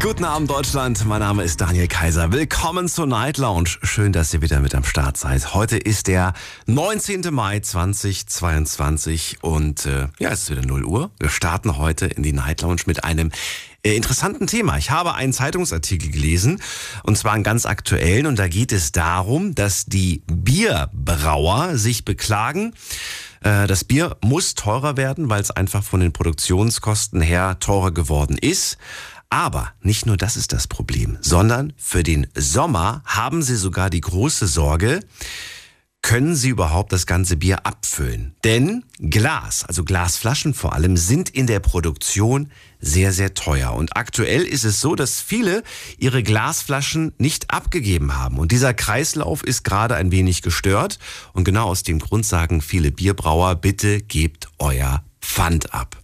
Guten Abend Deutschland, mein Name ist Daniel Kaiser. Willkommen zur Night Lounge. Schön, dass ihr wieder mit am Start seid. Heute ist der 19. Mai 2022 und äh, ja, es ist wieder 0 Uhr. Wir starten heute in die Night Lounge mit einem äh, interessanten Thema. Ich habe einen Zeitungsartikel gelesen und zwar einen ganz aktuellen und da geht es darum, dass die Bierbrauer sich beklagen, äh, das Bier muss teurer werden, weil es einfach von den Produktionskosten her teurer geworden ist. Aber nicht nur das ist das Problem, sondern für den Sommer haben sie sogar die große Sorge, können sie überhaupt das ganze Bier abfüllen? Denn Glas, also Glasflaschen vor allem, sind in der Produktion sehr, sehr teuer. Und aktuell ist es so, dass viele ihre Glasflaschen nicht abgegeben haben. Und dieser Kreislauf ist gerade ein wenig gestört. Und genau aus dem Grund sagen viele Bierbrauer, bitte gebt euer Pfand ab.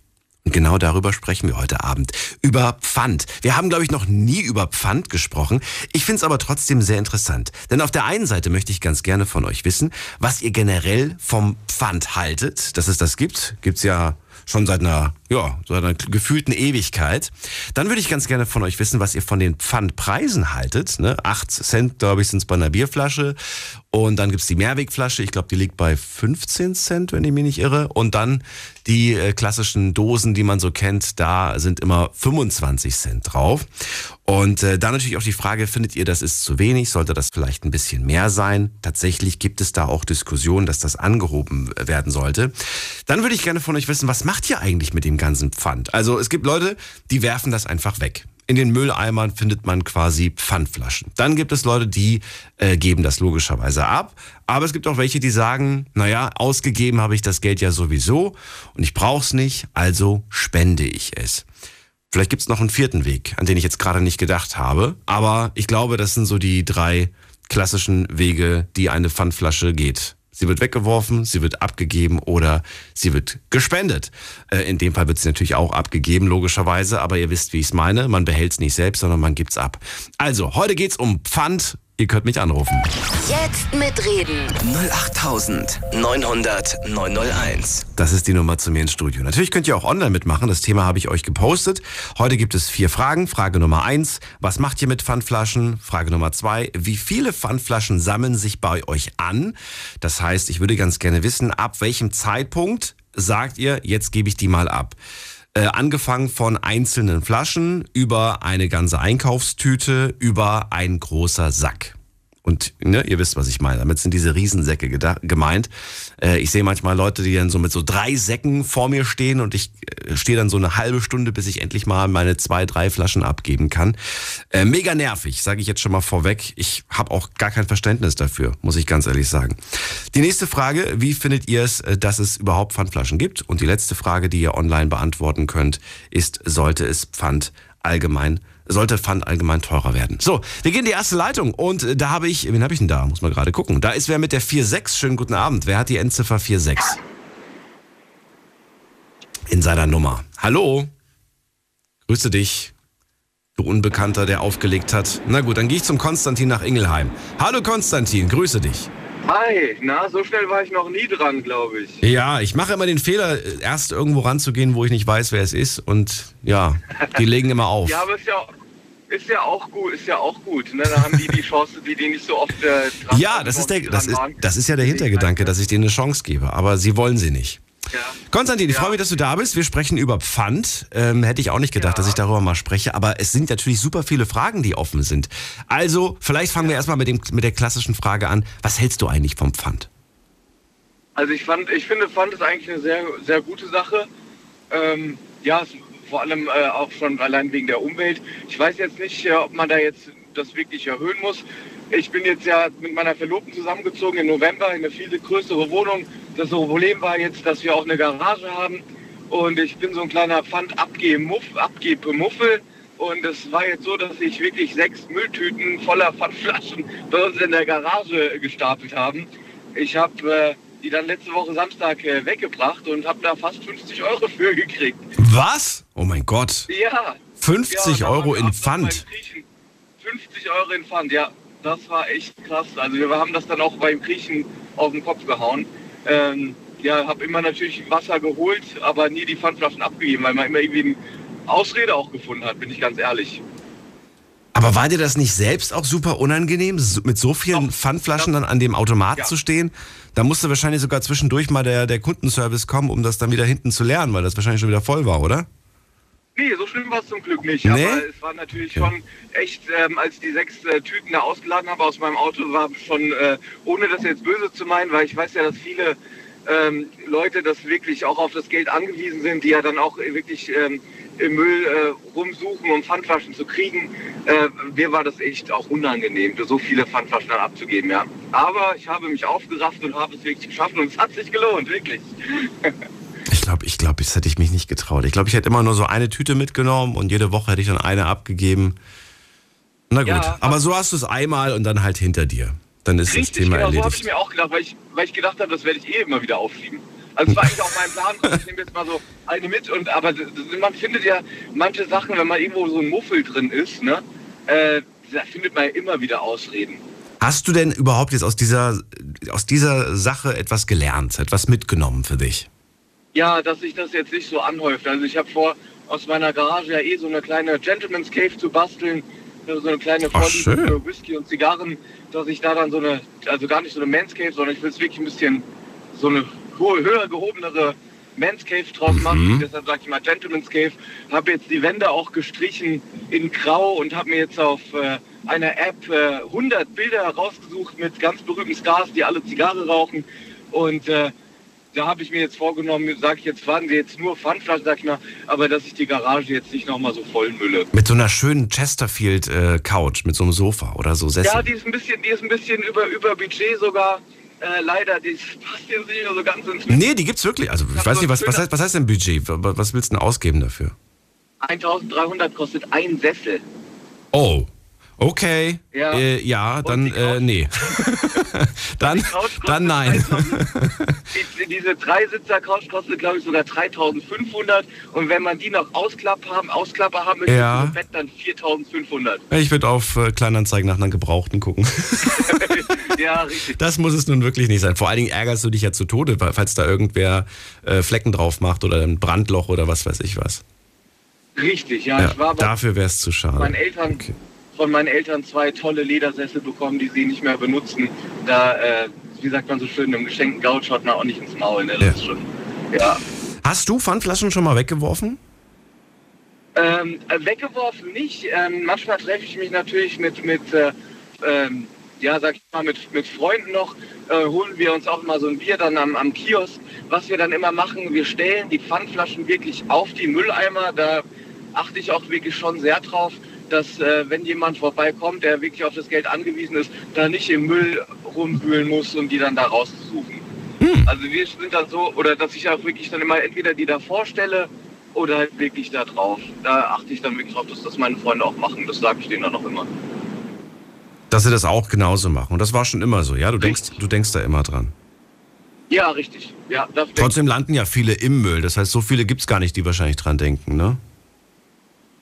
Und genau darüber sprechen wir heute Abend. Über Pfand. Wir haben, glaube ich, noch nie über Pfand gesprochen. Ich finde es aber trotzdem sehr interessant. Denn auf der einen Seite möchte ich ganz gerne von euch wissen, was ihr generell vom Pfand haltet. Dass es das gibt, gibt's ja schon seit einer, ja, seit einer gefühlten Ewigkeit. Dann würde ich ganz gerne von euch wissen, was ihr von den Pfandpreisen haltet. Ne? 8 Cent, glaube ich, sind es bei einer Bierflasche. Und dann gibt's die Mehrwegflasche, ich glaube, die liegt bei 15 Cent, wenn ich mich nicht irre. Und dann die äh, klassischen Dosen, die man so kennt, da sind immer 25 Cent drauf. Und äh, dann natürlich auch die Frage, findet ihr, das ist zu wenig? Sollte das vielleicht ein bisschen mehr sein? Tatsächlich gibt es da auch Diskussionen, dass das angehoben werden sollte. Dann würde ich gerne von euch wissen, was macht ihr eigentlich mit dem ganzen Pfand? Also es gibt Leute, die werfen das einfach weg. In den Mülleimern findet man quasi Pfandflaschen. Dann gibt es Leute, die äh, geben das logischerweise ab. Aber es gibt auch welche, die sagen, naja, ausgegeben habe ich das Geld ja sowieso und ich brauche es nicht, also spende ich es. Vielleicht gibt es noch einen vierten Weg, an den ich jetzt gerade nicht gedacht habe. Aber ich glaube, das sind so die drei klassischen Wege, die eine Pfandflasche geht. Sie wird weggeworfen, sie wird abgegeben oder sie wird gespendet. Äh, in dem Fall wird sie natürlich auch abgegeben, logischerweise, aber ihr wisst, wie ich es meine. Man behält es nicht selbst, sondern man gibt's ab. Also, heute geht's um Pfand. Ihr könnt mich anrufen. Jetzt mitreden. 08900 901. Das ist die Nummer zu mir ins Studio. Natürlich könnt ihr auch online mitmachen. Das Thema habe ich euch gepostet. Heute gibt es vier Fragen. Frage Nummer eins: Was macht ihr mit Pfandflaschen? Frage Nummer zwei: Wie viele Pfandflaschen sammeln sich bei euch an? Das heißt, ich würde ganz gerne wissen, ab welchem Zeitpunkt sagt ihr, jetzt gebe ich die mal ab? Äh, angefangen von einzelnen Flaschen über eine ganze Einkaufstüte, über ein großer Sack. Und ne, ihr wisst, was ich meine. Damit sind diese Riesensäcke gemeint. Äh, ich sehe manchmal Leute, die dann so mit so drei Säcken vor mir stehen und ich äh, stehe dann so eine halbe Stunde, bis ich endlich mal meine zwei, drei Flaschen abgeben kann. Äh, mega nervig, sage ich jetzt schon mal vorweg. Ich habe auch gar kein Verständnis dafür, muss ich ganz ehrlich sagen. Die nächste Frage, wie findet ihr es, äh, dass es überhaupt Pfandflaschen gibt? Und die letzte Frage, die ihr online beantworten könnt, ist, sollte es Pfand allgemein sollte Pfand allgemein teurer werden. So, wir gehen in die erste Leitung und äh, da habe ich, wen habe ich denn da? Muss man gerade gucken. Da ist wer mit der 46. Schönen guten Abend. Wer hat die Endziffer 46? In seiner Nummer. Hallo? Grüße dich, du Unbekannter, der aufgelegt hat. Na gut, dann gehe ich zum Konstantin nach Ingelheim. Hallo Konstantin, grüße dich. Hi, na, so schnell war ich noch nie dran, glaube ich. Ja, ich mache immer den Fehler, erst irgendwo ranzugehen, wo ich nicht weiß, wer es ist. Und ja, die legen immer auf. Ja, aber ist ja, ist ja auch gut, ist ja auch gut. Ne? Da haben die die Chance, die die nicht so oft äh, dran Ja, das ist, der, das, ist, das ist ja der Hintergedanke, dass ich denen eine Chance gebe. Aber sie wollen sie nicht. Ja. Konstantin, ich Ja. freue mich, dass du da bist. Wir sprechen über Pfand. Ähm, hätte ich auch nicht gedacht, Ja. dass ich darüber mal spreche. Aber es sind natürlich super viele Fragen, die offen sind. Also, vielleicht fangen wir erstmal mit, dem, mit der klassischen Frage an. Was hältst du eigentlich vom Pfand? Also ich fand, ich finde, Pfand ist eigentlich eine sehr, sehr gute Sache. Ähm, ja, es- vor allem äh, auch schon allein wegen der Umwelt. Ich weiß jetzt nicht, äh, ob man da jetzt das wirklich erhöhen muss. Ich bin jetzt ja mit meiner Verlobten zusammengezogen im November in eine viel größere Wohnung. Das Problem war jetzt, dass wir auch eine Garage haben und ich bin so ein kleiner Pfand-Abgemuffel. Abgemuffel. Und es war jetzt so, dass ich wirklich sechs Mülltüten voller Pfandflaschen bei uns in der Garage gestapelt haben. Ich habe äh, die dann letzte Woche Samstag äh, weggebracht und habe da fast 50 Euro für gekriegt. Was? Oh mein Gott. Ja. 50 ja, Euro in Pfand. beim Griechen. 50 Euro in Pfand, ja. Das war echt krass. Also wir haben das dann auch beim Griechen auf den Kopf gehauen. Ähm, ja, habe immer natürlich Wasser geholt, aber nie die Pfandflaschen abgegeben, weil man immer irgendwie eine Ausrede auch gefunden hat, bin ich ganz ehrlich. Aber war dir das nicht selbst auch super unangenehm, mit so vielen Doch. Pfandflaschen dann an dem Automat Ja. zu stehen? Da musste wahrscheinlich sogar zwischendurch mal der, der Kundenservice kommen, um das dann wieder hinten zu lernen, weil das wahrscheinlich schon wieder voll war, oder? Nee, so schlimm war es zum Glück nicht. Nee? Aber es war natürlich Okay. schon echt, ähm, als ich die sechs äh, Tüten da ausgeladen habe aus meinem Auto, war schon, äh, ohne das jetzt böse zu meinen, weil ich weiß ja, dass viele ähm, Leute das wirklich auch auf das Geld angewiesen sind, die ja dann auch wirklich ähm, im Müll äh, rumsuchen, um Pfandflaschen zu kriegen. Äh, mir war das echt auch unangenehm, so viele Pfandflaschen dann abzugeben, ja. Aber ich habe mich aufgerafft und habe es wirklich geschafft und es hat sich gelohnt, wirklich. Ich glaube, ich glaube, das hätte ich mich nicht getraut. Ich glaube, ich hätte immer nur so eine Tüte mitgenommen und jede Woche hätte ich dann eine abgegeben. Na gut, Ja. aber so hast du es einmal und dann halt hinter dir. Dann ist das Richtig, Thema genau, so habe ich erledigt. mir auch gedacht, weil ich, weil ich gedacht habe, das werde ich eh immer wieder aufschieben. Also war eigentlich auch mein Plan, so, ich nehme jetzt mal so eine mit und aber man findet ja manche Sachen, wenn man irgendwo so ein Muffel drin ist, ne, äh, da findet man ja immer wieder Ausreden. Hast du denn überhaupt jetzt aus dieser, aus dieser Sache etwas gelernt, etwas mitgenommen für dich? Ja, dass sich das jetzt nicht so anhäuft. Also ich habe vor, aus meiner Garage ja eh so eine kleine Gentleman's Cave zu basteln, so eine kleine Vorliebe für Whisky und Zigarren, dass ich da dann so eine, also gar nicht so eine Man's Cave, sondern ich will es wirklich ein bisschen so eine höher gehobenere Man's Cave draus Mhm. machen. Deshalb sage ich mal Gentleman's Cave. Habe jetzt die Wände auch gestrichen in Grau und habe mir jetzt auf äh, einer App äh, 100 Bilder rausgesucht mit ganz berühmten Stars, die alle Zigarre rauchen. Und äh, da habe ich mir jetzt vorgenommen, sage ich jetzt, fahren wir jetzt nur Pfandflaschen, sag ich mal, aber dass ich die Garage jetzt nicht nochmal so voll mülle. Mit so einer schönen Chesterfield-Couch, mit so einem Sofa oder so Sessel. Ja, die ist ein bisschen, die ist ein bisschen über, über Budget sogar. Äh, leider, die passt jetzt nicht mehr so ganz ins Nee, die gibt's wirklich. Also ich weiß nicht, was, was, heißt, was heißt denn Budget? Was was willst du denn ausgeben dafür? 1300 kostet ein Sessel. Oh, okay. Ja. äh, ja dann äh, nee. dann, dann nein. 3000. Die, diese Dreisitzer-Couch kostet, glaube ich, sogar 3500. Und wenn man die noch Ausklapp haben, Ausklapper haben möchte, Ja. Bett dann 4500. Ich würde auf äh, Kleinanzeigen nach einem Gebrauchten gucken. ja, richtig. Das muss es nun wirklich nicht sein. Vor allen Dingen ärgerst du dich ja zu Tode, falls da irgendwer äh, Flecken drauf macht oder ein Brandloch oder was weiß ich was. Richtig, ja. Ja, ich war aber dafür wäre es zu schade. meinen Eltern, Okay. Von meinen Eltern zwei tolle Ledersessel bekommen, die sie nicht mehr benutzen. Da, äh, wie sagt man so schön, im geschenkten Gaul schaut man auch nicht ins Maul. Ne? Das Ja. ist schon, ja. Hast du Pfandflaschen schon mal weggeworfen? Ähm, äh, weggeworfen nicht. Ähm, manchmal treffe ich mich natürlich mit, mit äh, ähm, ja, sag ich mal, mit, mit Freunden noch, äh, holen wir uns auch mal so ein Bier dann am, am Kiosk. Was wir dann immer machen, wir stellen die Pfandflaschen wirklich auf die Mülleimer. Da achte ich auch wirklich schon sehr drauf, dass äh, wenn jemand vorbeikommt, der wirklich auf das Geld angewiesen ist, da nicht im Müll rumwühlen muss, um die dann da rauszusuchen. Also wir sind dann so, oder dass ich auch wirklich dann immer entweder die da vorstelle oder halt wirklich da drauf. Da achte ich dann wirklich drauf, dass das meine Freunde auch machen. Das sage ich denen dann auch immer. Dass sie das auch genauso machen. Und das war schon immer so, ja? Du denkst, du denkst da immer dran. Ja, richtig. Ja, Trotzdem landen ja viele im Müll. Das heißt, so viele gibt's gar nicht, die wahrscheinlich dran denken, ne?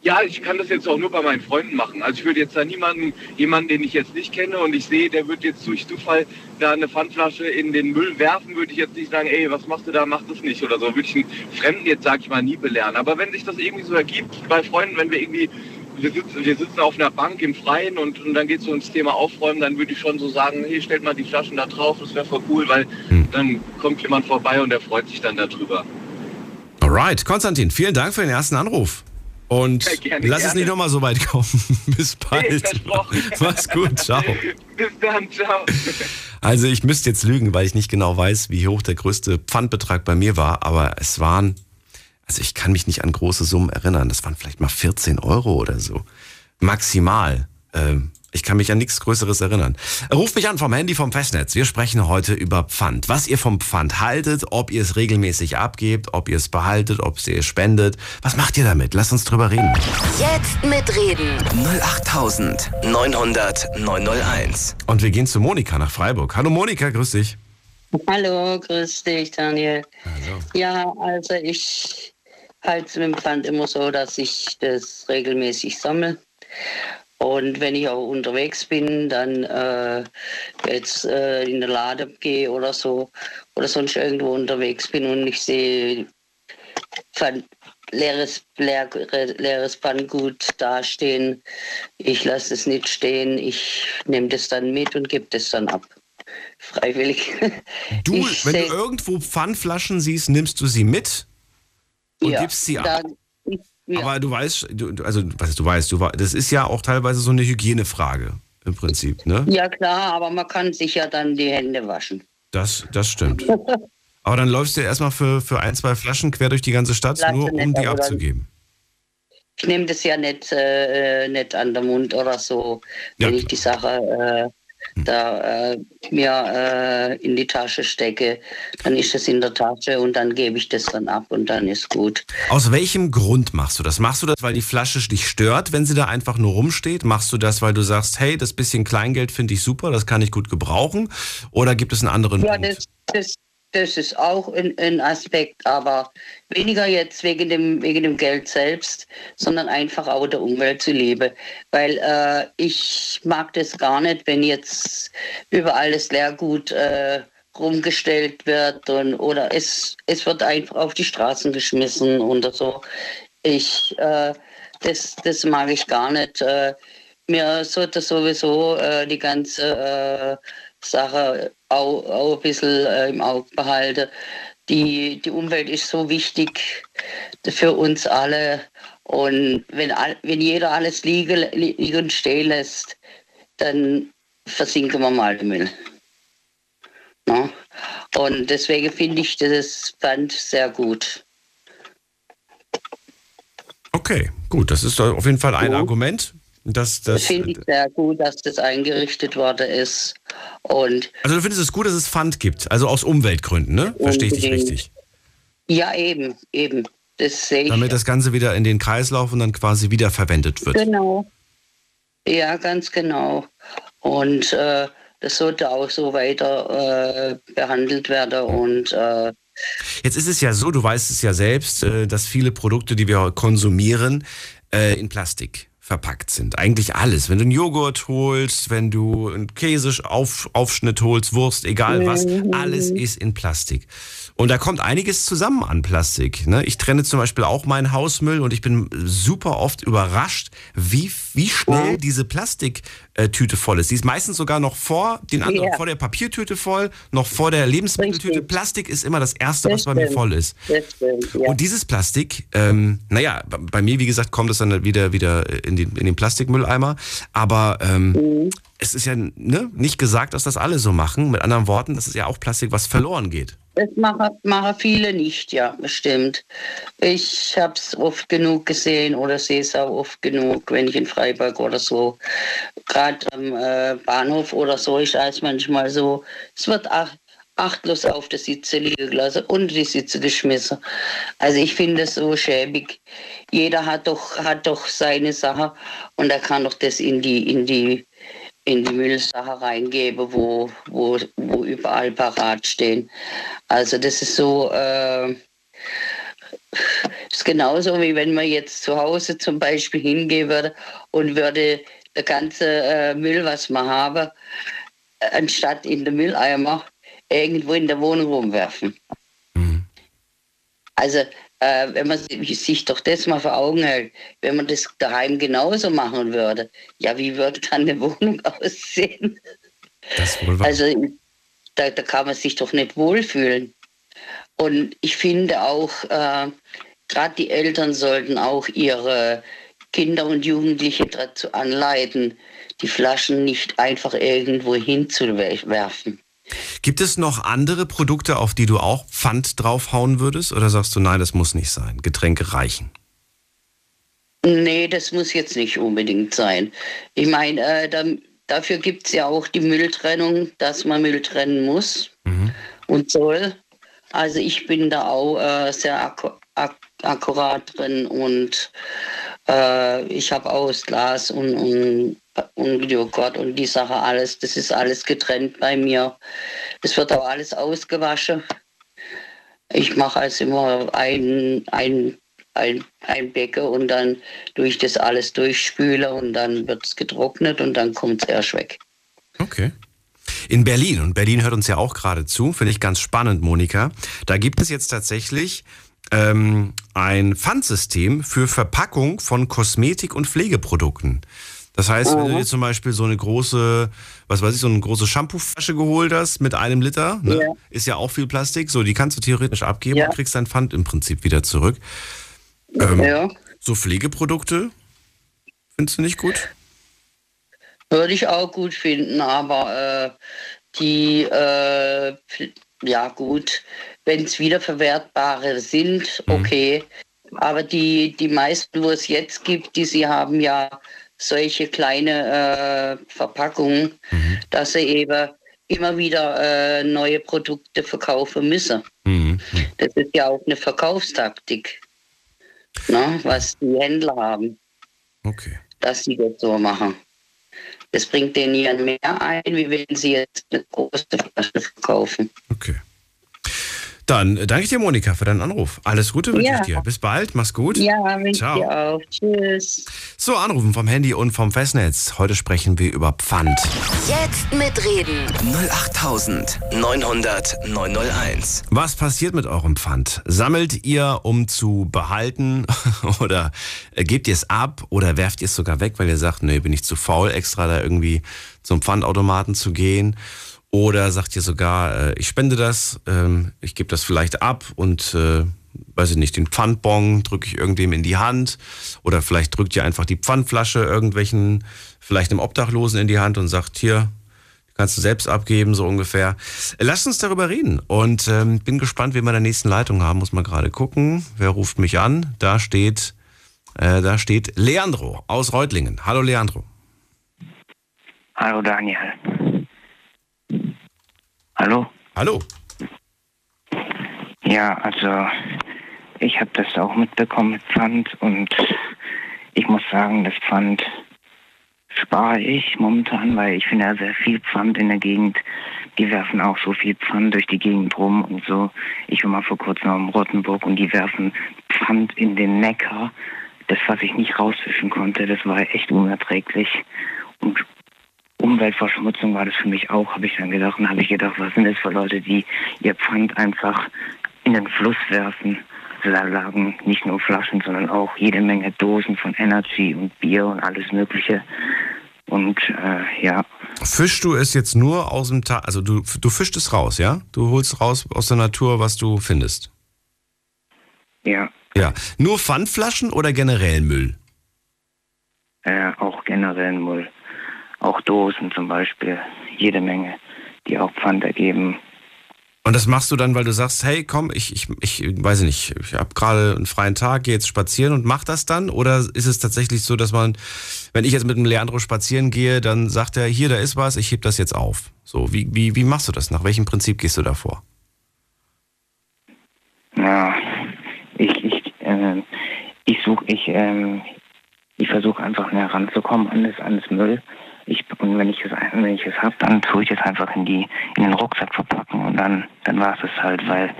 Ja, ich kann das jetzt auch nur bei meinen Freunden machen. Also ich würde jetzt da niemanden, jemanden, den ich jetzt nicht kenne und ich sehe, der wird jetzt durch Zufall da eine Pfandflasche in den Müll werfen, würde ich jetzt nicht sagen, ey, was machst du da, mach das nicht oder so. Würde ich einen Fremden jetzt, sag ich mal, nie belehren. Aber wenn sich das irgendwie so ergibt bei Freunden, wenn wir irgendwie, wir sitzen, wir sitzen auf einer Bank im Freien und, und dann geht es so ins Thema Aufräumen, dann würde ich schon so sagen, hey, stellt mal die Flaschen da drauf, das wäre voll cool, weil dann kommt jemand vorbei und der freut sich dann darüber. Alright, Konstantin, vielen Dank für den ersten Anruf. Und Ja, gerne, lass es gerne. nicht nochmal so weit kommen. Bis bald. versprochen. Mach's gut, ciao. Bis dann, ciao. Also ich müsste jetzt lügen, weil ich nicht genau weiß, wie hoch der größte Pfandbetrag bei mir war, aber es waren, also ich kann mich nicht an große Summen erinnern. Das waren vielleicht mal 14 Euro oder so. Maximal. Ähm, ich kann mich an nichts Größeres erinnern. Ruft mich an vom Handy vom Festnetz. Wir sprechen heute über Pfand. Was ihr vom Pfand haltet, ob ihr es regelmäßig abgebt, ob ihr es behaltet, ob ihr es spendet. Was macht ihr damit? Lasst uns drüber reden. Jetzt mitreden. 08900 901. Und wir gehen zu Monika nach Freiburg. Hallo Monika, grüß dich. Hallo, grüß dich, Daniel. Hallo. Ja, also ich halte es mit dem Pfand immer so, dass ich das regelmäßig sammle. Und wenn ich auch unterwegs bin, dann äh, jetzt äh, in den Laden gehe oder so oder sonst irgendwo unterwegs bin und ich sehe Pfann, leeres, leer, leeres Pfanngut dastehen, ich lasse es nicht stehen, ich nehme das dann mit und gebe das dann ab. Freiwillig. Du, Ich wenn du irgendwo Pfandflaschen siehst, nimmst du sie mit und Ja, gibst sie ab. dann, ja, Aber du weißt, du, also was du weißt, du, das ist ja auch teilweise so eine Hygienefrage im Prinzip, ne? ja klar, aber man kann sich ja dann die Hände waschen. Das, das stimmt. Aber dann läufst du erstmal für, für ein, zwei Flaschen quer durch die ganze Stadt, Flasche nur um die abzugeben. Ich nehme das ja nicht, äh, nicht an den Mund oder so, Ja, wenn ich klar. die Sache äh, da äh, mir äh, in die Tasche stecke, dann ist es in der Tasche und dann gebe ich das dann ab und dann ist gut. Aus welchem Grund machst du das? Machst du das, weil die Flasche dich stört, wenn sie da einfach nur rumsteht? Machst du das, weil du sagst, hey, das bisschen Kleingeld finde ich super, das kann ich gut gebrauchen? Oder gibt es einen anderen Ja, Grund? das, das, das ist auch ein, Aspekt, aber weniger jetzt wegen dem, wegen dem Geld selbst, sondern einfach auch der Umwelt zuliebe. Weil äh, ich mag das gar nicht, wenn jetzt überall das Leergut äh, rumgestellt wird und, oder es, es wird einfach auf die Straßen geschmissen oder so. Ich, äh, das, das mag ich gar nicht. Äh, mir sollte sowieso äh, die ganze äh, Sache auch, auch ein bisschen äh, im Auge behalten. Die, die Umwelt ist so wichtig für uns alle. Und wenn, all, wenn jeder alles liegen, liegen und stehen lässt, dann versinken wir mal im Müll. Ja? Und deswegen finde ich das Band sehr gut. Okay, gut, das ist auf jeden Fall ein. Argument. Das, das, Finde ich sehr gut, dass das eingerichtet worden ist. Und also du findest es gut, dass es Pfand gibt, also aus Umweltgründen, ne? Verstehe ich dich richtig? ja, eben, eben. Das sehe ich. Damit das Ganze wieder in den Kreislauf und dann quasi wiederverwendet wird. Genau. Ja, ganz genau. Und äh, das sollte auch so weiter äh, behandelt werden. Und äh, Jetzt ist es ja so, du weißt es ja selbst, äh, dass viele Produkte, die wir konsumieren, äh, in Plastik verpackt sind. Eigentlich alles. Wenn du einen Joghurt holst, wenn du einen Käseaufschnitt holst, Wurst, egal was, alles ist in Plastik. Und da kommt einiges zusammen an Plastik. Ne? Ich trenne zum Beispiel auch meinen Hausmüll und ich bin super oft überrascht, wie, wie schnell diese Plastiktüte voll ist. Die ist meistens sogar noch vor den anderen, Ja. vor der Papiertüte voll, noch vor der Lebensmitteltüte. Richtig. Plastik ist immer das Erste, Das was bei mir voll ist. das stimmt, ja. Und dieses Plastik, ähm, naja, bei mir, wie gesagt, kommt es dann wieder, wieder in, den, in den Plastikmülleimer. Aber ähm, Mhm. Es ist ja ne, nicht gesagt, dass das alle so machen. Mit anderen Worten, das ist ja auch Plastik, was verloren geht. Das machen, machen viele nicht, ja, bestimmt. Ich habe es oft genug gesehen oder sehe es auch oft genug, wenn ich in Freiburg oder so, gerade am äh, Bahnhof oder so, ist es manchmal so, es wird ach, achtlos auf der Sitze liegen gelassen und die Sitze geschmissen. Also ich finde es so schäbig. Jeder hat doch, hat doch seine Sache und er kann doch das in die, in die in die Müllsache reingebe, wo, wo, wo überall parat stehen. Also das ist so, äh, ist genauso wie wenn man jetzt zu Hause zum Beispiel hingehen würde und würde der ganze äh, Müll, was man habe, anstatt in den Mülleimer irgendwo in der Wohnung rumwerfen. Mhm. Also äh, wenn man sich doch das mal vor Augen hält, wenn man das daheim genauso machen würde, ja, wie würde dann eine Wohnung aussehen? Das wohl wahr. Also da, da kann man sich doch nicht wohlfühlen. Und ich finde auch, äh, gerade die Eltern sollten auch ihre Kinder und Jugendliche dazu anleiten, die Flaschen nicht einfach irgendwo hinzuwerfen. Gibt es noch andere Produkte, auf die du auch Pfand draufhauen würdest? Oder sagst du, nein, das muss nicht sein? Getränke reichen. Nee, das muss jetzt nicht unbedingt sein. Ich meine, äh, da, dafür gibt es ja auch die Mülltrennung, dass man Müll trennen muss Mhm. und soll. Also ich bin da auch äh, sehr akku ak akkurat drin und äh, ich habe auch das Glas und, und, und Joghurt und die Sache alles. Das ist alles getrennt bei mir. Es wird auch alles ausgewaschen. Ich mache also immer ein, ein ein, einbecke und dann durch das alles durchspüle und dann wird es getrocknet und dann kommt es erst weg. Okay. In Berlin, und Berlin hört uns ja auch gerade zu, finde ich ganz spannend, Monika. Da gibt es jetzt tatsächlich ähm, ein Pfandsystem für Verpackung von Kosmetik- und Pflegeprodukten. Das heißt, wenn du dir zum Beispiel so eine große, was weiß ich, so eine große Shampooflasche geholt hast mit einem Liter, ne? Ja. ist ja auch viel Plastik, so die kannst du theoretisch abgeben Ja. und kriegst dein Pfand im Prinzip wieder zurück. Ähm, Ja, So Pflegeprodukte, findest du nicht gut? würde ich auch gut finden, aber äh, die, äh, ja gut, wenn es wiederverwertbare sind, Mhm. okay. Aber die, die meisten, wo es jetzt gibt, die sie haben ja solche kleine äh, Verpackungen, Mhm. dass sie eben immer wieder äh, neue Produkte verkaufen müssen. Mhm. Das ist ja auch eine Verkaufstaktik, ne, was die Händler haben, Okay. dass sie das so machen. Das bringt denen ja mehr ein, wie wenn sie jetzt eine große Flasche verkaufen. Okay. Dann äh, danke ich dir, Monika, für deinen Anruf. Alles Gute wünsche Ja. ich dir. Bis bald, mach's gut. Ja, wünsche Ciao. dir auch. Tschüss. So, anrufen vom Handy und vom Festnetz. Heute sprechen wir über Pfand. Jetzt mitreden. 08900 901. Was passiert mit eurem Pfand? Sammelt ihr, um zu behalten oder äh, gebt ihr es ab oder werft ihr es sogar weg, weil ihr sagt, nee, bin ich zu faul, extra da irgendwie zum Pfandautomaten zu gehen? Oder sagt ihr sogar, äh, ich spende das, ähm, ich gebe das vielleicht ab und äh, weiß ich nicht, den Pfandbon drücke ich irgendwem in die Hand oder vielleicht drückt ihr einfach die Pfandflasche irgendwelchen, vielleicht einem Obdachlosen in die Hand und sagt, hier, kannst du selbst abgeben, so ungefähr. Lass uns darüber reden und ähm, bin gespannt, wen wir in der nächsten Leitung haben. Muss mal gerade gucken. Wer ruft mich an? Da steht, äh, da steht Leandro aus Reutlingen. Hallo Leandro. Hallo Daniel. Hallo? Hallo. Ja, also ich habe das auch mitbekommen mit Pfand und ich muss sagen, das Pfand spare ich momentan, weil ich finde ja sehr viel Pfand in der Gegend. Die werfen auch so viel Pfand durch die Gegend rum und so. Ich war mal vor kurzem am Rottenburg und die werfen Pfand in den Neckar. Das, was ich nicht rausfischen konnte, das war echt unerträglich. Und Umweltverschmutzung war das für mich auch, habe ich dann gedacht. Und habe ich gedacht, was sind das für Leute, die ihr Pfand einfach in den Fluss werfen. Also da lagen nicht nur Flaschen, sondern auch jede Menge Dosen von Energy und Bier und alles Mögliche. Und äh, ja, Fischst du es jetzt nur aus dem Tag, also du, du fischst es raus, ja? Du holst raus aus der Natur, was du findest. ja, Ja. Nur Pfandflaschen oder generell Müll? äh, auch generell Müll. Auch Dosen zum Beispiel, jede Menge, die auch Pfand ergeben. Und das machst du dann, weil du sagst, hey, komm, ich, ich, ich weiß nicht, ich habe gerade einen freien Tag, gehe jetzt spazieren und mach das dann? Oder ist es tatsächlich so, dass man, wenn ich jetzt mit dem Leandro spazieren gehe, dann sagt er, hier, da ist was, ich heb das jetzt auf. So, wie, wie, wie machst du das? Nach welchem Prinzip gehst du da vor? Ja, ich, ich, äh, ich suche, ich, ähm, ich versuche einfach näher ranzukommen an das, an das Müll. Ich, und wenn ich es, wenn ich es hab, dann tue ich es einfach in die, in den Rucksack verpacken und dann, dann war es es halt, weil,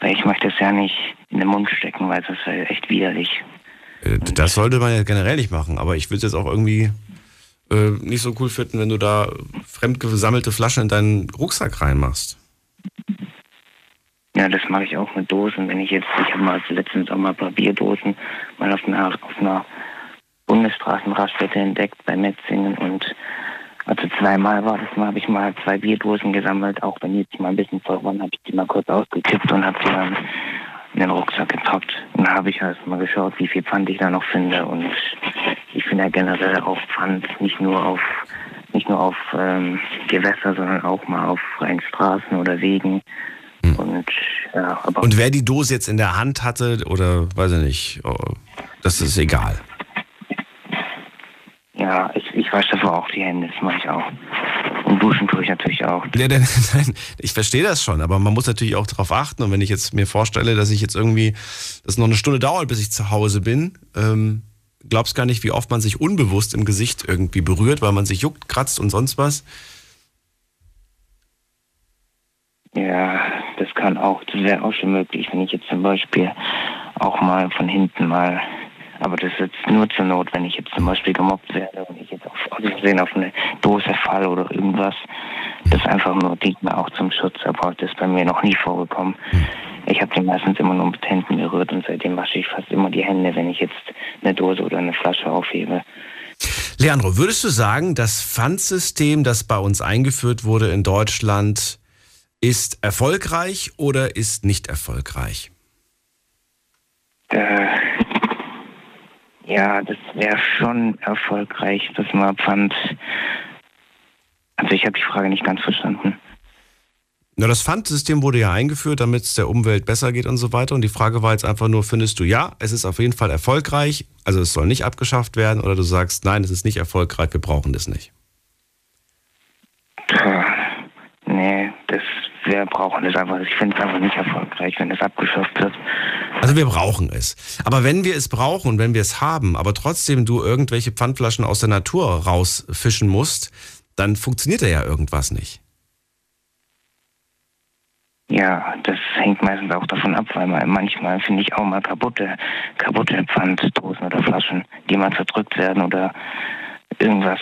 weil ich möchte es ja nicht in den Mund stecken, weil es ist halt echt widerlich. Äh, Das sollte man ja generell nicht machen, aber ich würde es jetzt auch irgendwie äh, nicht so cool finden, wenn du da fremd gesammelte Flaschen in deinen Rucksack reinmachst. Ja, das mache ich auch mit Dosen. Wenn ich jetzt, ich habe mal letzten Sommer ein paar Bierdosen mal auf einer, auf einer Bundesstraßenraststätte entdeckt bei Metzingen und also zweimal war das mal, habe ich mal zwei Bierdosen gesammelt, auch wenn die jetzt mal ein bisschen voll waren, habe ich die mal kurz ausgekippt und habe sie dann in den Rucksack gepackt. Und habe ich halt mal geschaut, wie viel Pfand ich da noch finde und ich finde ja generell auch Pfand nicht nur auf nicht nur auf ähm, Gewässer, sondern auch mal auf freien Straßen oder Wegen. Und ja, aber Und wer die Dose jetzt in der Hand hatte oder weiß ich nicht, oh, das ist egal. Ja, ich, ich wasche dafür auch die Hände, das mache ich auch. Und duschen tue ich natürlich auch. Ja, denn, nein, ich verstehe das schon, aber man muss natürlich auch darauf achten. Und wenn ich jetzt mir vorstelle, dass ich jetzt irgendwie, dass noch eine Stunde dauert, bis ich zu Hause bin, ähm, glaubst gar nicht, wie oft man sich unbewusst im Gesicht irgendwie berührt, weil man sich juckt, kratzt und sonst was. Ja, das kann auch, das wäre auch schon möglich, wenn ich jetzt zum Beispiel auch mal von hinten mal. Aber das ist jetzt nur zur Not, wenn ich jetzt zum Beispiel gemobbt werde und ich jetzt auf, Versehen auf eine Dose falle oder irgendwas. Das ist einfach nur dient mir auch zum Schutz, aber das ist bei mir noch nie vorgekommen. Ich habe den meistens immer nur mit Händen berührt und seitdem wasche ich fast immer die Hände, wenn ich jetzt eine Dose oder eine Flasche aufhebe. Leandro, würdest du sagen, das Pfandsystem, das bei uns eingeführt wurde in Deutschland, ist erfolgreich oder ist nicht erfolgreich? Äh, ja, das wäre schon erfolgreich, dass man Pfand. Also ich habe die Frage nicht ganz verstanden. Na, das Pfandsystem wurde ja eingeführt, damit es der Umwelt besser geht und so weiter. Und die Frage war jetzt einfach nur, findest du, ja, es ist auf jeden Fall erfolgreich, also es soll nicht abgeschafft werden, oder du sagst, nein, es ist nicht erfolgreich, wir brauchen das nicht. Puh, wir brauchen es einfach. Ich finde es einfach nicht erfolgreich, wenn es abgeschafft wird. Also wir brauchen es. Aber wenn wir es brauchen und wenn wir es haben, aber trotzdem du irgendwelche Pfandflaschen aus der Natur rausfischen musst, dann funktioniert da ja irgendwas nicht. Ja, das hängt meistens auch davon ab, weil man manchmal finde ich auch mal kaputte, kaputte Pfanddosen oder Flaschen, die mal zerdrückt werden oder irgendwas.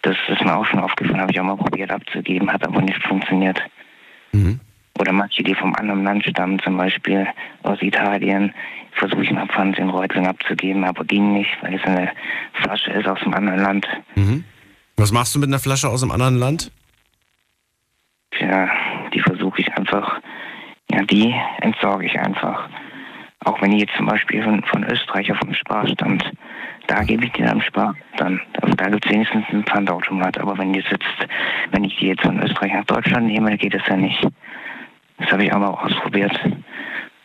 Das ist mir auch schon aufgefallen, habe ich auch mal probiert abzugeben, hat aber nicht funktioniert. Mhm. Oder manche, die vom anderen Land stammen, zum Beispiel aus Italien, versuche ich mal Pfand in Reutling abzugeben, aber ging nicht, weil es eine Flasche ist aus einem anderen Land. Mhm. Was machst du mit einer Flasche aus einem anderen Land? Tja, die versuche ich einfach, ja, die entsorge ich einfach. Auch wenn die jetzt zum Beispiel von, von Österreich auf dem Spar stammt, da gebe ich die am Spar. Dann, also da gibt es wenigstens einen Pfandautomat. Aber wenn die jetzt, wenn ich die jetzt von Österreich nach Deutschland nehme, geht es ja nicht. Das habe ich auch mal ausprobiert.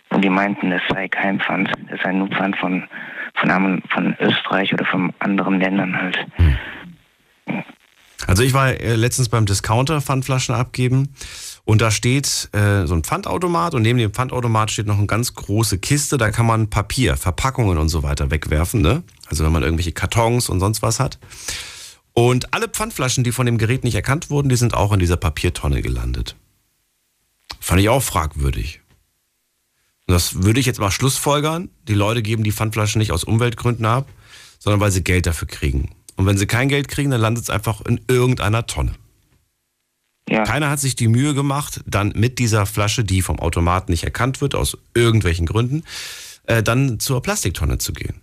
Und die meinten, es sei kein Pfand. Es sei nur Pfand von, von, von Österreich oder von anderen Ländern halt. Hm. Also ich war äh, letztens beim Discounter Pfandflaschen abgeben und da steht äh, so ein Pfandautomat und neben dem Pfandautomat steht noch eine ganz große Kiste, da kann man Papier, Verpackungen und so weiter wegwerfen, ne? Also wenn man irgendwelche Kartons und sonst was hat. Und alle Pfandflaschen, die von dem Gerät nicht erkannt wurden, die sind auch in dieser Papiertonne gelandet. Fand ich auch fragwürdig. Und das würde ich jetzt mal schlussfolgern. Die Leute geben die Pfandflaschen nicht aus Umweltgründen ab, sondern weil sie Geld dafür kriegen. Und wenn sie kein Geld kriegen, dann landet es einfach in irgendeiner Tonne. Ja. Keiner hat sich die Mühe gemacht, dann mit dieser Flasche, die vom Automaten nicht erkannt wird, aus irgendwelchen Gründen, äh, dann zur Plastiktonne zu gehen.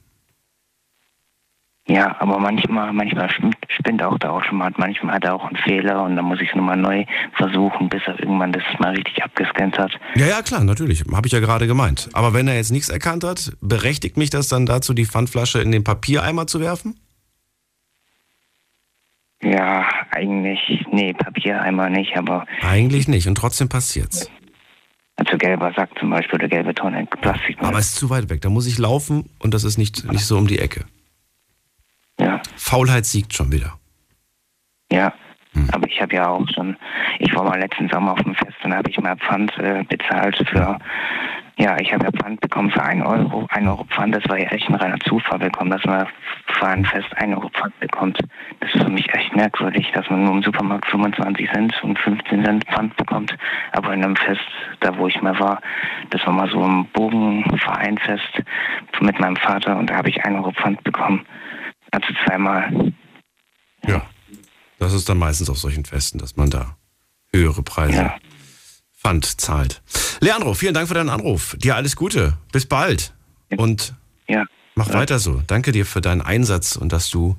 Ja, aber manchmal, manchmal spinnt auch der Automat, manchmal hat er auch einen Fehler und dann muss ich es nochmal neu versuchen, bis er irgendwann das mal richtig abgescannt hat. Ja, ja, klar, natürlich. Habe ich ja gerade gemeint. Aber wenn er jetzt nichts erkannt hat, berechtigt mich das dann dazu, die Pfandflasche in den Papiereimer zu werfen? Ja, eigentlich, nee, Papiereimer nicht, aber. Eigentlich nicht und trotzdem passiert's. Also gelber Sack zum Beispiel oder gelbe Tonne, Plastik. Aber es ist zu weit weg, da muss ich laufen und das ist nicht, nicht so um die Ecke. Ja. Faulheit siegt schon wieder. Ja, hm. aber ich habe ja auch schon, ich war mal letzten Sommer auf dem Fest und habe ich mal Pfand äh, bezahlt für ja, ich habe ja Pfand bekommen für einen Euro. Ein Euro Pfand, das war ja echt ein reiner Zufall bekommen, dass man für ein Fest ein Euro Pfand bekommt. Das ist für mich echt merkwürdig, dass man nur im Supermarkt 25 Cent und 15 Cent Pfand bekommt. Aber in einem Fest, da wo ich mal war, das war mal so ein Bogenvereinfest mit meinem Vater und da habe ich ein Euro Pfand bekommen. Also zweimal. Ja, das ist dann meistens auf solchen Festen, dass man da höhere Preise ja. Pfand zahlt. Leandro, vielen Dank für deinen Anruf. Dir alles Gute. Bis bald. Und ja. mach ja. weiter so. Danke dir für deinen Einsatz und dass du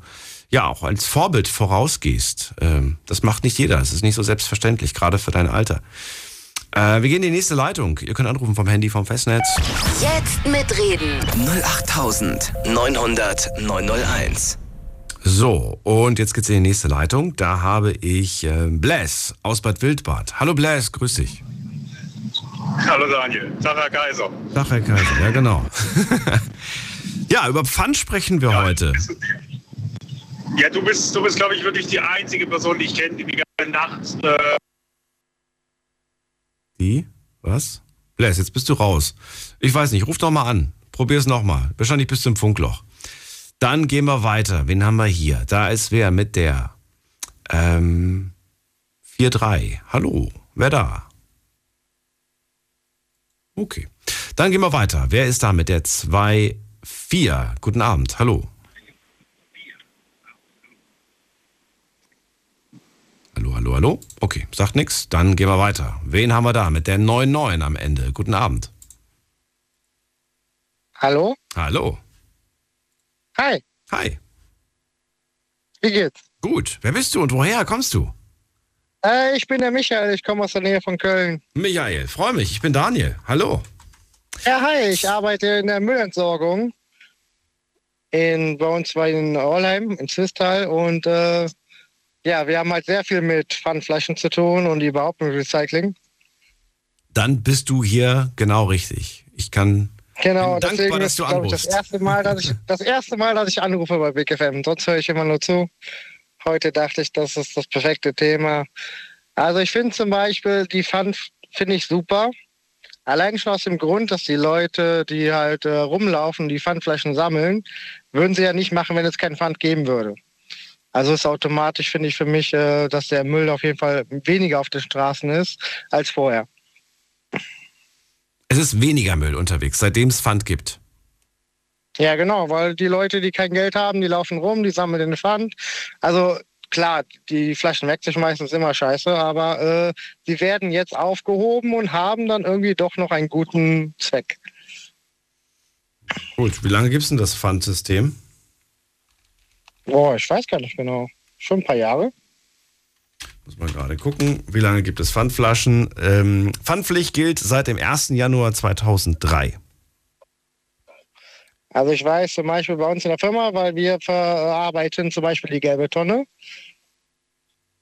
ja auch als Vorbild vorausgehst. Ähm, das macht nicht jeder. Es ist nicht so selbstverständlich, gerade für dein Alter. Äh, wir gehen in die nächste Leitung. Ihr könnt anrufen vom Handy vom Festnetz. Jetzt mitreden. 08900 901. So, und jetzt geht's in die nächste Leitung. Da habe ich äh, Bless aus Bad Wildbad. Hallo Bless, grüß dich. Hallo Daniel. Tag, Herr Kaiser. Tag, Herr Kaiser, ja genau. ja, über Pfand sprechen wir ja, heute. Ja, du bist, du bist, glaube ich, wirklich die einzige Person, die ich kenne, die die ganze Nacht. Äh die? Was? Bless, jetzt bist du raus. Ich weiß nicht, ruf doch mal an. Probier's nochmal. Wahrscheinlich bist du im Funkloch. Dann gehen wir weiter. Wen haben wir hier? Da ist wer mit der ähm, 4-3. Hallo, wer da? Okay. Dann gehen wir weiter. Wer ist da mit der 2-4? Guten Abend, hallo. Hallo, hallo, hallo. Okay, sagt nichts. Dann gehen wir weiter. Wen haben wir da mit der 9-9 am Ende? Guten Abend. Hallo? Hallo. Hi, Hi. wie geht's? Gut. Wer bist du und woher kommst du? Äh, ich bin der Michael, ich komme aus der Nähe von Köln. Michael, freue mich. Ich bin Daniel. Hallo. Ja, hi, ich arbeite in der Müllentsorgung in, bei uns bei in Orlheim, in Zwistal. Und äh, ja, wir haben halt sehr viel mit Pfandflaschen zu tun und überhaupt mit Recycling. Dann bist du hier genau richtig. Ich kann. Genau, Bin dankbar, deswegen dass ist ich, das anrufst. erste Mal, dass ich das erste Mal, dass ich anrufe bei Big FM. Sonst höre ich immer nur zu. Heute dachte ich, das ist das perfekte Thema. Also ich finde zum Beispiel die Pfand finde ich super. Allein schon aus dem Grund, dass die Leute, die halt äh, rumlaufen, die Pfandflaschen sammeln, würden sie ja nicht machen, wenn es kein Pfand geben würde. Also ist automatisch, finde ich für mich, äh, dass der Müll auf jeden Fall weniger auf den Straßen ist als vorher. Es ist weniger Müll unterwegs, seitdem es Pfand gibt. Ja, genau, weil die Leute, die kein Geld haben, die laufen rum, die sammeln den Pfand. Also klar, die Flaschen wegzuschmeißen ist immer scheiße, aber äh, sie werden jetzt aufgehoben und haben dann irgendwie doch noch einen guten Zweck. Gut, wie lange gibt es denn das Pfandsystem? Boah, ich weiß gar nicht genau. Schon ein paar Jahre. Muss man gerade gucken. Wie lange gibt es Pfandflaschen? Ähm, Pfandpflicht gilt seit dem 1. Januar 2003. Also ich weiß zum Beispiel bei uns in der Firma, weil wir verarbeiten zum Beispiel die gelbe Tonne.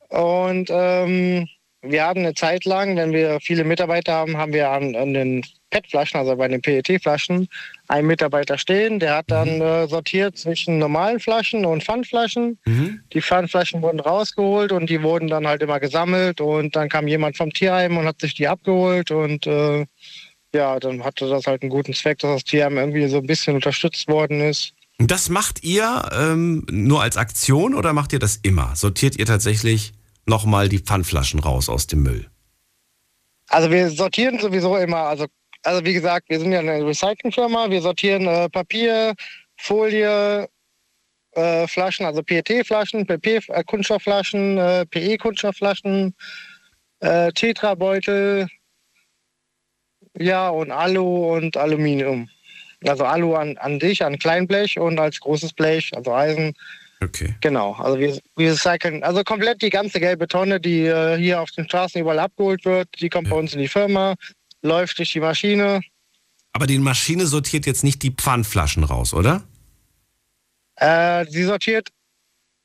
Und ähm, wir haben eine Zeit lang, wenn wir viele Mitarbeiter haben, haben wir an, an den PET-Flaschen, also bei den PET-Flaschen, einen Mitarbeiter stehen, der hat dann äh, sortiert zwischen normalen Flaschen und Pfandflaschen. Die Pfandflaschen wurden rausgeholt und die wurden dann halt immer gesammelt und dann kam jemand vom Tierheim und hat sich die abgeholt und äh, ja, dann hatte das halt einen guten Zweck, dass das Tierheim irgendwie so ein bisschen unterstützt worden ist. Und Das macht ihr ähm, nur als Aktion oder macht ihr das immer? Sortiert ihr tatsächlich nochmal die Pfandflaschen raus aus dem Müll? Also wir sortieren sowieso immer, also, also wie gesagt, wir sind ja eine Recyclingfirma, wir sortieren äh, Papier, Folie, äh, Flaschen, also PET-Flaschen, PP, äh, Kunststoffflaschen, äh, PE-Kunststoffflaschen, äh, Tetrabeutel, ja, und Alu und Aluminium. Also Alu an, an dich, an Kleinblech und als großes Blech, also Eisen. Okay. Genau, also wir, wir recyceln, also komplett die ganze gelbe Tonne, die äh, hier auf den Straßen überall abgeholt wird, die kommt bei uns in die Firma, läuft durch die Maschine. Aber die Maschine sortiert jetzt nicht die Pfandflaschen raus, oder? Äh, sie sortiert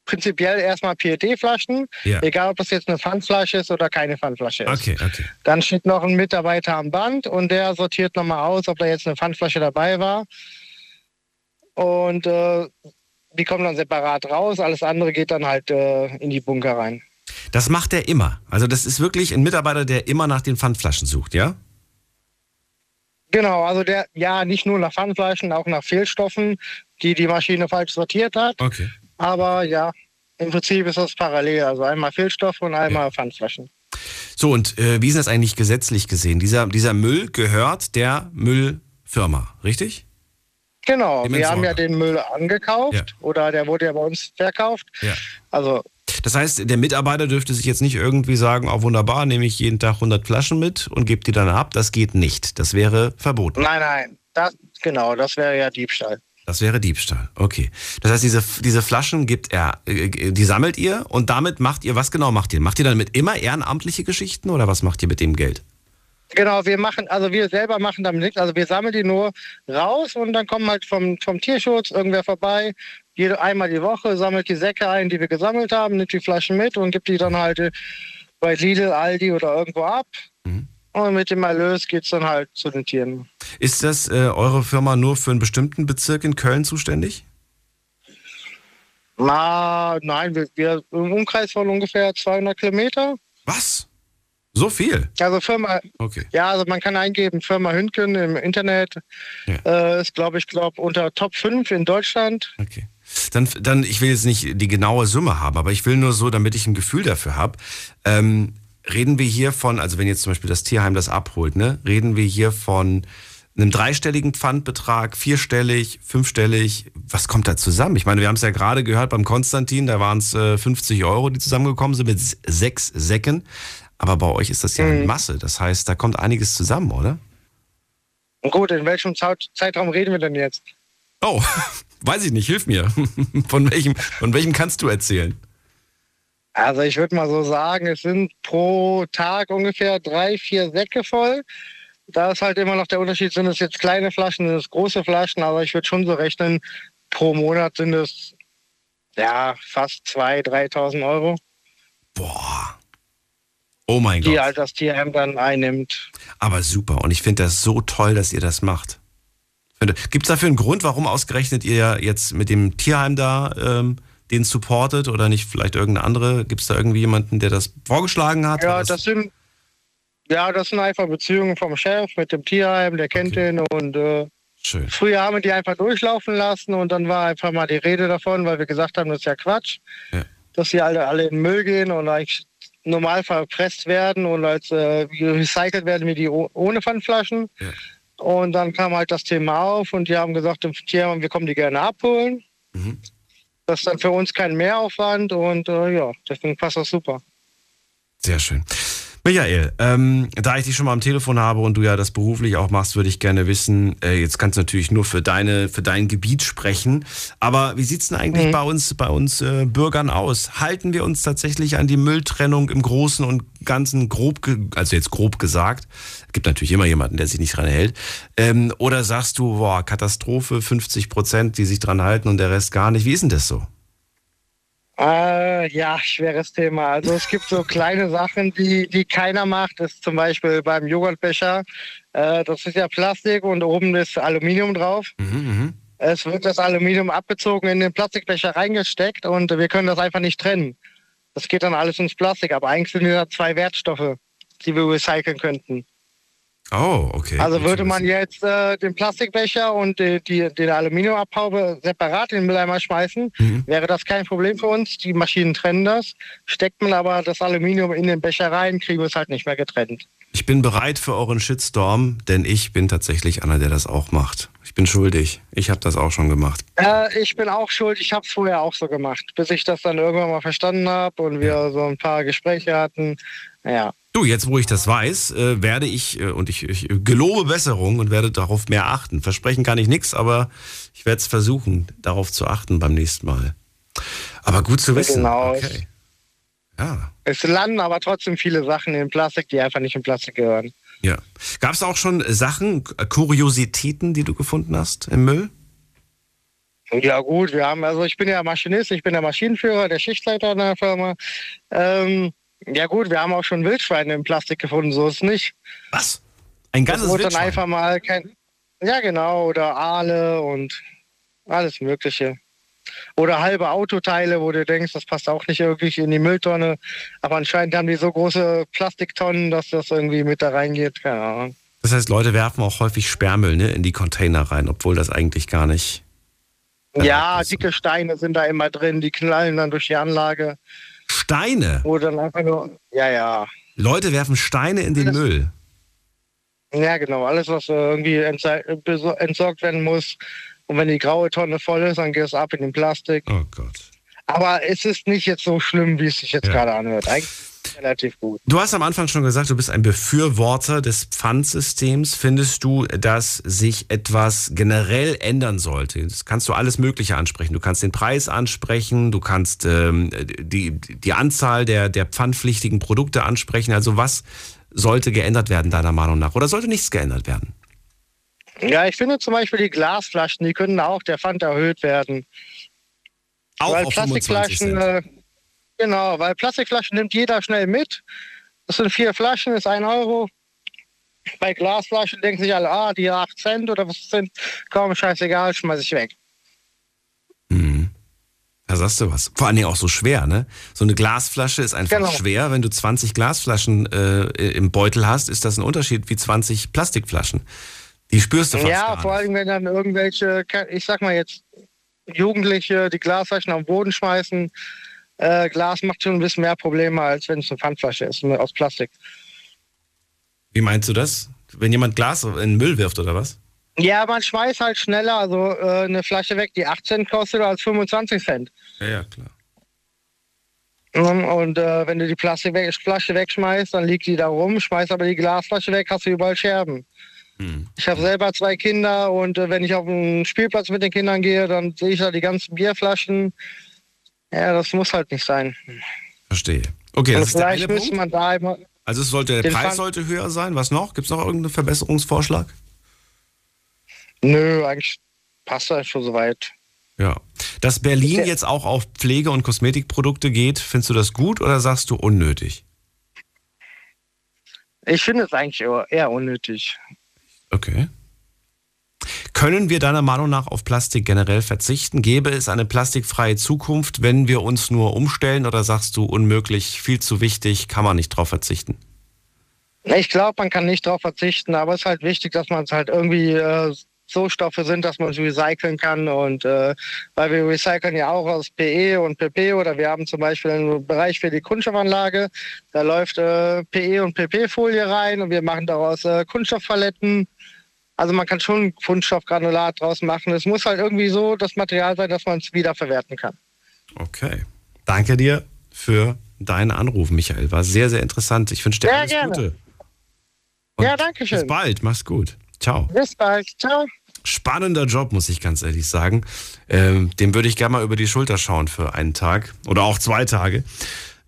prinzipiell erstmal PET-Flaschen, Ja. egal ob das jetzt eine Pfandflasche ist oder keine Pfandflasche ist. Okay, okay. Dann steht noch ein Mitarbeiter am Band und der sortiert nochmal aus, ob da jetzt eine Pfandflasche dabei war. Und äh, die kommen dann separat raus, alles andere geht dann halt äh, in die Bunker rein. Das macht er immer. Also das ist wirklich ein Mitarbeiter, der immer nach den Pfandflaschen sucht, ja? Genau, also der, ja, nicht nur nach Pfandflaschen, auch nach Fehlstoffen, die die Maschine falsch sortiert hat. Okay. Aber ja, im Prinzip ist das parallel. Also einmal Fehlstoffe und einmal Pfandflaschen. So, und äh, wie ist das eigentlich gesetzlich gesehen? Dieser, dieser Müll gehört der Müllfirma, richtig? Genau, Dem wir haben ja den Müll angekauft Ja. oder der wurde ja bei uns verkauft. Ja. Also Das heißt, der Mitarbeiter dürfte sich jetzt nicht irgendwie sagen, oh wunderbar, nehme ich jeden Tag 100 Flaschen mit und gebe die dann ab. Das geht nicht. Das wäre verboten. nein, nein, das, genau, das wäre ja Diebstahl. Das wäre Diebstahl. Okay. Das heißt, diese, diese Flaschen gibt er, äh, die sammelt ihr und damit macht ihr, was genau macht ihr? Macht ihr damit immer ehrenamtliche Geschichten oder was macht ihr mit dem Geld? Genau, wir machen, also wir selber machen damit nichts. Also wir sammeln die nur raus und dann kommen halt vom, vom Tierschutz irgendwer vorbei. Jede, einmal die Woche sammelt die Säcke ein, die wir gesammelt haben, nimmt die Flaschen mit und gibt die dann halt äh, bei Lidl, Aldi oder irgendwo ab. Und mit dem Erlös geht es dann halt zu den Tieren. Ist das äh, eure Firma nur für einen bestimmten Bezirk in Köln zuständig? Na, nein, wir, wir im Umkreis von ungefähr 200 Kilometer. Was? So viel? Also Firma, Okay. ja, also man kann eingeben, Firma Hünken im Internet. Äh, ist, glaube ich, glaube unter Top 5 in Deutschland. Okay. Dann, dann, ich will jetzt nicht die genaue Summe haben, aber ich will nur so, damit ich ein Gefühl dafür habe. Ähm, reden wir hier von, also wenn jetzt zum Beispiel das Tierheim das abholt, ne, reden wir hier von einem dreistelligen Pfandbetrag, vierstellig, fünfstellig? Was kommt da zusammen? Ich meine, wir haben es ja gerade gehört beim Konstantin, da waren es äh, 50 Euro, die zusammengekommen sind mit sechs Säcken. Aber bei euch ist das ja eine Mhm. Masse. Das heißt, da kommt einiges zusammen, oder? Gut, in welchem Zeit- Zeitraum reden wir denn jetzt? Oh, weiß ich nicht, hilf mir. Von welchem, von welchem kannst du erzählen? Also ich würde mal so sagen, es sind pro Tag ungefähr drei, vier Säcke voll. Da ist halt immer noch der Unterschied, sind es jetzt kleine Flaschen, sind es große Flaschen, aber ich würde schon so rechnen, pro Monat sind es ja fast 2.000, 3.000 Euro, Boah. Oh mein die Gott. halt das Tierheim dann einnimmt. Aber super. Und ich finde das so toll, dass ihr das macht. Gibt es dafür einen Grund, warum ausgerechnet ihr jetzt mit dem Tierheim da ähm, den supportet oder nicht vielleicht irgendeine andere? Gibt es da irgendwie jemanden, der das vorgeschlagen hat? Ja, Oder das sind ja, das sind einfach Beziehungen vom Chef mit dem Tierheim, der kennt Okay. ihn und äh, Schön. Früher haben wir die einfach durchlaufen lassen und dann war einfach mal die Rede davon, weil wir gesagt haben, das ist ja Quatsch, Ja. dass sie alle, alle in den Müll gehen und eigentlich normal verpresst werden und als äh, recycelt werden wie die oh- ohne Pfandflaschen. Ja. Und dann kam halt das Thema auf und die haben gesagt, im Tierheim, wir kommen die gerne abholen. Mhm. Das ist dann für uns kein Mehraufwand und äh, ja, deswegen passt das super. Sehr schön. Michael, ähm, da ich dich schon mal am Telefon habe und du ja das beruflich auch machst, würde ich gerne wissen, äh, jetzt kannst du natürlich nur für deine, für dein Gebiet sprechen, aber wie sieht's denn eigentlich Mhm. bei uns, bei uns äh, Bürgern aus? Halten wir uns tatsächlich an die Mülltrennung im Großen und Ganzen grob, also jetzt grob gesagt? Es gibt natürlich immer jemanden, der sich nicht dran hält. Ähm, oder sagst du, boah, Katastrophe, 50 Prozent, die sich dran halten und der Rest gar nicht? Wie ist denn das so? Äh, ja, schweres Thema. Also es gibt so kleine Sachen, die, die keiner macht. Das ist zum Beispiel beim Joghurtbecher. Äh, das ist ja Plastik und oben ist Aluminium drauf. Mhm, mhm. Es wird das Aluminium abgezogen, in den Plastikbecher reingesteckt und wir können das einfach nicht trennen. Das geht dann alles ins Plastik, aber eigentlich sind da zwei Wertstoffe, die wir recyceln könnten. Oh, okay. Also würde man jetzt äh, den Plastikbecher und die, die, den Aluminiumabhaube separat in den Mülleimer schmeißen, Mhm. wäre das kein Problem für uns. Die Maschinen trennen das. Steckt man aber das Aluminium in den Becher rein, kriegen wir es halt nicht mehr getrennt. Ich bin bereit für euren Shitstorm, denn ich bin tatsächlich einer, der das auch macht. Ich bin schuldig. Ich habe das auch schon gemacht. Äh, ich bin auch schuld. Ich habe es vorher auch so gemacht, bis ich das dann irgendwann mal verstanden habe und wir so ein paar Gespräche hatten. Ja. Du, jetzt wo ich das weiß, äh, werde ich, äh, und ich, ich gelobe Besserung und werde darauf mehr achten. Versprechen kann ich nichts, aber ich werde es versuchen, darauf zu achten beim nächsten Mal. Aber gut zu wissen. Genau. Okay. Ja, Es landen aber trotzdem viele Sachen in Plastik, die einfach nicht in Plastik gehören. ja. Gab es auch schon Sachen, Kuriositäten, die du gefunden hast im Müll? Ja gut, wir haben, also ich bin ja Maschinist, ich bin der Maschinenführer, der Schichtleiter in der Firma. Ähm, ja gut, wir haben auch schon Wildschweine im Plastik gefunden, so ist es nicht. Was? Ein ganzes wurde dann Wildschwein? einfach mal kein. Ja genau, oder Aale und alles Mögliche. Oder halbe Autoteile, wo du denkst, das passt auch nicht wirklich in die Mülltonne. Aber anscheinend haben die so große Plastiktonnen, dass das irgendwie mit da reingeht. Keine Ahnung. Das heißt, Leute werfen auch häufig Sperrmüll ne, in die Container rein, obwohl das eigentlich gar nicht. Ja, das- dicke Steine sind da immer drin, die knallen dann durch die Anlage. Steine. Wo dann einfach nur. Ja, ja. Leute werfen Steine in den Das- Müll. Ja, genau. Alles, was äh, irgendwie entsorgt werden muss. Und wenn die graue Tonne voll ist, dann geht es ab in den Plastik. Oh Gott. Aber es ist nicht jetzt so schlimm, wie es sich jetzt Ja. gerade anhört. Eigentlich relativ gut. Du hast am Anfang schon gesagt, du bist ein Befürworter des Pfandsystems. Findest du, dass sich etwas generell ändern sollte? Das kannst du alles Mögliche ansprechen. Du kannst den Preis ansprechen, du kannst ähm, die, die Anzahl der, der pfandpflichtigen Produkte ansprechen. Also was sollte geändert werden, deiner Meinung nach? Oder sollte nichts geändert werden? Ja, ich finde zum Beispiel die Glasflaschen, die können auch der Pfand erhöht werden. Auch weil auf 25 Plastikflaschen, Cent. Genau, weil Plastikflaschen nimmt jeder schnell mit. Das sind vier Flaschen, ist ein Euro. Bei Glasflaschen denken sich alle, ah, die 8 Cent oder was sind, komm, scheißegal, schmeiß ich weg. Mhm. Da sagst du was. Vor Dingen auch so schwer, ne? So eine Glasflasche ist einfach Genau. schwer. Wenn du 20 Glasflaschen äh, im Beutel hast, ist das ein Unterschied wie 20 Plastikflaschen. Die spürst du fast Ja, vor allem, wenn dann irgendwelche, ich sag mal jetzt, Jugendliche die Glasflaschen am Boden schmeißen. Äh, Glas macht schon ein bisschen mehr Probleme, als wenn es eine Pfandflasche ist, aus Plastik. Wie meinst du das? Wenn jemand Glas in den Müll wirft oder was? Ja, man schmeißt halt schneller, also äh, eine Flasche weg, die 8 Cent kostet, als 25 Cent. Ja, ja, klar. Mhm, Und äh, wenn du die Plastik weg, Flasche wegschmeißt, dann liegt die da rum. Schmeißt aber die Glasflasche weg, hast du überall Scherben. Hm. Ich habe selber zwei Kinder und äh, wenn ich auf den Spielplatz mit den Kindern gehe, dann sehe ich da die ganzen Bierflaschen. Ja, das muss halt nicht sein. Verstehe. Okay, Und das ist der eine Punkt. man da immer. Also es sollte, der Preis Pfand- sollte höher sein. Was noch? Gibt es noch irgendeinen Verbesserungsvorschlag? Nö, eigentlich passt das schon soweit. Ja. Dass Berlin jetzt auch auf Pflege- und Kosmetikprodukte geht, findest du das gut oder sagst du unnötig? Ich finde es eigentlich eher unnötig. Okay. Können wir deiner Meinung nach auf Plastik generell verzichten? Gäbe es eine plastikfreie Zukunft, wenn wir uns nur umstellen oder sagst du unmöglich, viel zu wichtig, kann man nicht drauf verzichten? Ich glaube, man kann nicht darauf verzichten, aber es ist halt wichtig, dass man es halt irgendwie äh, so Stoffe sind, dass man es recyceln kann. Und äh, weil wir recyceln ja auch aus PE und PP oder wir haben zum Beispiel einen Bereich für die Kunststoffanlage, da läuft äh, PE und PP-Folie rein und wir machen daraus äh, Kunststoffpaletten. Also man kann schon Kunststoffgranulat draus machen. Es muss halt irgendwie so das Material sein, dass man es wiederverwerten kann. Okay. Danke dir für deinen Anruf, Michael. War sehr, sehr interessant. Ich wünsche dir Sehr alles gerne. Gute. Und ja, danke Bis schön. bald. Mach's gut. Ciao. Bis bald. Ciao. Spannender Job, muss ich ganz ehrlich sagen. Ähm, dem würde ich gerne mal über die Schulter schauen für einen Tag oder auch zwei Tage.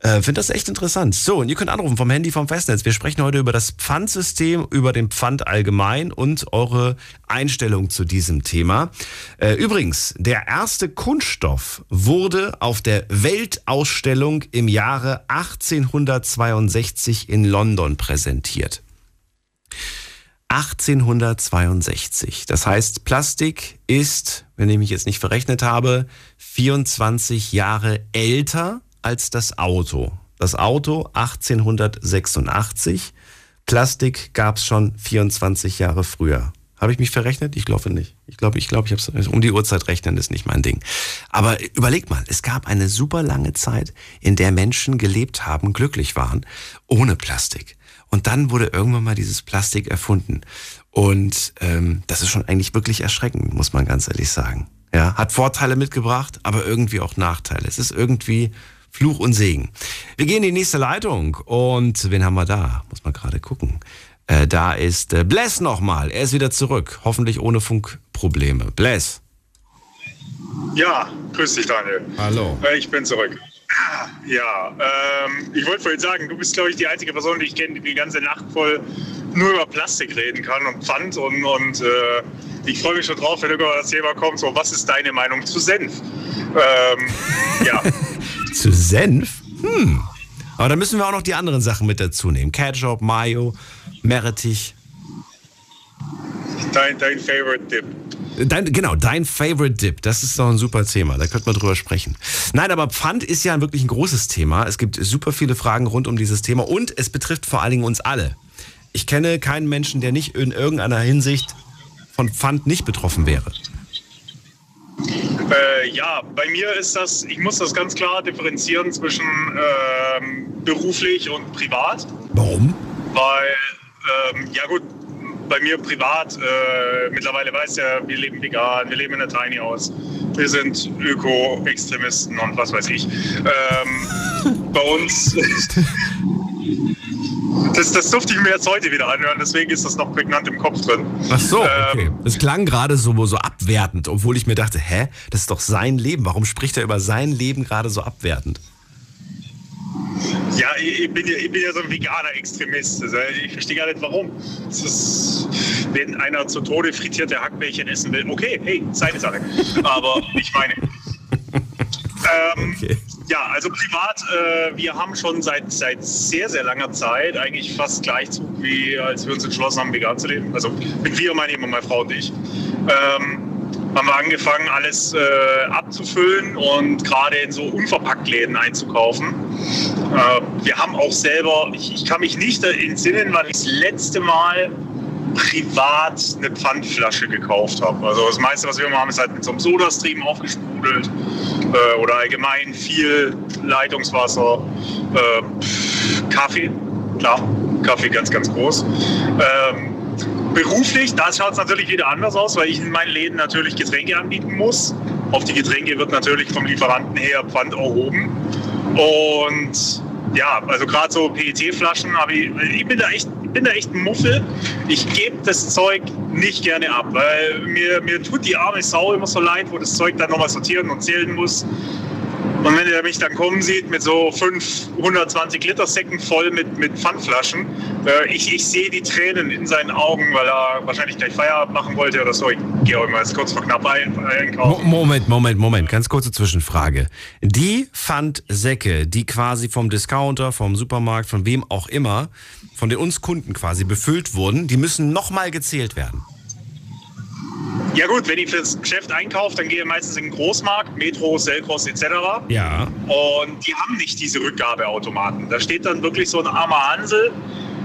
Äh, Finde das echt interessant. So, und ihr könnt anrufen vom Handy vom Festnetz. Wir sprechen heute über das Pfandsystem, über den Pfand allgemein und eure Einstellung zu diesem Thema. Äh, übrigens, der erste Kunststoff wurde auf der Weltausstellung im Jahre 1862 in London präsentiert. 1862. Das heißt, Plastik ist, wenn ich mich jetzt nicht verrechnet habe, 24 Jahre älter als das Auto. Das Auto 1886. Plastik gab es schon 24 Jahre früher. Habe ich mich verrechnet? Ich glaube nicht. Ich glaube, ich glaube, ich habe es um die Uhrzeit rechnen ist nicht mein Ding. Aber überleg mal, es gab eine super lange Zeit, in der Menschen gelebt haben, glücklich waren, ohne Plastik. Und dann wurde irgendwann mal dieses Plastik erfunden. Und ähm, das ist schon eigentlich wirklich erschreckend, muss man ganz ehrlich sagen. Ja, hat Vorteile mitgebracht, aber irgendwie auch Nachteile. Es ist irgendwie Fluch und Segen. Wir gehen in die nächste Leitung. Und wen haben wir da? Muss man gerade gucken. Äh, da ist äh, Bless nochmal. Er ist wieder zurück. Hoffentlich ohne Funkprobleme. Bless. Ja, grüß dich, Daniel. Hallo. Äh, Ich bin zurück. Ah, Ja, ähm, ich wollte vorhin sagen, du bist, glaube ich, die einzige Person, die ich kenne, die die ganze Nacht voll nur über Plastik reden kann und Pfand. Und, und äh, ich freue mich schon drauf, wenn irgendwann das Thema kommt. So, was ist deine Meinung zu Senf? Ähm, ja, Zu Senf? Hm. Aber da müssen wir auch noch die anderen Sachen mit dazu nehmen. Ketchup, Mayo, Meerrettich. dein, dein Favorite Dip. Dein, genau, dein Favorite Dip. Das ist doch ein super Thema. Da könnte man drüber sprechen. Nein, aber Pfand ist ja wirklich ein großes Thema. Es gibt super viele Fragen rund um dieses Thema und es betrifft vor allen Dingen uns alle. Ich kenne keinen Menschen, der nicht in irgendeiner Hinsicht von Pfand nicht betroffen wäre. Äh, ja, bei mir ist das, ich muss das ganz klar differenzieren zwischen ähm, beruflich und privat, Warum? weil, ähm, ja gut, bei mir privat, äh, mittlerweile weiß ja, wir leben vegan, wir leben in der Tiny House, wir sind Öko-Extremisten und was weiß ich. Ähm, bei uns, das, das durfte ich mir jetzt heute wieder anhören, deswegen ist das noch prägnant im Kopf drin. Ach so, Ähm, okay. Es klang gerade so, so abwertend, obwohl ich mir dachte, hä, das ist doch sein Leben. Warum spricht er über sein Leben gerade so abwertend? Ja, ich ich bin ja, ich bin ja so ein veganer Extremist. Also ich verstehe gar nicht, warum. Ist, wenn einer zu Tode frittierte Hackbällchen essen will, okay, hey, seine Sache. Aber nicht meine. Ähm, Okay. Ja, also privat, äh, wir haben schon seit, seit sehr, sehr langer Zeit eigentlich fast Gleichzug, wie als wir uns entschlossen haben, vegan zu leben. Also mit wir meine ich immer meine Frau und ich. Ähm, haben wir angefangen, alles äh, abzufüllen und gerade in so Unverpacktläden einzukaufen. Äh, wir haben auch selber, ich, ich kann mich nicht entsinnen, wann ich das letzte Mal privat eine Pfandflasche gekauft habe. Also das meiste, was wir immer haben, ist halt mit so einem Sodastream aufgesprudelt äh, oder allgemein viel Leitungswasser, äh, Kaffee, klar, Kaffee ganz, ganz groß. Ähm, Beruflich, da schaut es natürlich wieder anders aus, weil ich in meinen Läden natürlich Getränke anbieten muss. Auf die Getränke wird natürlich vom Lieferanten her Pfand erhoben. Und ja, also gerade so PET-Flaschen, ich, ich, bin da echt, bin da echt ein Muffel. Ich gebe das Zeug nicht gerne ab, weil mir, mir tut die arme Sau immer so leid, wo das Zeug dann nochmal sortieren und zählen muss. Und wenn er mich dann kommen sieht mit so 520 Liter Säcken voll mit, mit Pfandflaschen, äh, ich, ich sehe die Tränen in seinen Augen, weil er wahrscheinlich gleich Feierabend machen wollte oder so. Ich gehe auch immer jetzt kurz vor knapp ein, einkaufen. Moment, Moment, Moment. Ganz kurze Zwischenfrage. Die Pfandsäcke, die quasi vom Discounter, vom Supermarkt, von wem auch immer, von den uns Kunden quasi befüllt wurden, die müssen nochmal gezählt werden. Ja gut, wenn ich fürs Geschäft einkaufe, dann gehe ich meistens in den Großmarkt, Metro, Selkos etc. Ja. Und die haben nicht diese Rückgabeautomaten. Da steht dann wirklich so ein armer Hansel,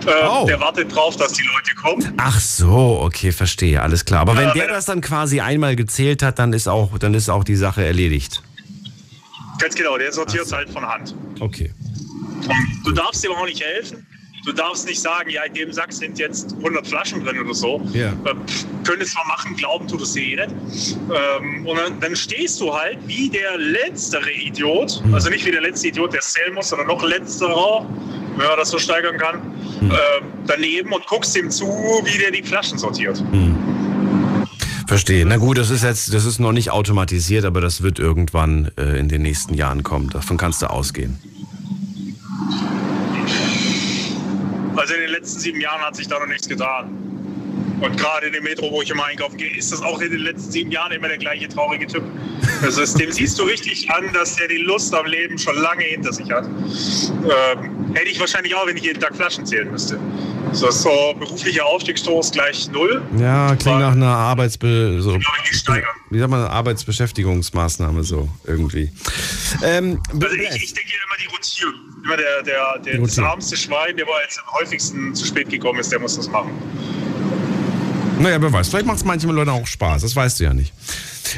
äh, Oh. der wartet drauf, dass die Leute kommen. Ach so, okay, verstehe, alles klar. Aber wenn der das dann quasi einmal gezählt hat, dann ist auch, dann ist auch die Sache erledigt. Ganz genau, der sortiert es halt von Hand. Okay. Und du darfst ihm auch nicht helfen. Du darfst nicht sagen, ja, in dem Sack sind jetzt 100 Flaschen drin oder so. Ja. Äh, Könntest zwar machen, glauben tut es eh nicht. Ähm, und dann, dann stehst du halt wie der letztere Idiot, Hm. also nicht wie der letzte Idiot, der zählen muss, sondern noch letzterer, wenn man das so steigern kann, Hm. äh, daneben und guckst ihm zu, wie der die Flaschen sortiert. Verstehe. Na gut, das ist jetzt, das ist noch nicht automatisiert, aber das wird irgendwann äh, in den nächsten Jahren kommen. Davon kannst du ausgehen. Also in den letzten sieben Jahren hat sich da noch nichts getan. Und gerade in dem Metro, wo ich immer einkaufen gehe, ist das auch in den letzten sieben Jahren immer der gleiche traurige Typ. Ist, dem siehst du richtig an, dass der die Lust am Leben schon lange hinter sich hat. Ähm, hätte ich wahrscheinlich auch, wenn ich jeden Tag Flaschen zählen müsste. So, so beruflicher Aufstiegsstoß gleich null. Ja, klingt nach einer Arbeitsbe so, wie sagt man, Arbeitsbeschäftigungsmaßnahme so irgendwie. Ähm, Also ich, ich denke immer, die rotieren. Immer der, der, der, das armste Schwein, der wohl jetzt am häufigsten zu spät gekommen ist, der muss das machen. Naja, wer weiß, vielleicht macht es manchmal Leuten auch Spaß, das weißt du ja nicht.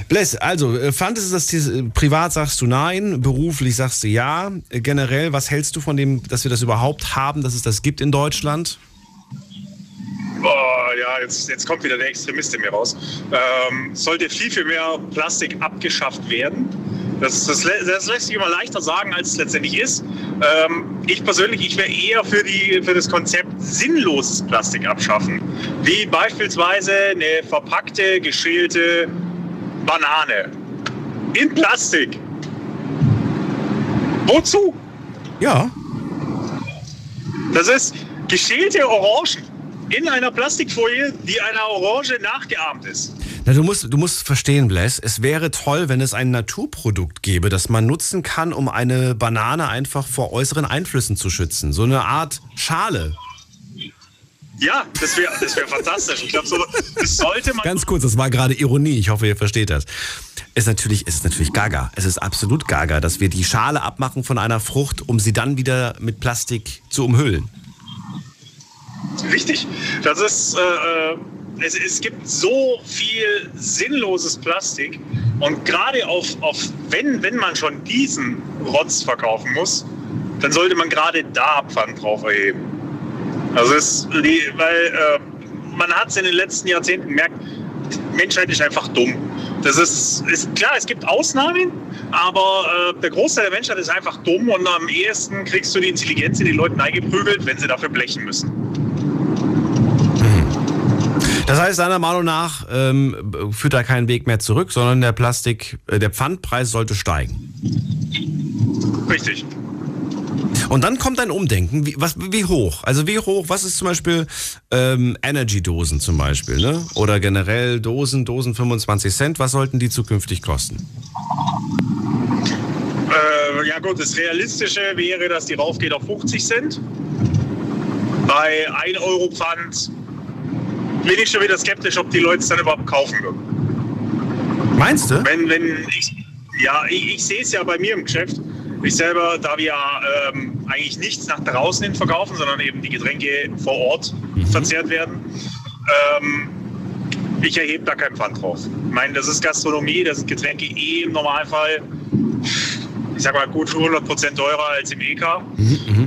Bless, also, äh, fandest du das äh, privat sagst du nein, beruflich sagst du ja. Äh, Generell, was hältst du von dem, dass wir das überhaupt haben, dass es das gibt in Deutschland? Boah, ja, jetzt, jetzt kommt wieder der Extremist in mir raus. Ähm, sollte viel, viel mehr Plastik abgeschafft werden. Das, das, das lässt sich immer leichter sagen, als es letztendlich ist. Ähm, ich persönlich, ich wäre eher für, die, für das Konzept sinnloses Plastik abschaffen. Wie beispielsweise eine verpackte, geschälte Banane. In Plastik. Wozu? Ja. Das ist geschälte Orangen in einer Plastikfolie, die einer Orange nachgeahmt ist. Na, du, musst, du musst verstehen, Bless, es wäre toll, wenn es ein Naturprodukt gäbe, das man nutzen kann, um eine Banane einfach vor äußeren Einflüssen zu schützen. So eine Art Schale. Ja, das wäre das wär fantastisch. Ich glaube, so, das sollte man. Ganz kurz, das war gerade Ironie, ich hoffe, ihr versteht das. Es ist natürlich, es ist natürlich gaga. Es ist absolut gaga, dass wir die Schale abmachen von einer Frucht, um sie dann wieder mit Plastik zu umhüllen. Richtig. Das ist. Äh, äh, es, es gibt so viel sinnloses Plastik. Und gerade auf, auf wenn, wenn man schon diesen Rotz verkaufen muss, dann sollte man gerade da Pfand drauf erheben. Also es, weil äh, man hat es in den letzten Jahrzehnten gemerkt, die Menschheit ist einfach dumm. Das ist, ist klar, es gibt Ausnahmen, aber äh, der Großteil der Menschheit ist einfach dumm und am ehesten kriegst du die Intelligenz in die Leute eingeprügelt, wenn sie dafür blechen müssen. Das heißt, deiner Meinung nach ähm, führt da kein Weg mehr zurück, sondern der Plastik, äh, der Pfandpreis sollte steigen. Richtig. Und dann kommt ein Umdenken. Wie, was, wie hoch? Also wie hoch? Was ist zum Beispiel ähm, Energy-Dosen zum Beispiel, ne? Oder generell Dosen, Dosen 25 Cent. Was sollten die zukünftig kosten? Äh, ja gut, das Realistische wäre, dass die raufgeht auf 50 Cent. Bei 1 Euro Pfand bin ich schon wieder skeptisch, ob die Leute es dann überhaupt kaufen würden. Meinst du? Wenn, wenn ich, ja, ich, ich sehe es ja bei mir im Geschäft. Ich selber, da wir ähm, eigentlich nichts nach draußen hin verkaufen, sondern eben die Getränke vor Ort verzehrt werden, ähm, ich erhebe da keinen Pfand drauf. Ich meine, das ist Gastronomie, das sind Getränke eh im Normalfall ich sag mal, gut 100% teurer als im EK.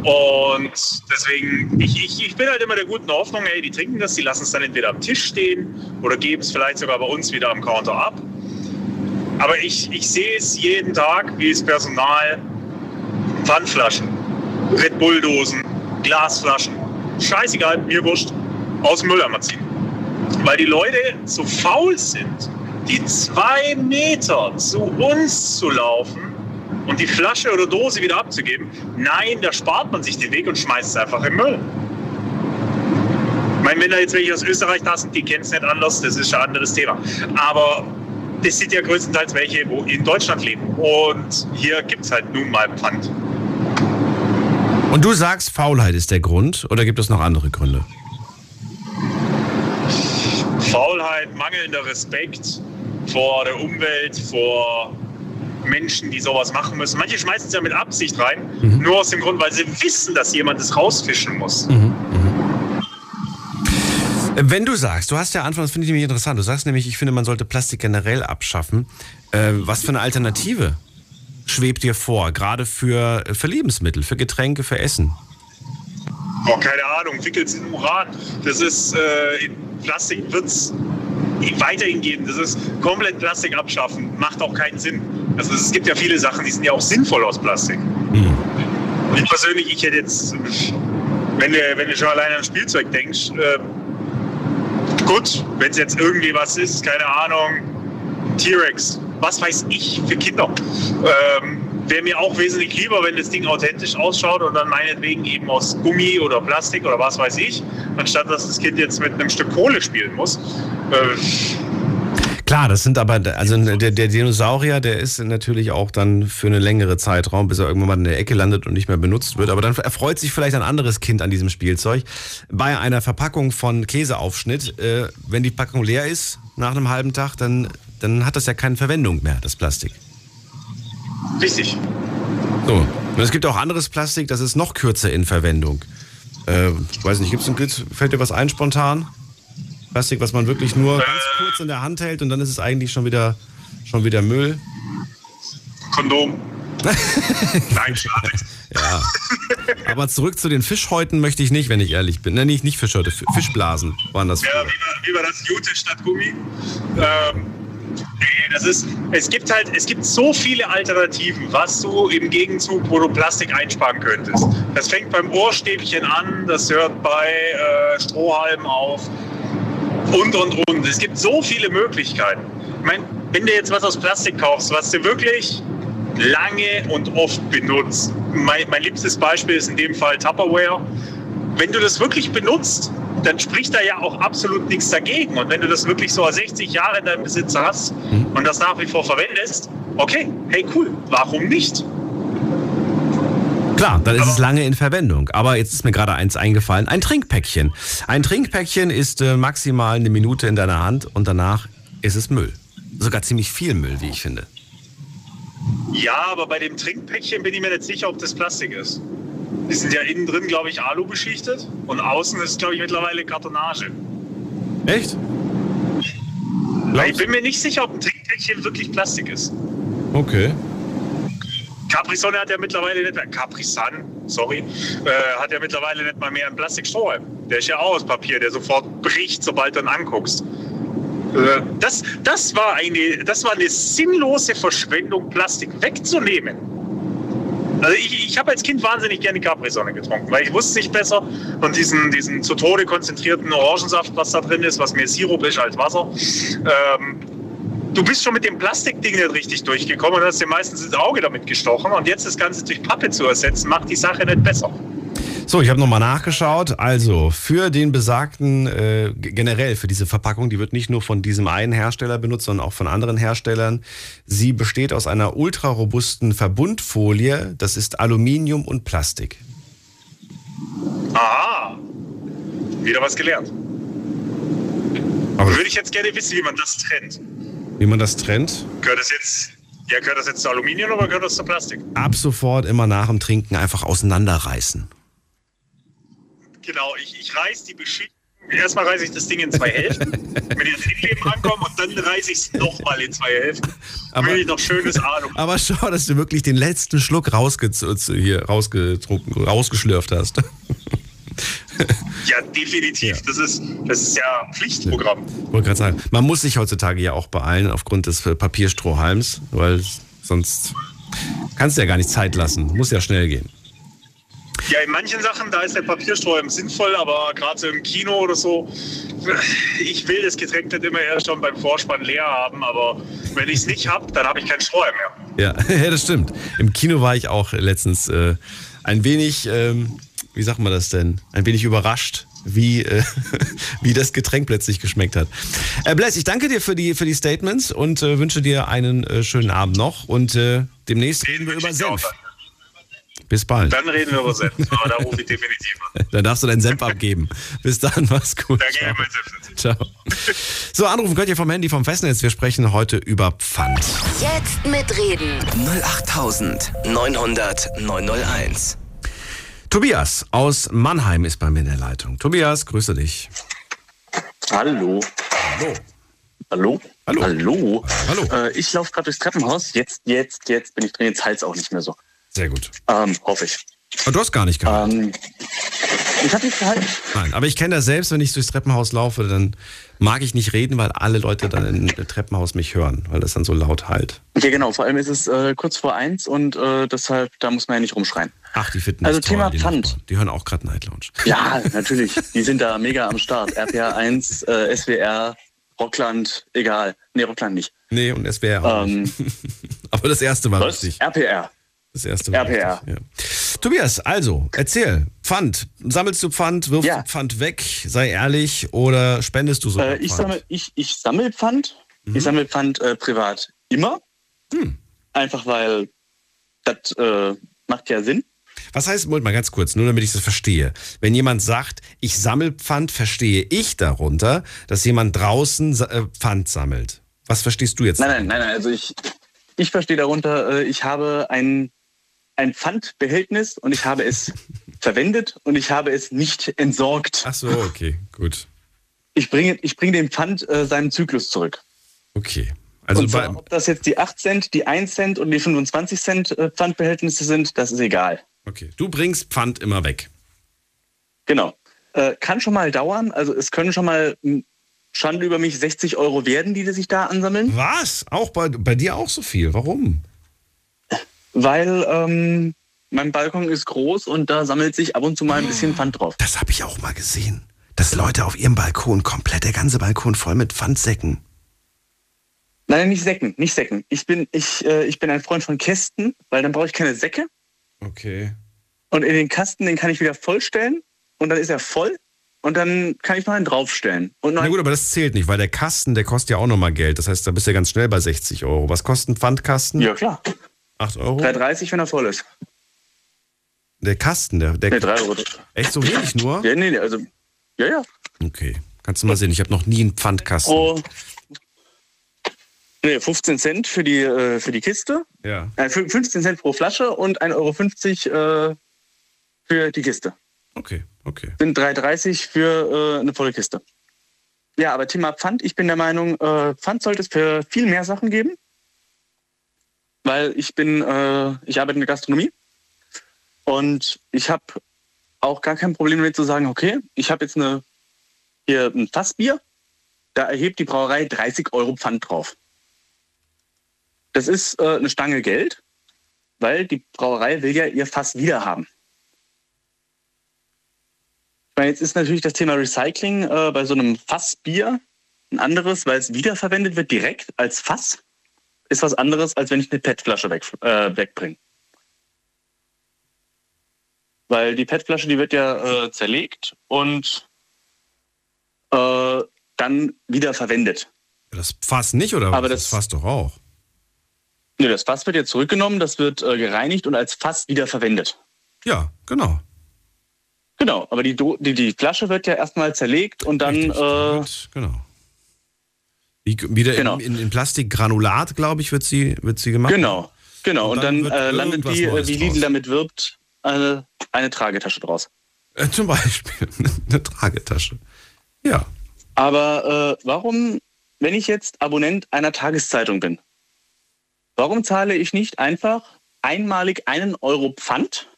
Und deswegen, ich, ich, ich bin halt immer der guten Hoffnung, ey, die trinken das, die lassen es dann entweder am Tisch stehen oder geben es vielleicht sogar bei uns wieder am Counter ab. Aber ich, ich sehe es jeden Tag, wie das Personal Pfandflaschen, Red Bull-Dosen, Glasflaschen, scheißegal, mir wurscht, aus dem Mülleimer ziehen. Weil die Leute so faul sind, die zwei Meter zu uns zu laufen und die Flasche oder Dose wieder abzugeben. Nein, da spart man sich den Weg und schmeißt es einfach im Müll. Ich meine, wenn da jetzt welche aus Österreich da sind, die kennen es nicht anders, das ist ein anderes Thema. Aber das sind ja größtenteils welche, wo in Deutschland leben. Und hier gibt es halt nun mal Pfand. Und du sagst, Faulheit ist der Grund oder gibt es noch andere Gründe? Faulheit, mangelnder Respekt vor der Umwelt, vor Menschen, die sowas machen müssen. Manche schmeißen es ja mit Absicht rein, nur aus dem Grund, weil sie wissen, dass jemand es rausfischen muss. Wenn du sagst, du hast ja Anfang, das finde ich nämlich interessant, du sagst nämlich, ich finde, man sollte Plastik generell abschaffen. Äh, was für eine Alternative schwebt dir vor, gerade für, für Lebensmittel, für Getränke, für Essen? Oh, keine Ahnung, wickelt in Uran. Das ist, äh, in Plastik wird es weiterhin geben. Das ist komplett Plastik abschaffen. Macht auch keinen Sinn. Also es gibt ja viele Sachen, die sind ja auch sinnvoll aus Plastik. Und ich persönlich, ich hätte jetzt, wenn du, wenn du schon alleine an Spielzeug denkst, äh, gut, wenn es jetzt irgendwie was ist, keine Ahnung, T-Rex, was weiß ich, für Kinder. Ähm, Wäre mir auch wesentlich lieber, wenn das Ding authentisch ausschaut und dann meinetwegen eben aus Gummi oder Plastik oder was weiß ich, anstatt dass das Kind jetzt mit einem Stück Kohle spielen muss. Äh, Klar, das sind aber, also der, der Dinosaurier, der ist natürlich auch dann für eine längere Zeitraum, bis er irgendwann mal in der Ecke landet und nicht mehr benutzt wird. Aber dann erfreut sich vielleicht ein anderes Kind an diesem Spielzeug. Bei einer Verpackung von Käseaufschnitt, äh, wenn die Packung leer ist nach einem halben Tag, dann, dann hat das ja keine Verwendung mehr, das Plastik. Richtig. So. Und es gibt auch anderes Plastik, das ist noch kürzer in Verwendung. Äh, weiß nicht, gibt's ein, fällt dir was ein spontan? Plastik, was man wirklich nur ganz kurz in der Hand hält und dann ist es eigentlich schon wieder, schon wieder Müll. Kondom. Nein, schade. Ja. Aber zurück zu den Fischhäuten möchte ich nicht, wenn ich ehrlich bin. Nein, nicht, nicht Fischhäute, Fischblasen waren das. Ja, war, wie war das Jute statt Gummi? Ähm, das ist, es gibt halt, es gibt so viele Alternativen, was du im Gegenzug, wo du Plastik einsparen könntest. Das fängt beim Ohrstäbchen an, das hört bei äh, Strohhalmen auf und, und, und. Es gibt so viele Möglichkeiten. Ich meine, wenn du jetzt was aus Plastik kaufst, was du wirklich lange und oft benutzt. Mein, mein liebstes Beispiel ist in dem Fall Tupperware. Wenn du das wirklich benutzt, dann spricht da ja auch absolut nichts dagegen. Und wenn du das wirklich so 60 Jahre in deinem Besitz hast und das nach wie vor verwendest, okay, hey cool, warum nicht? Klar, dann ist es lange in Verwendung. Aber jetzt ist mir gerade eins eingefallen. Ein Trinkpäckchen. Ein Trinkpäckchen ist äh, maximal eine Minute in deiner Hand und danach ist es Müll. Sogar ziemlich viel Müll, wie ich finde. Ja, aber bei dem Trinkpäckchen bin ich mir nicht sicher, ob das Plastik ist. Die sind ja innen drin, glaube ich, Alu beschichtet und außen ist, glaube ich, mittlerweile Kartonage. Echt? Ich bin mir nicht sicher, ob ein Trinkpäckchen wirklich Plastik ist. Okay. Capri Sonne hat ja mittlerweile nicht mehr, Capri Sun, sorry, äh, hat ja mittlerweile nicht mal mehr einen Plastikstrohhalm. Der ist ja auch aus Papier, der sofort bricht, sobald du ihn anguckst. Äh, das, das, war eine, das war eine sinnlose Verschwendung, Plastik wegzunehmen. Also ich, ich habe als Kind wahnsinnig gerne Capri-Sonne getrunken, weil ich wusste nicht besser. Und diesen, diesen zu Tode konzentrierten Orangensaft, was da drin ist, was mehr Sirup ist als Wasser. Ähm, du bist schon mit dem Plastikding nicht richtig durchgekommen und hast dir meistens ins Auge damit gestochen. Und jetzt das Ganze durch Pappe zu ersetzen, macht die Sache nicht besser. So, ich habe nochmal nachgeschaut. Also für den besagten, äh, generell für diese Verpackung, die wird nicht nur von diesem einen Hersteller benutzt, sondern auch von anderen Herstellern. Sie besteht aus einer ultrarobusten Verbundfolie. Das ist Aluminium und Plastik. Aha, wieder was gelernt. Aber Würde ich jetzt gerne wissen, wie man das trennt. wie man das trennt? Gehört das jetzt, ja, gehört das jetzt zu Aluminium oder gehört das zu Plastik? Ab sofort immer nach dem Trinken einfach auseinanderreißen. Genau, ich, ich reiß die Beschichtung erstmal reiße ich das Ding in zwei Hälften, wenn ich ans Innenleben ankomme und dann reiße ich es nochmal in zwei Hälften. Aber- will ich noch schönes Ahnung. Aber schau, dass du wirklich den letzten Schluck rausge hier rausgetrunken, rausgeschlürft hast. Ja, definitiv. Das, ist, das ist ja ein Pflichtprogramm. Wollte gerade sagen, man muss sich heutzutage ja auch beeilen aufgrund des äh, Papierstrohhalms, weil sonst kannst du ja gar nicht Zeit lassen. Muss ja schnell gehen. Ja, in manchen Sachen, da ist der Papiersträumen sinnvoll, aber gerade so im Kino oder so, ich will das Getränk nicht immer erst schon beim Vorspann leer haben, aber wenn ich es nicht habe, dann habe ich keinen Sträumen mehr. Ja, ja, das stimmt. Im Kino war ich auch letztens äh, ein wenig, ähm, wie sagt man das denn? Ein wenig überrascht, wie, äh, wie das Getränk plötzlich geschmeckt hat. Äh, Bless, ich danke dir für die, für die Statements und äh, wünsche dir einen äh, schönen Abend noch und äh, demnächst reden wir über Senf. Bis bald. Dann reden wir über Senf, aber da rufe ich definitiv an. Dann darfst du deinen Senf abgeben. Bis dann, mach's gut. Da gebe ich mein. Ciao. So, anrufen könnt ihr vom Handy vom Festnetz. Wir sprechen heute über Pfand. Jetzt mitreden. 08900 901. Tobias aus Mannheim ist bei mir in der Leitung. Tobias, grüße dich. Hallo. Hallo. Hallo? Hallo. Hallo. Hallo. Äh, ich laufe gerade durchs Treppenhaus. Jetzt, jetzt, jetzt bin ich drin. Jetzt halt's auch nicht mehr so. Sehr gut. Ähm, hoffe ich. Aber du hast gar nicht gehabt. Ähm, ich habe nicht gehalten. Nein, aber ich kenne das selbst, wenn ich durchs Treppenhaus laufe, dann mag ich nicht reden, weil alle Leute dann im Treppenhaus mich hören, weil das dann so laut halt. Ja, genau. Vor allem ist es äh, kurz vor eins und äh, deshalb, da muss man ja nicht rumschreien. Ach, die Fitness. Also Thema die Pfand. Nachbarn. Die hören auch gerade Night Lounge. Ja, natürlich. Die sind da mega am Start. RPR 1, äh, SWR, Rockland, egal. Nee, Rockland nicht. Nee, und es wäre auch Ähm, nicht. Aber das erste war was? richtig. RPR. Das erste war RPR. Ja. Tobias, also, erzähl. Pfand. Sammelst du Pfand, wirfst Ja. du Pfand weg, sei ehrlich, oder spendest du sogar Äh, ich sammle ich, ich sammel Pfand. Ich sammle Pfand äh, privat immer. Hm. Einfach weil das äh, macht ja Sinn. Was heißt, Moment mal ganz kurz, nur damit ich das verstehe. Wenn jemand sagt, ich sammle Pfand, verstehe ich darunter, dass jemand draußen äh, Pfand sammelt. Was verstehst du jetzt? Nein, nein, nein, nein. Also ich, ich verstehe darunter, äh, ich habe ein, ein Pfandbehältnis und ich habe es verwendet und ich habe es nicht entsorgt. Ach so, okay, gut. Ich bringe, ich bringe den Pfand äh, seinem Zyklus zurück. Okay. Also und zwar, ob das jetzt die 8 Cent, die 1 Cent und die 25 Cent äh, Pfandbehältnisse sind, das ist egal. okay. Du bringst Pfand immer weg. Genau. Äh, kann schon mal dauern. Also es können schon mal m, Schande über mich 60 Euro werden, die sich da ansammeln. Was? Auch bei, bei dir auch so viel? Warum? Weil ähm, mein Balkon ist groß und da sammelt sich ab und zu mal ein bisschen Pfand drauf. Das habe ich auch mal gesehen. Dass Leute auf ihrem Balkon komplett, der ganze Balkon voll mit Pfandsäcken. Nein, nicht Säcken, nicht Säcken. Ich bin, ich, äh, ich bin ein Freund von Kästen, weil dann brauche ich keine Säcke. Okay. Und in den Kasten, den kann ich wieder vollstellen und dann ist er voll und dann kann ich noch einen draufstellen. Und Na gut, aber das zählt nicht, weil der Kasten, der kostet ja auch nochmal Geld. Das heißt, da bist du ja ganz schnell bei 60 Euro. Was kostet ein Pfandkasten? ja klar, 8 Euro? 3,30, wenn er voll ist. Der Kasten, der, der Ne, 3 Euro. echt so wenig nur? Ja, nee, nee, also, ja, ja. Okay. Kannst du mal sehen, ich habe noch nie einen Pfandkasten. Pro, nee, 15 Cent für die, äh, für die Kiste, Ja. äh, fün- 15 Cent pro Flasche und 1,50 Euro äh, für die Kiste. Okay, okay. sind 3,30 für äh, eine volle Kiste. Ja, aber Thema Pfand, ich bin der Meinung, äh, Pfand sollte es für viel mehr Sachen geben. Weil ich bin, äh, ich arbeite in der Gastronomie und ich habe auch gar kein Problem damit zu sagen, okay, ich habe jetzt eine, hier ein Fassbier, da erhebt die Brauerei 30 Euro Pfand drauf. Das ist äh, eine Stange Geld, weil die Brauerei will ja ihr Fass wieder haben. Ich jetzt ist natürlich das Thema Recycling äh, bei so einem Fassbier ein anderes, weil es wiederverwendet wird direkt als Fass. Ist was anderes, als wenn ich eine PET-Flasche weg, äh, wegbringe. Weil die PET-Flasche, die wird ja äh, zerlegt und äh, dann wiederverwendet. Das Fass nicht, oder was? Aber das das- Fass doch auch. Nee, das Fass wird jetzt zurückgenommen, das wird äh, gereinigt und als Fass wiederverwendet. Ja, genau. Genau, aber die, Do die, die Flasche wird ja erstmal zerlegt und dann Richtig, äh, genau. Wie, wieder Genau. in, in, in Plastikgranulat, glaube ich, wird sie, wird sie gemacht. Genau, genau. Und Und, dann dann, wird äh, landet die, äh, Neues wie draus. Lidl damit wirbt, eine, eine Tragetasche draus. Äh, zum Beispiel eine Tragetasche. Ja. Aber äh, warum, wenn ich jetzt Abonnent einer Tageszeitung bin, warum zahle ich nicht einfach einmalig einen Euro Pfand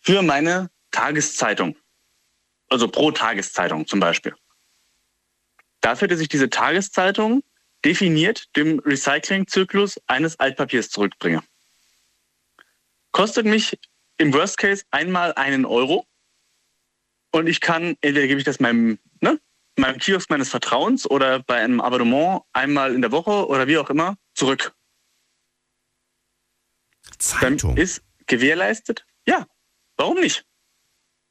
für meine Tageszeitung? Also pro Tageszeitung zum Beispiel. Dafür, dass ich diese Tageszeitung definiert dem Recyclingzyklus eines Altpapiers zurückbringe. Kostet mich im Worst Case einmal einen Euro und ich kann, entweder gebe ich das meinem, ne, meinem Kiosk meines Vertrauens oder bei einem Abonnement einmal in der Woche oder wie auch immer zurück. Zeitung. Dann ist gewährleistet, ja, warum nicht?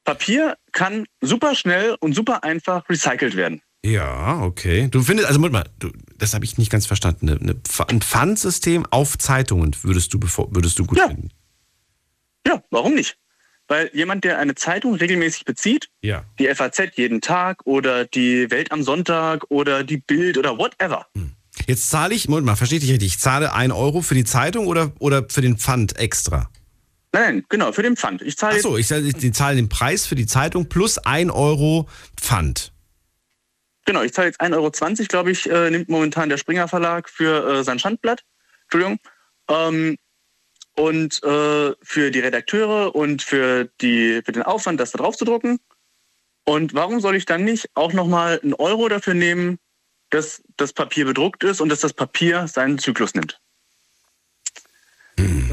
Papier kann super schnell und super einfach recycelt werden. Ja, okay. Du findest, also mal, du, das habe ich nicht ganz verstanden. Eine, eine, ein Pfandsystem auf Zeitungen würdest du, würdest du gut Ja. finden. Ja, warum nicht? Weil jemand, der eine Zeitung regelmäßig bezieht, Ja. die FAZ jeden Tag oder die Welt am Sonntag oder die Bild oder whatever. Jetzt zahle ich, Moment mal, verstehe ich dich richtig, ich zahle 1 Euro für die Zeitung oder, oder für den Pfand extra? Nein, nein, genau, für den Pfand. Ich zahle Achso, ich zahle ich zahle den Preis für die Zeitung plus 1 Euro Pfand. Genau, ich zahle jetzt 1,20 Euro, glaube ich, äh, nimmt momentan der Springer Verlag für äh, sein Schandblatt. Entschuldigung. Ähm, und äh, für die Redakteure und für, die, für den Aufwand, das da drauf zu drucken. Und warum soll ich dann nicht auch nochmal einen Euro dafür nehmen, dass das Papier bedruckt ist und dass das Papier seinen Zyklus nimmt?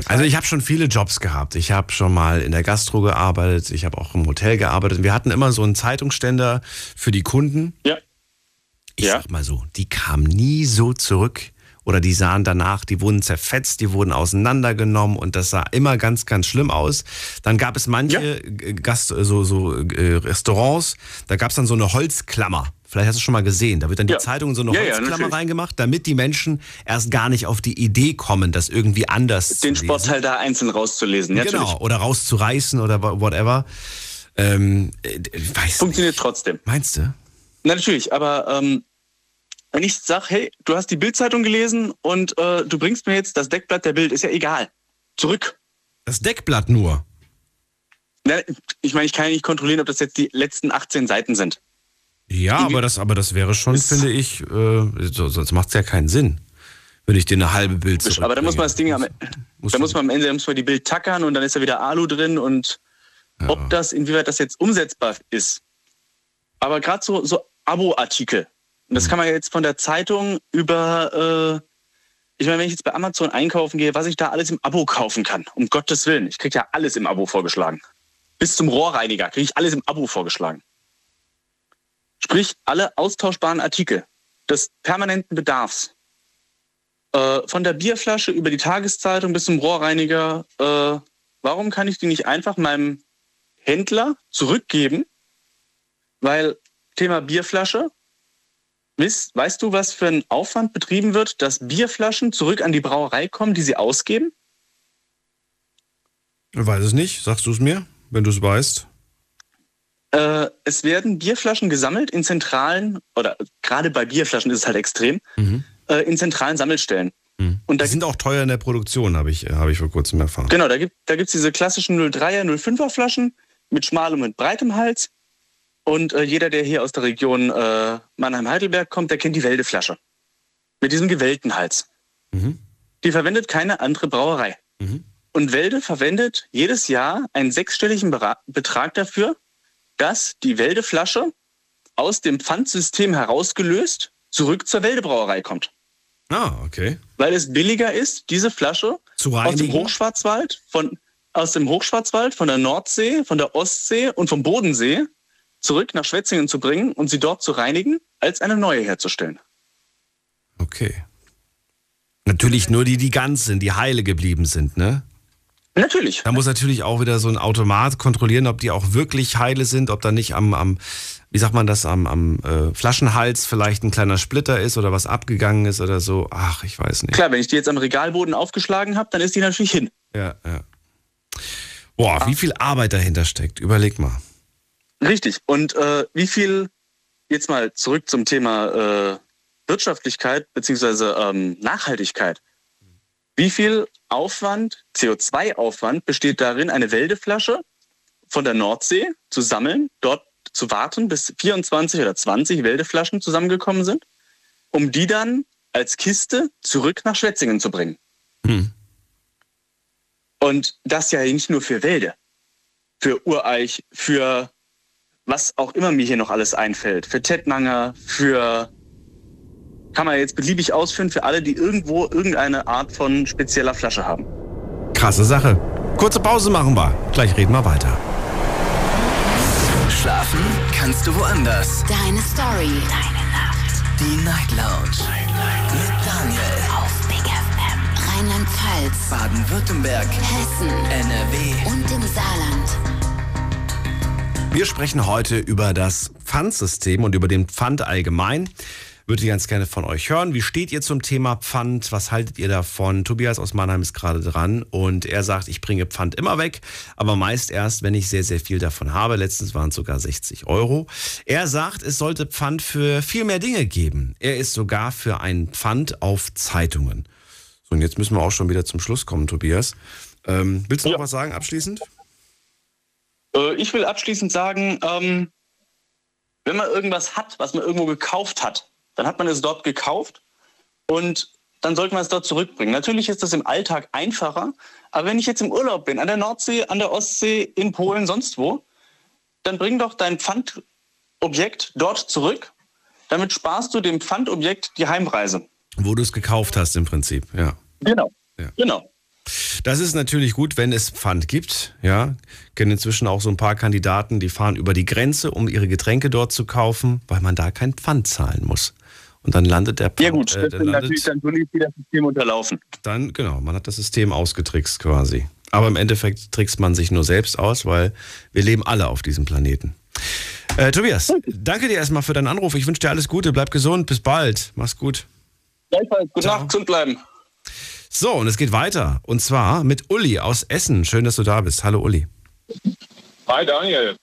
Also ich habe schon viele Jobs gehabt. Ich habe schon mal in der Gastro gearbeitet, ich habe auch im Hotel gearbeitet. Wir hatten immer so einen Zeitungsständer für die Kunden. Ja. Ich Ja. sag mal so, die kamen nie so zurück. Oder die sahen danach, die wurden zerfetzt, die wurden auseinandergenommen und das sah immer ganz, ganz schlimm aus. Dann gab es manche äh, Gast, so, so äh, Restaurants, da gab es dann so eine Holzklammer. Vielleicht hast du schon mal gesehen. Da wird dann die Ja. Zeitung in so eine Ja, ja, Holzklammer reingemacht, damit die Menschen erst gar nicht auf die Idee kommen, das irgendwie anders zu Den lesen. Sportteil da einzeln rauszulesen. Ja, genau, natürlich. oder rauszureißen oder whatever. Ähm, äh, Funktioniert nicht. trotzdem. Meinst du? Na, natürlich, aber ähm, wenn ich sage, hey, du hast die Bildzeitung gelesen und äh, du bringst mir jetzt das Deckblatt der Bild, ist ja egal. Zurück. Das Deckblatt nur. Na, ich meine, ich kann ja nicht kontrollieren, ob das jetzt die letzten 18 Seiten sind. Ja, aber das, aber das wäre schon, finde ich, äh, so, sonst macht es ja keinen Sinn, wenn ich dir eine halbe Bild zurückbringe. Aber da muss man das Ding am, Muss da muss man am Ende muss man die Bild tackern und dann ist da wieder Alu drin und ob das, inwieweit das jetzt umsetzbar ist. Aber gerade so, so Abo-Artikel, und das kann man ja jetzt von der Zeitung über, äh, ich meine, wenn ich jetzt bei Amazon einkaufen gehe, was ich da alles im Abo kaufen kann, um Gottes Willen, ich kriege ja alles im Abo vorgeschlagen. Bis zum Rohrreiniger kriege ich alles im Abo vorgeschlagen. Sprich, alle austauschbaren Artikel des permanenten Bedarfs. Äh, von der Bierflasche über die Tageszeitung bis zum Rohrreiniger. Äh, warum kann ich die nicht einfach meinem Händler zurückgeben? Weil Thema Bierflasche, weißt, weißt du, was für ein Aufwand betrieben wird, dass Bierflaschen zurück an die Brauerei kommen, die sie ausgeben? Ich weiß es nicht. Sagst du es mir, wenn du es weißt? Äh, es werden Bierflaschen gesammelt in zentralen, oder gerade bei Bierflaschen ist es halt extrem, äh, in zentralen Sammelstellen. Und da Die sind auch teuer in der Produktion, habe ich, habe ich vor kurzem erfahren. Genau, da gibt da gibt's diese klassischen 03er, 05er Flaschen mit schmalem und breitem Hals. Und äh, jeder, der hier aus der Region äh, Mannheim-Heidelberg kommt, der kennt die Wälde-Flasche. Mit diesem gewellten Hals. Mhm. Die verwendet keine andere Brauerei. Mhm. Und Wälde verwendet jedes Jahr einen sechsstelligen Betrag dafür, dass die Wälde-Flasche aus dem Pfandsystem herausgelöst zurück zur Wälde-Brauerei kommt. Ah, okay. Weil es billiger ist, diese Flasche Zu aus dem? Hochschwarzwald, von, aus dem Hochschwarzwald, von der Nordsee, von der Ostsee und vom Bodensee zurück nach Schwetzingen zu bringen und sie dort zu reinigen, als eine neue herzustellen. Okay. Natürlich nur die, die ganz sind, die heile geblieben sind, ne? Natürlich. Da muss natürlich auch wieder so ein Automat kontrollieren, ob die auch wirklich heile sind, ob da nicht am, am wie sagt man das, am, am äh, Flaschenhals vielleicht ein kleiner Splitter ist oder was abgegangen ist oder so. Ach, ich weiß nicht. Klar, wenn ich die jetzt am Regalboden aufgeschlagen habe, dann ist die natürlich hin. Ja, ja. Boah, wie viel Arbeit dahinter steckt. Überleg mal. Richtig. Und äh, wie viel, jetzt mal zurück zum Thema äh, Wirtschaftlichkeit beziehungsweise ähm, Nachhaltigkeit. Wie viel Aufwand, CO2-Aufwand besteht darin, eine Wäldeflasche von der Nordsee zu sammeln, dort zu warten, bis 24 oder 20 Wäldeflaschen zusammengekommen sind, um die dann als Kiste zurück nach Schwetzingen zu bringen. Hm. Und das ja nicht nur für Wälde, für Ureich, für was auch immer mir hier noch alles einfällt, für Tettnanger, für kann man jetzt beliebig ausführen für alle, die irgendwo irgendeine Art von spezieller Flasche haben. Krasse Sache. Kurze Pause machen wir. Gleich reden wir weiter. Schlafen kannst du woanders. Deine Story. Deine Nacht. Die Night Lounge. Mit Daniel. Auf Big FM. Rheinland-Pfalz. Baden-Württemberg. Hessen. NRW. Und im Saarland. Wir sprechen heute über das Pfandsystem und über den Pfand allgemein. Würde ich ganz gerne von euch hören. Wie steht ihr zum Thema Pfand? Was haltet ihr davon? Tobias aus Mannheim ist gerade dran und er sagt, ich bringe Pfand immer weg, aber meist erst, wenn ich sehr, sehr viel davon habe. Letztens waren es sogar 60 Euro. Er sagt, es sollte Pfand für viel mehr Dinge geben. Er ist sogar für ein Pfand auf Zeitungen. So, und jetzt müssen wir auch schon wieder zum Schluss kommen, Tobias. Ähm, willst du noch was sagen abschließend? Äh, Ich will abschließend sagen, ähm, wenn man irgendwas hat, was man irgendwo gekauft hat, dann hat man es dort gekauft und dann sollte man es dort zurückbringen. Natürlich ist das im Alltag einfacher, aber wenn ich jetzt im Urlaub bin, an der Nordsee, an der Ostsee, in Polen, sonst wo, dann bring doch dein Pfandobjekt dort zurück. Damit sparst du dem Pfandobjekt die Heimreise. Wo du es gekauft hast im Prinzip, ja. Genau. Ja. Genau. Das ist natürlich gut, wenn es Pfand gibt. Ja, kennen inzwischen auch so ein paar Kandidaten, die fahren über die Grenze, um ihre Getränke dort zu kaufen, weil man da kein Pfand zahlen muss. Und dann landet der Pfand. Ja gut, äh, das dann, sind natürlich landet, dann so wieder System unterlaufen. dann genau, man hat das System ausgetrickst quasi. Aber im Endeffekt trickst man sich nur selbst aus, weil wir leben alle auf diesem Planeten. Äh, Tobias, danke dir erstmal für deinen Anruf. Ich wünsche dir alles Gute, bleib gesund, bis bald. Mach's gut. Gleichfalls, gute Ciao. Nacht, gesund bleiben. So, und es geht weiter. Und zwar mit Uli aus Essen. Schön, dass du da bist. Hallo Uli. Hi Daniel.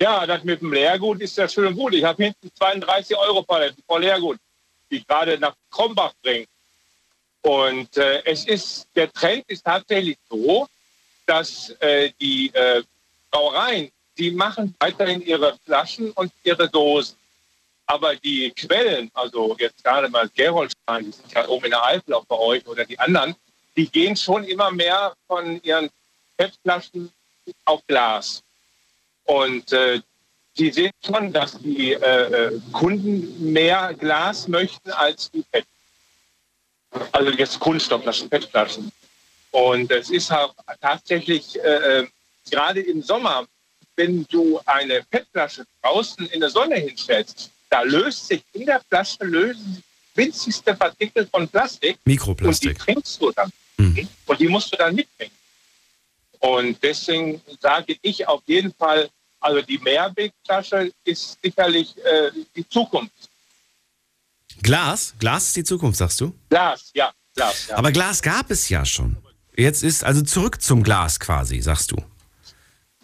Ja, das mit dem Leergut ist ja schön und gut. Ich habe hinten 32 Euro Paletten voll Leergut, die ich gerade nach Krombach bringe. Und äh, es ist, der Trend ist tatsächlich so, dass äh, die äh, Brauereien, die machen weiterhin ihre Flaschen und ihre Dosen. Aber die Quellen, also jetzt gerade mal Gerolstein, die sind ja oben in der Eifel auch bei euch oder die anderen, die gehen schon immer mehr von ihren PET-Flaschen auf Glas. Und äh, die sehen schon, dass die äh, äh, Kunden mehr Glas möchten als die PET. Also jetzt Kunststoffflaschen, PET-Flaschen. Und es ist auch tatsächlich äh, äh, gerade im Sommer, wenn du eine PET-Flasche draußen in der Sonne hinstellst, da löst sich in der Flasche lösen sich winzigste Partikel von Plastik und die Mikroplastik. trinkst du dann. Mhm. Und die musst du dann mitbringen. Und deswegen sage ich auf jeden Fall, also die Mehrwegflasche ist sicherlich äh, die Zukunft. Glas? Glas ist die Zukunft, sagst du? Glas, ja, Glas. Ja. Aber Glas gab es ja schon. Jetzt ist also zurück zum Glas quasi, sagst du.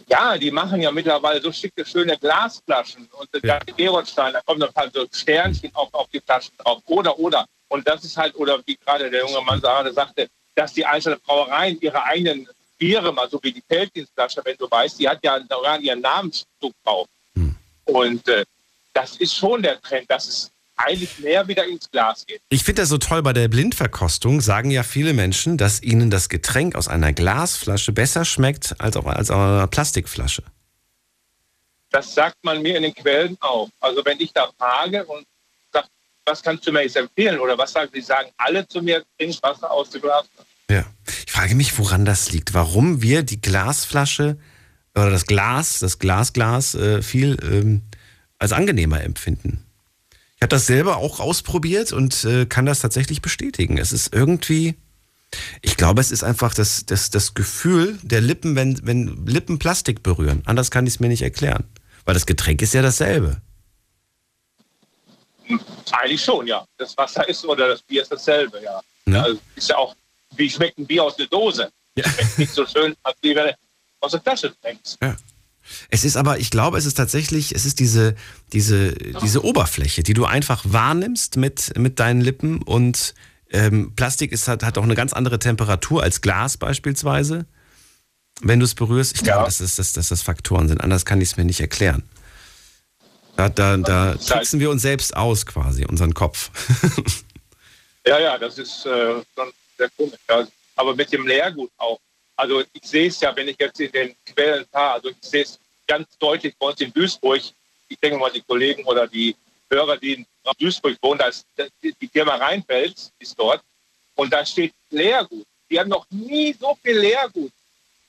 Ja, die machen ja mittlerweile so schicke, schöne Glasflaschen. Und Ja. Gerolstein, da kommen dann halt so Sternchen auf, auf die Flaschen drauf. Oder, oder. Und das ist halt, oder wie gerade der junge Mann gerade sagte, dass die einzelnen Brauereien ihre eigenen Biere, mal so wie die Peltinsflasche, wenn du weißt, die hat ja sogar ihren Namensdruck drauf. Hm. Und äh, das ist schon der Trend, dass es eigentlich mehr wieder ins Glas geht. Ich finde das so toll bei der Blindverkostung, sagen ja viele Menschen, dass ihnen das Getränk aus einer Glasflasche besser schmeckt als, auch, als aus einer Plastikflasche. Das sagt man mir in den Quellen auch. Also wenn ich da frage und sage, was kannst du mir jetzt empfehlen oder was sagen, die sagen alle zu mir, trink Wasser aus der Glasflasche. Ja. Ich frage mich, woran das liegt. Warum wir die Glasflasche oder das Glas, das Glasglas äh, viel ähm, als angenehmer empfinden. Ich habe das selber auch ausprobiert und äh, kann das tatsächlich bestätigen. Es ist irgendwie, ich glaube, es ist einfach das, das, das Gefühl der Lippen, wenn, wenn Lippen Plastik berühren. Anders kann ich es mir nicht erklären. Weil das Getränk ist ja dasselbe. Eigentlich schon, ja. Das Wasser ist oder das Bier ist dasselbe, ja. Ne? Also ist ja auch, wie schmeckt ein Bier aus der Dose? Ja. Schmeckt nicht so schön, als wie wenn du aus der Flasche trinkst. Ja. Es ist aber, ich glaube, es ist tatsächlich, es ist diese, diese, diese Oberfläche, die du einfach wahrnimmst mit, mit deinen Lippen und ähm, Plastik ist, hat, hat auch eine ganz andere Temperatur als Glas beispielsweise. Wenn du es berührst, ich glaube, Ja. dass, es, dass, dass das Faktoren sind. Anders kann ich es mir nicht erklären. Da, da, da tricksen wir uns selbst aus quasi, unseren Kopf. Ja, ja, das ist äh, schon sehr komisch. Ja. Aber mit dem Lehrgut auch. Also ich sehe es ja, wenn ich jetzt in den Quellen fahre, also ich sehe es ganz deutlich bei uns in Duisburg. Ich denke mal, die Kollegen oder die Hörer, die in Duisburg wohnen, da ist die Firma Rheinfels ist dort. Und da steht Lehrgut. Die haben noch nie so viel Lehrgut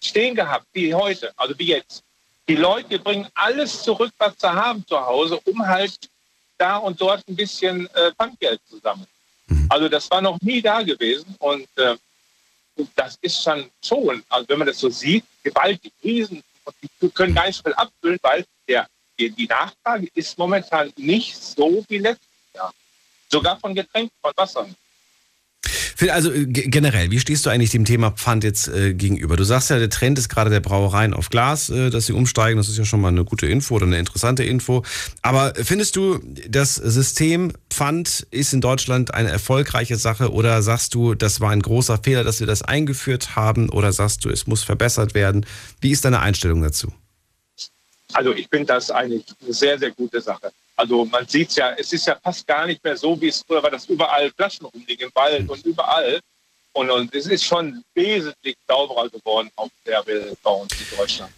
stehen gehabt wie heute, also wie jetzt. Die Leute bringen alles zurück, was sie haben zu Hause, um halt da und dort ein bisschen äh, Pfandgeld zu sammeln. Mhm. Also das war noch nie da gewesen und äh, das ist dann schon, also wenn man das so sieht, gewaltig, riesen, und die können gar nicht viel abfüllen, weil der, die, Nachfrage ist momentan nicht so wie letztes Jahr. Sogar von Getränken, von Wasser. Phil, also äh, generell, wie stehst du eigentlich dem Thema Pfand jetzt äh, gegenüber? Du sagst ja, der Trend ist gerade der Brauereien auf Glas, äh, dass sie umsteigen. Das ist ja schon mal eine gute Info oder eine interessante Info. Aber findest du, das System Pfand ist in Deutschland eine erfolgreiche Sache oder sagst du, das war ein großer Fehler, dass wir das eingeführt haben oder sagst du, es muss verbessert werden? Wie ist deine Einstellung dazu? Also ich finde das eigentlich eine sehr, sehr gute Sache. Also man sieht es ja, es ist ja fast gar nicht mehr so, wie es früher war, dass überall Flaschen rumliegen im Wald und überall. Und, und es ist schon wesentlich sauberer geworden auf der Welt bei uns in Deutschland.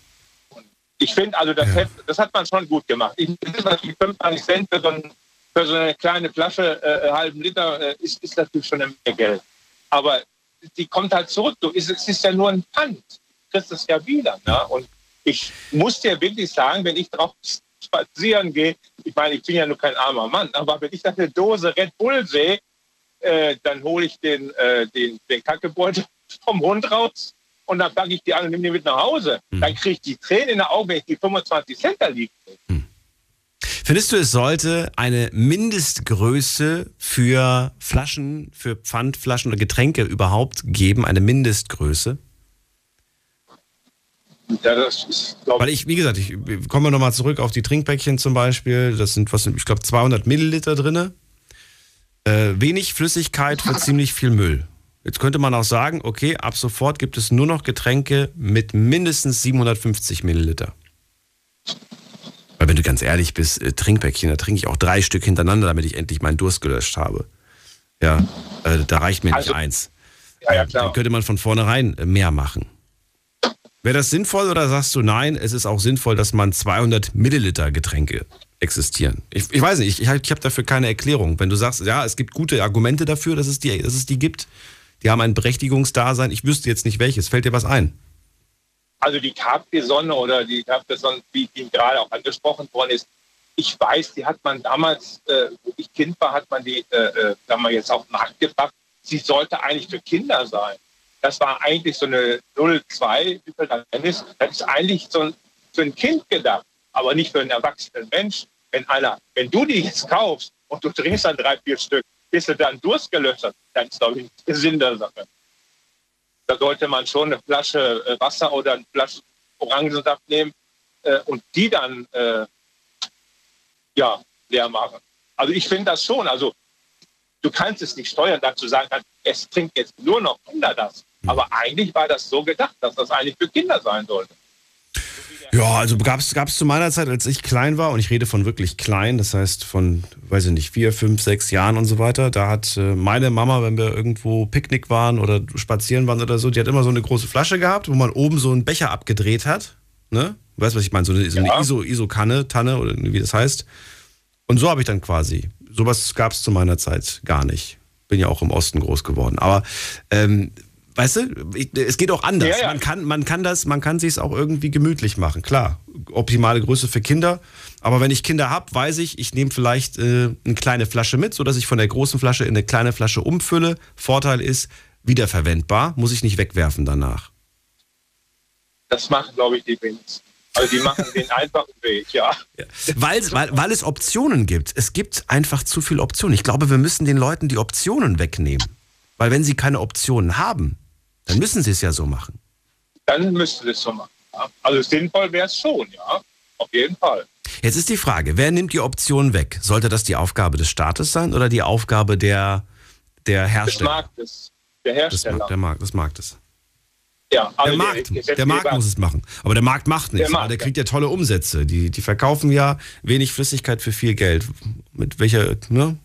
Und ich finde, also das, ja. hat, das hat man schon gut gemacht. Ich finde natürlich 25 Cent für so, ein, für so eine kleine Flasche, äh, äh, halben Liter, äh, ist, ist natürlich schon eine Menge Geld. Aber die kommt halt zurück. Du, es, es ist ja nur ein Pfand. Du kriegst es ja wieder. Ne? Und ich muss dir wirklich sagen, wenn ich drauf spazieren gehe, ich meine, ich bin ja nur kein armer Mann, aber wenn ich da eine Dose Red Bull sehe, äh, dann hole ich den, äh, den, den Kackebeutel vom Hund raus und dann packe ich die an und nehme die mit nach Hause. Hm. Dann kriege ich die Tränen in den Augen, wenn ich die 25 Cent da liegen hm. Findest du, es sollte eine Mindestgröße für Flaschen, für Pfandflaschen oder Getränke überhaupt geben, eine Mindestgröße? Ja, das ist, Weil ich, wie gesagt, ich komme nochmal zurück auf die Trinkpäckchen zum Beispiel. Das sind, was ich glaube, 200 Milliliter drin. Äh, wenig Flüssigkeit für ziemlich viel Müll. Jetzt könnte man auch sagen, okay, ab sofort gibt es nur noch Getränke mit mindestens 750 Milliliter. Weil wenn du ganz ehrlich bist, äh, Trinkpäckchen, da trinke ich auch drei Stück hintereinander, damit ich endlich meinen Durst gelöscht habe. Ja, äh, da reicht mir also, nicht eins. Ja, ja, klar. Dann könnte man von vornherein äh, mehr machen. Wäre das sinnvoll oder sagst du, nein, es ist auch sinnvoll, dass man 200 Milliliter Getränke existieren? Ich, ich weiß nicht, ich, ich habe dafür keine Erklärung. Wenn du sagst, ja, es gibt gute Argumente dafür, dass es, die, dass es die gibt, die haben ein Berechtigungsdasein, ich wüsste jetzt nicht welches. Fällt dir was ein? Also die Capri-Sonne oder die Capri-Sonne, wie die gerade auch angesprochen worden ist, ich weiß, die hat man damals, äh, wo ich Kind war, hat man die, äh, äh da man jetzt auf den Markt gebracht. Sie sollte eigentlich für Kinder sein. Das war eigentlich so eine 02, wie das ist. Eigentlich so ein, für ein Kind gedacht, aber nicht für einen erwachsenen Mensch. Wenn einer, wenn du die jetzt kaufst und du trinkst dann drei, vier Stück, bis du dann Durst gelöscht hast, dann ist, glaube ich, der Sinn der Sache. Da sollte man schon eine Flasche äh, Wasser oder eine Flasche Orangensaft nehmen äh, und die dann äh, ja, leer machen. Also ich finde das schon. Also du kannst es nicht steuern, dazu sagen, es trinkt jetzt nur noch Kinder das. Aber eigentlich war das so gedacht, dass das eigentlich für Kinder sein sollte. Ja, also gab es zu meiner Zeit, als ich klein war, und ich rede von wirklich klein, das heißt von, weiß ich nicht, vier, fünf, sechs Jahren und so weiter, da hat äh, meine Mama, wenn wir irgendwo Picknick waren oder spazieren waren oder so, die hat immer so eine große Flasche gehabt, wo man oben so einen Becher abgedreht hat. Ne? Du weißt, was ich meine? So eine, so eine ja. ISO, ISO-Kanne, Tanne oder wie das heißt. Und so habe ich dann quasi. Sowas gab es zu meiner Zeit gar nicht. Bin ja auch im Osten groß geworden. Aber ähm, weißt du, es geht auch anders. Ja, ja. Man kann, man kann das, man kann sich es auch irgendwie gemütlich machen. Klar, optimale Größe für Kinder. Aber wenn ich Kinder habe, weiß ich, ich nehme vielleicht äh, eine kleine Flasche mit, sodass ich von der großen Flasche in eine kleine Flasche umfülle. Vorteil ist, wiederverwendbar, muss ich nicht wegwerfen danach. Das machen, glaube ich, die wenigsten. Also die machen den einfachen Weg, ja. ja. Weil, weil, weil es Optionen gibt. Es gibt einfach zu viele Optionen. Ich glaube, wir müssen den Leuten die Optionen wegnehmen. Weil wenn sie keine Optionen haben, dann müssen sie es ja so machen. Dann müssten sie es so machen. Also sinnvoll wäre es schon, ja. Auf jeden Fall. Jetzt ist die Frage, wer nimmt die Option weg? Sollte das die Aufgabe des Staates sein oder die Aufgabe der, der Hersteller? Des Marktes, der Hersteller. Des, der Markt, des Marktes. Ja, Der also Markt, der Gesetzgeber- Markt muss es machen. Aber der Markt macht nichts. Der Markt, der kriegt ja tolle Umsätze. Die, die verkaufen ja wenig Flüssigkeit für viel Geld. Mit welcher, ne?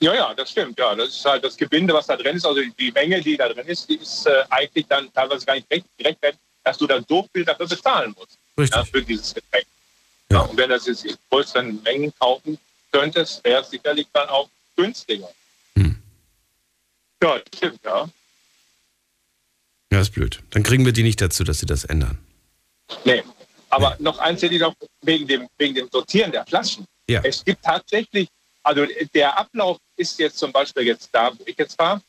Ja, ja, das stimmt. Ja, das ist halt das Gebinde, was da drin ist. Also die Menge, die da drin ist, die ist äh, eigentlich dann teilweise gar nicht recht, gerechtfertigt, dass du dann so viel dafür bezahlen musst. Richtig. Ja, für dieses Getränk. Ja. und wenn das jetzt in größeren Mengen kaufen könntest, wäre es sicherlich dann auch günstiger. Hm. Ja, das stimmt, ja. Ja, ist blöd. Dann kriegen wir die nicht dazu, dass sie das ändern. Nee. Aber noch eins hätte ich noch wegen dem, wegen dem Sortieren der Flaschen. Ja. Es gibt tatsächlich, also der Ablauf ist jetzt zum Beispiel jetzt da, wo ich jetzt war,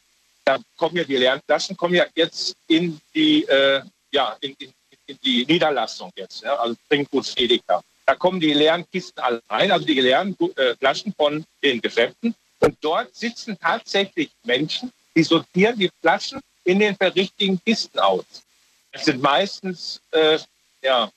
da kommen ja die leeren Flaschen, kommen ja jetzt in die, äh, ja, in, in, in die Niederlassung jetzt, ja, also Trinkgut Edeka. Da kommen die leeren Kisten alle rein, also die leeren äh, Flaschen von den Geschäften. Und dort sitzen tatsächlich Menschen, die sortieren die Flaschen in den richtigen Kisten aus. Es sind meistens, äh, ja,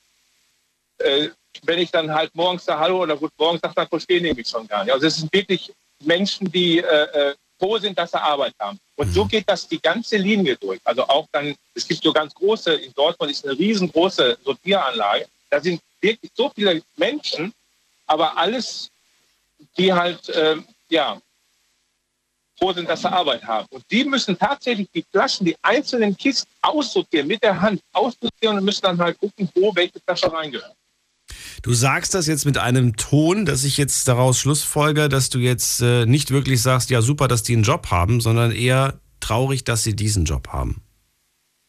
äh, wenn ich dann halt morgens da Hallo oder Guten Morgen sage, dann verstehen die mich schon gar nicht. Also es sind wirklich Menschen, die äh, äh, froh sind, dass sie Arbeit haben. Und so geht das die ganze Linie durch. Also auch dann, es gibt so ganz große, in Dortmund ist eine riesengroße Sortieranlage. Da sind wirklich so viele Menschen, aber alles, die halt, äh, ja, froh sind, dass sie Arbeit haben. Und die müssen tatsächlich die Flaschen, die einzelnen Kisten aussortieren, mit der Hand aussortieren und müssen dann halt gucken, wo welche Flasche reingehört. Du sagst das jetzt mit einem Ton, dass ich jetzt daraus schlussfolger, dass du jetzt äh, nicht wirklich sagst, ja super, dass die einen Job haben, sondern eher traurig, dass sie diesen Job haben.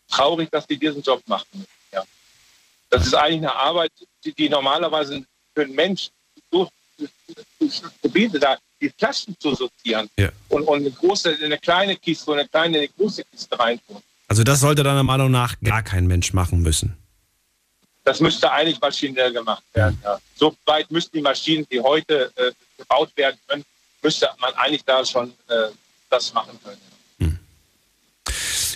Traurig, dass die diesen Job machen. Ja. Das ist eigentlich eine Arbeit, die, die normalerweise für einen Mensch Gebiete da, die Flaschen zu sortieren Ja. und, und eine große, eine kleine Kiste und eine kleine, eine große Kiste reintun. Also das sollte deiner Meinung nach gar kein Mensch machen müssen. Das müsste eigentlich maschinell gemacht werden. Ja. So weit müssten die Maschinen, die heute äh, gebaut werden können, müsste man eigentlich da schon äh, das machen können.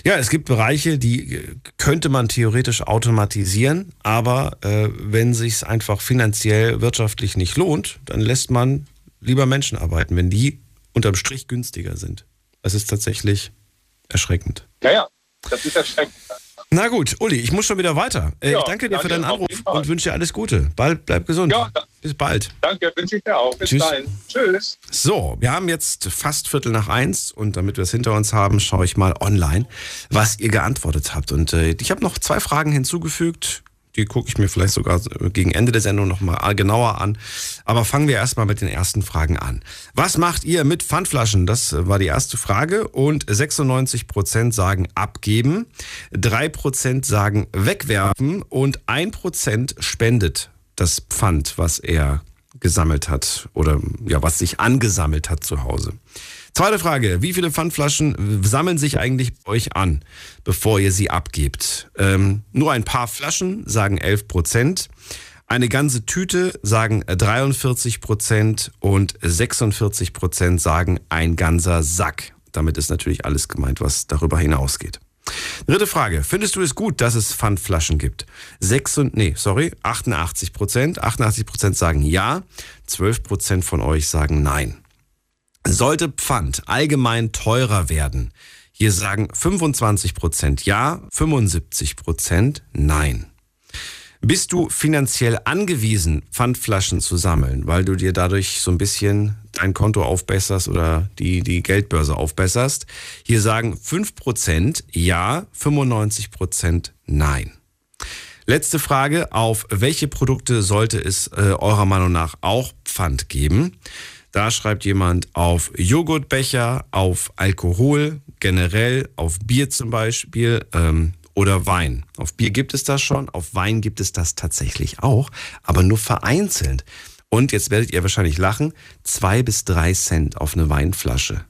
Ja, es gibt Bereiche, die äh, könnte man theoretisch automatisieren, aber äh, wenn sich einfach finanziell, wirtschaftlich nicht lohnt, dann lässt man lieber Menschen arbeiten, wenn die unterm Strich günstiger sind. Das ist tatsächlich erschreckend. Ja, ja, das ist erschreckend. Na gut, Uli, ich muss schon wieder weiter. Äh, Ja, ich danke dir für danke, deinen auf Anruf und wünsche dir alles Gute. Bald, bleib gesund. Ja, Bis bald. Danke, wünsche ich dir auch. Bis Tschüss. dahin. Tschüss. So, wir haben jetzt fast Viertel nach eins und damit wir es hinter uns haben, schaue ich mal online, was ihr geantwortet habt. Und äh, ich habe noch zwei Fragen hinzugefügt. Die gucke ich mir vielleicht sogar gegen Ende der Sendung nochmal genauer an. Aber fangen wir erstmal mit den ersten Fragen an. Was macht ihr mit Pfandflaschen? Das war die erste Frage. Und 96% sagen abgeben, 3% sagen wegwerfen und 1% spendet das Pfand, was er gesammelt hat oder ja, was sich angesammelt hat zu Hause. Zweite Frage, wie viele Pfandflaschen sammeln sich eigentlich bei euch an, bevor ihr sie abgebt? Ähm, nur ein paar Flaschen sagen 11 Prozent. Eine ganze Tüte sagen 43 Prozent und 46 Prozent sagen ein ganzer Sack. Damit ist natürlich alles gemeint, was darüber hinausgeht. Dritte Frage. Findest du es gut, dass es Pfandflaschen gibt? Sechs und, nee, sorry, 88 Prozent. 88 Prozent sagen ja. 12 Prozent von euch sagen nein. Sollte Pfand allgemein teurer werden? Hier sagen 25 Prozent ja, 75 Prozent nein. Bist du finanziell angewiesen, Pfandflaschen zu sammeln, weil du dir dadurch so ein bisschen dein Konto aufbesserst oder die, die Geldbörse aufbesserst? Hier sagen 5% ja, 95% nein. Letzte Frage, auf welche Produkte sollte es äh, eurer Meinung nach auch Pfand geben? Da schreibt jemand auf Joghurtbecher, auf Alkohol, generell auf Bier zum Beispiel ähm, oder Wein. Auf Bier gibt es das schon, auf Wein gibt es das tatsächlich auch, aber nur vereinzelt. Und jetzt werdet ihr wahrscheinlich lachen, zwei bis drei Cent auf eine Weinflasche.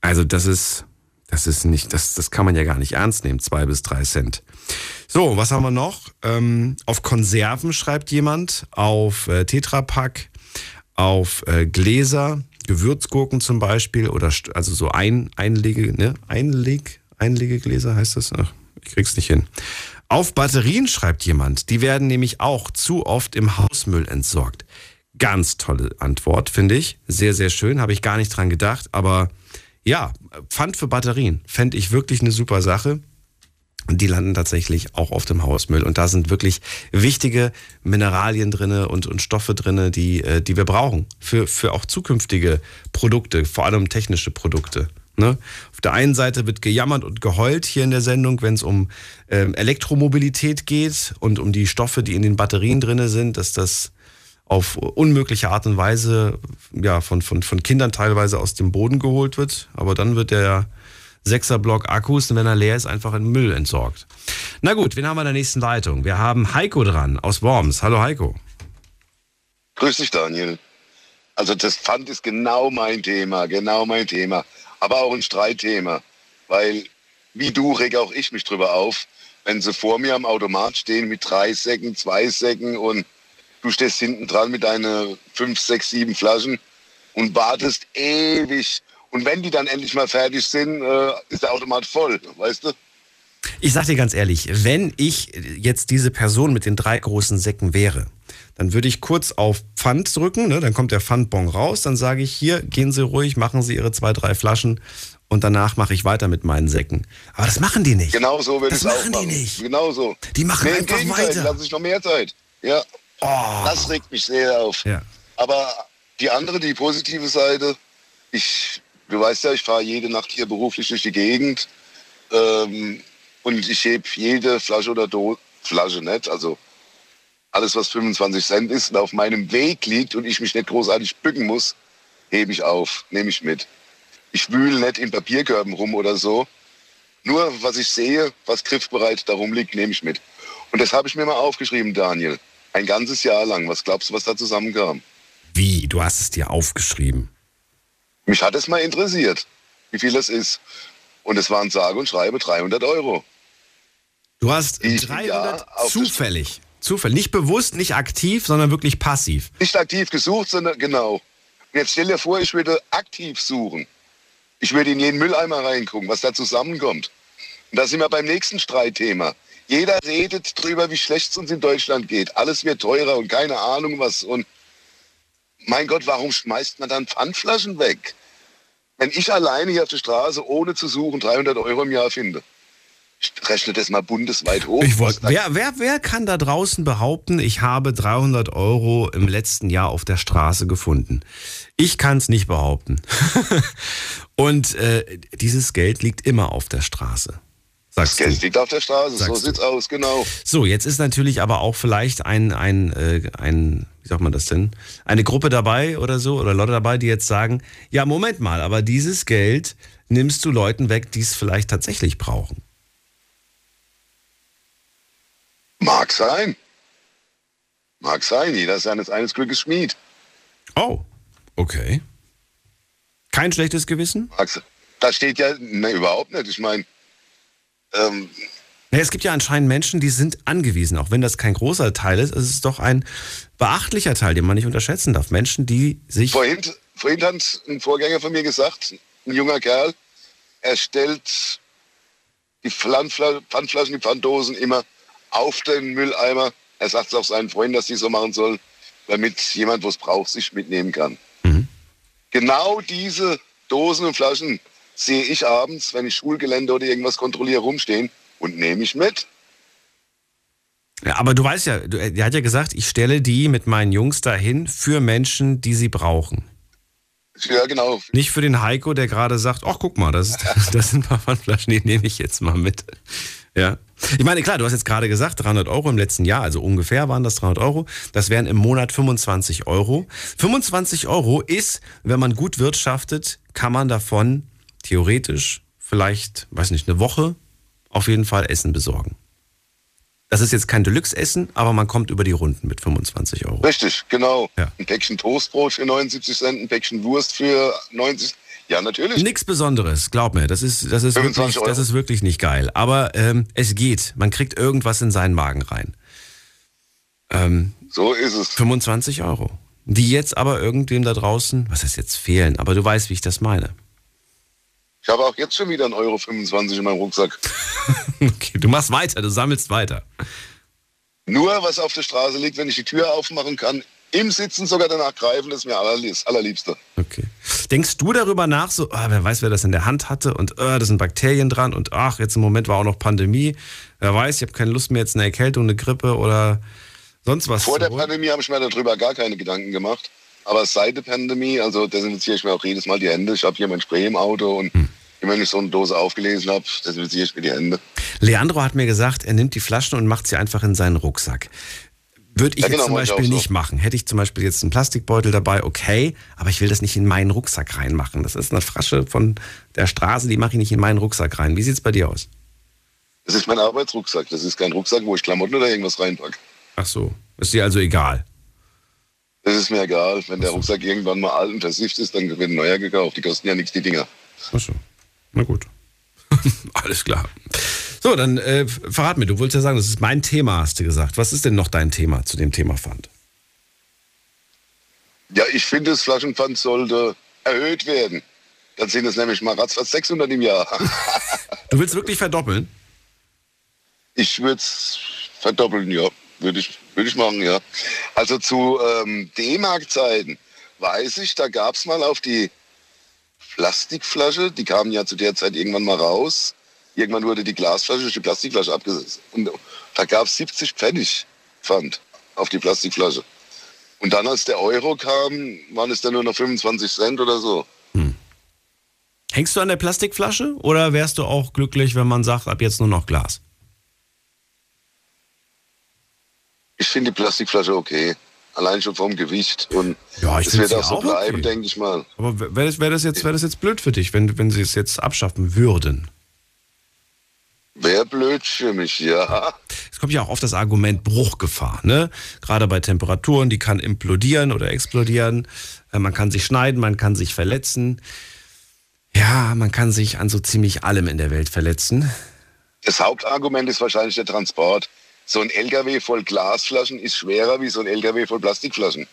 Also das ist, das ist nicht, das, das kann man ja gar nicht ernst nehmen, zwei bis drei Cent. So, was haben wir noch? Ähm, auf Konserven schreibt jemand, auf äh, Tetrapack, auf äh, Gläser, Gewürzgurken zum Beispiel oder also so ein, Einlege, ne? Einleg, Einlegegläser heißt das? Ach, ich krieg's nicht hin. Auf Batterien schreibt jemand, die werden nämlich auch zu oft im Hausmüll entsorgt. Ganz tolle Antwort, finde ich. Sehr, sehr schön, habe ich gar nicht dran gedacht, aber ja, Pfand für Batterien fände ich wirklich eine super Sache. Die landen tatsächlich auch auf dem Hausmüll. Und da sind wirklich wichtige Mineralien drinne und, und Stoffe drinne, die, äh, die wir brauchen für, für auch zukünftige Produkte, vor allem technische Produkte. Ne? Auf der einen Seite wird gejammert und geheult hier in der Sendung, wenn es um ähm, Elektromobilität geht und um die Stoffe, die in den Batterien drinne sind, dass das auf unmögliche Art und Weise ja, von, von, von Kindern teilweise aus dem Boden geholt wird. Aber dann wird der Sechser-Block Akkus, und wenn er leer ist, einfach in Müll entsorgt. Na gut, wen haben wir in der nächsten Leitung? Wir haben Heiko dran aus Worms. Hallo Heiko. Grüß dich, Daniel. Also das Pfand ist genau mein Thema, genau mein Thema. Aber auch ein Streitthema. Weil, wie du, reg auch ich mich drüber auf, wenn sie vor mir am Automat stehen mit drei Säcken, zwei Säcken und du stehst hinten dran mit deinen fünf, sechs, sieben Flaschen und wartest ewig. Und wenn die dann endlich mal fertig sind, äh, ist der Automat voll, weißt du? Ich sag dir ganz ehrlich, wenn ich jetzt diese Person mit den drei großen Säcken wäre, dann würde ich kurz auf Pfand drücken, ne? dann kommt der Pfandbon raus, dann sage ich, hier, gehen Sie ruhig, machen Sie Ihre zwei, drei Flaschen und danach mache ich weiter mit meinen Säcken. Aber das machen die nicht. Genau so würde Das es auch machen die machen. nicht. Genau so. Die machen nee, einfach weiter. Lass ich noch mehr Zeit. Ja. Das regt mich sehr auf. Ja. Aber die andere, die positive Seite, ich, du weißt ja, ich fahre jede Nacht hier beruflich durch die Gegend ähm, und ich heb jede Flasche oder Do Flasche nicht, also alles, was 25 Cent ist und auf meinem Weg liegt und ich mich nicht großartig bücken muss, hebe ich auf, nehme ich mit. Ich wühle nicht in Papierkörben rum oder so. Nur was ich sehe, was griffbereit darum liegt, nehme ich mit. Und das habe ich mir mal aufgeschrieben, Daniel. Ein ganzes Jahr lang. Was glaubst du, was da zusammenkam? Wie? Du hast es dir aufgeschrieben. Mich hat es mal interessiert, wie viel das ist. Und es waren sage und schreibe 300 Euro. Du hast ich im 300 Jahr auf zufällig. Zufällig. Nicht bewusst, nicht aktiv, sondern wirklich passiv. Nicht aktiv gesucht, sondern genau. Und jetzt stell dir vor, ich würde aktiv suchen. Ich würde in jeden Mülleimer reingucken, was da zusammenkommt. Und da sind wir beim nächsten Streitthema. Jeder redet drüber, wie schlecht es uns in Deutschland geht. Alles wird teurer und keine Ahnung was. Und mein Gott, warum schmeißt man dann Pfandflaschen weg? Wenn ich alleine hier auf der Straße ohne zu suchen 300 Euro im Jahr finde, ich rechne das mal bundesweit hoch. Ich wollt, wer, wer, wer kann da draußen behaupten, ich habe 300 Euro im letzten Jahr auf der Straße gefunden? Ich kann es nicht behaupten. Und äh, dieses Geld liegt immer auf der Straße. Sagst Geld du. liegt auf der Straße, so Sagst du. sieht's aus, genau. So, jetzt ist natürlich aber auch vielleicht ein, ein, äh, ein, wie sagt man das denn? Eine Gruppe dabei oder so, oder Leute dabei, die jetzt sagen, ja, Moment mal, aber dieses Geld nimmst du Leuten weg, die es vielleicht tatsächlich brauchen. Mag sein. Mag sein, jeder ist seines eines Glückes Schmied. Oh, okay. Kein schlechtes Gewissen? Mag's. Da steht ja, ne, überhaupt nicht. Ich meine, ähm, es gibt ja anscheinend Menschen, die sind angewiesen, auch wenn das kein großer Teil ist, es ist doch ein beachtlicher Teil, den man nicht unterschätzen darf. Menschen, die sich. vorhin, vorhin hat ein Vorgänger von mir gesagt, ein junger Kerl, er stellt die Pfandfla- Pfandflaschen, die Pfanddosen immer auf den Mülleimer. Er sagt es auch seinen Freunden, dass die so machen sollen, damit jemand, wo es braucht, sich mitnehmen kann. Genau diese Dosen und Flaschen sehe ich abends, wenn ich Schulgelände oder irgendwas kontrolliere, rumstehen und nehme ich mit. Ja, aber du weißt ja, du, er hat ja gesagt, ich stelle die mit meinen Jungs dahin für Menschen, die sie brauchen. Ja, genau. Nicht für den Heiko, der gerade sagt, ach guck mal, das, ist, das sind ein paar Pfandflaschen, die nehme ich jetzt mal mit. Ja. Ich meine, klar, du hast jetzt gerade gesagt, 300 Euro im letzten Jahr, also ungefähr waren das 300 Euro. Das wären im Monat 25 Euro. 25 Euro ist, wenn man gut wirtschaftet, kann man davon theoretisch vielleicht, weiß nicht, eine Woche auf jeden Fall Essen besorgen. Das ist jetzt kein Deluxe-Essen, aber man kommt über die Runden mit 25 Euro. Richtig, genau. Ja. Ein Päckchen Toastbrot für 79 Cent, ein Päckchen Wurst für 90 Ja, natürlich. Nichts Besonderes, glaub mir. Das ist, das ist, 25 wirklich, Euro. das ist wirklich nicht geil. Aber ähm, es geht. Man kriegt irgendwas in seinen Magen rein. Ähm, So ist es. 25 Euro. Die jetzt aber irgendwem da draußen, was heißt jetzt fehlen, aber du weißt, wie ich das meine. Ich habe auch jetzt schon wieder 1,25 Euro 25 in meinem Rucksack. Okay, du machst weiter, du sammelst weiter. Nur was auf der Straße liegt, wenn ich die Tür aufmachen kann, im Sitzen sogar danach greifen, das ist mir allerliebst, allerliebste. Okay. Denkst du darüber nach, so, ah, wer weiß, wer das in der Hand hatte und ah, da sind Bakterien dran und ach, jetzt im Moment war auch noch Pandemie. Wer weiß, ich habe keine Lust mehr, jetzt eine Erkältung, eine Grippe oder sonst was. Vor der? Pandemie habe ich mir darüber gar keine Gedanken gemacht. Aber seit der Pandemie, also desinfiziere ich mir auch jedes Mal die Hände. Ich habe hier mein Spray im Auto und Hm. immer wenn ich so eine Dose aufgelesen habe, desinfiziere ich mir die Hände. Leandro hat mir gesagt, er nimmt die Flaschen und macht sie einfach in seinen Rucksack. Würde ich Ja, jetzt genau, zum mach ich Beispiel so. nicht machen. Hätte ich zum Beispiel jetzt einen Plastikbeutel dabei, okay, aber ich will das nicht in meinen Rucksack reinmachen. Das ist eine Flasche von der Straße, die mache ich nicht in meinen Rucksack rein. Wie sieht's bei dir aus? Das ist mein Arbeitsrucksack. Das ist kein Rucksack, wo ich Klamotten oder irgendwas reinpacke. Ach so, ist dir also egal. Das ist mir egal. Wenn der Rucksack irgendwann mal alt und versifft ist, dann wird ein neuer gekauft. Die kosten ja nichts, die Dinger. Ach so, na gut. Alles klar. So, dann äh, verrat mir, du wolltest ja sagen, das ist mein Thema, hast du gesagt. Was ist denn noch dein Thema zu dem Thema Pfand? Ja, ich finde, das Flaschenpfand sollte erhöht werden. Dann sind es nämlich mal ratzfatz 600 im Jahr. Du willst wirklich verdoppeln? Ich würde es verdoppeln, ja. Würde ich, würde ich machen, ja. Also zu ähm, D-Mark-Zeiten weiß ich, da gab es mal auf die Plastikflasche, die kamen ja zu der Zeit irgendwann mal raus. Irgendwann wurde die Glasflasche durch die Plastikflasche abgesetzt. Und da gab es 70 Pfennig Pfand auf die Plastikflasche. Und dann, als der Euro kam, waren es dann nur noch 25 Cent oder so. Hängst du an der Plastikflasche oder wärst du auch glücklich, wenn man sagt, ab jetzt nur noch Glas? Ich finde die Plastikflasche okay. Allein schon vom Gewicht. Und Ja, ich es find's wird auch so bleiben, okay. denke ich mal. Aber wäre das, wär das, jetzt, wär das jetzt blöd für dich, wenn, wenn sie es jetzt abschaffen würden? Wäre blöd für mich, ja. Es kommt ja auch oft das Argument Bruchgefahr, ne? Gerade bei Temperaturen, die kann implodieren oder explodieren. Äh, Man kann sich schneiden, man kann sich verletzen. Ja, man kann sich an so ziemlich allem in der Welt verletzen. Das Hauptargument ist wahrscheinlich der Transport. So ein LKW voll Glasflaschen ist schwerer wie so ein LKW voll Plastikflaschen.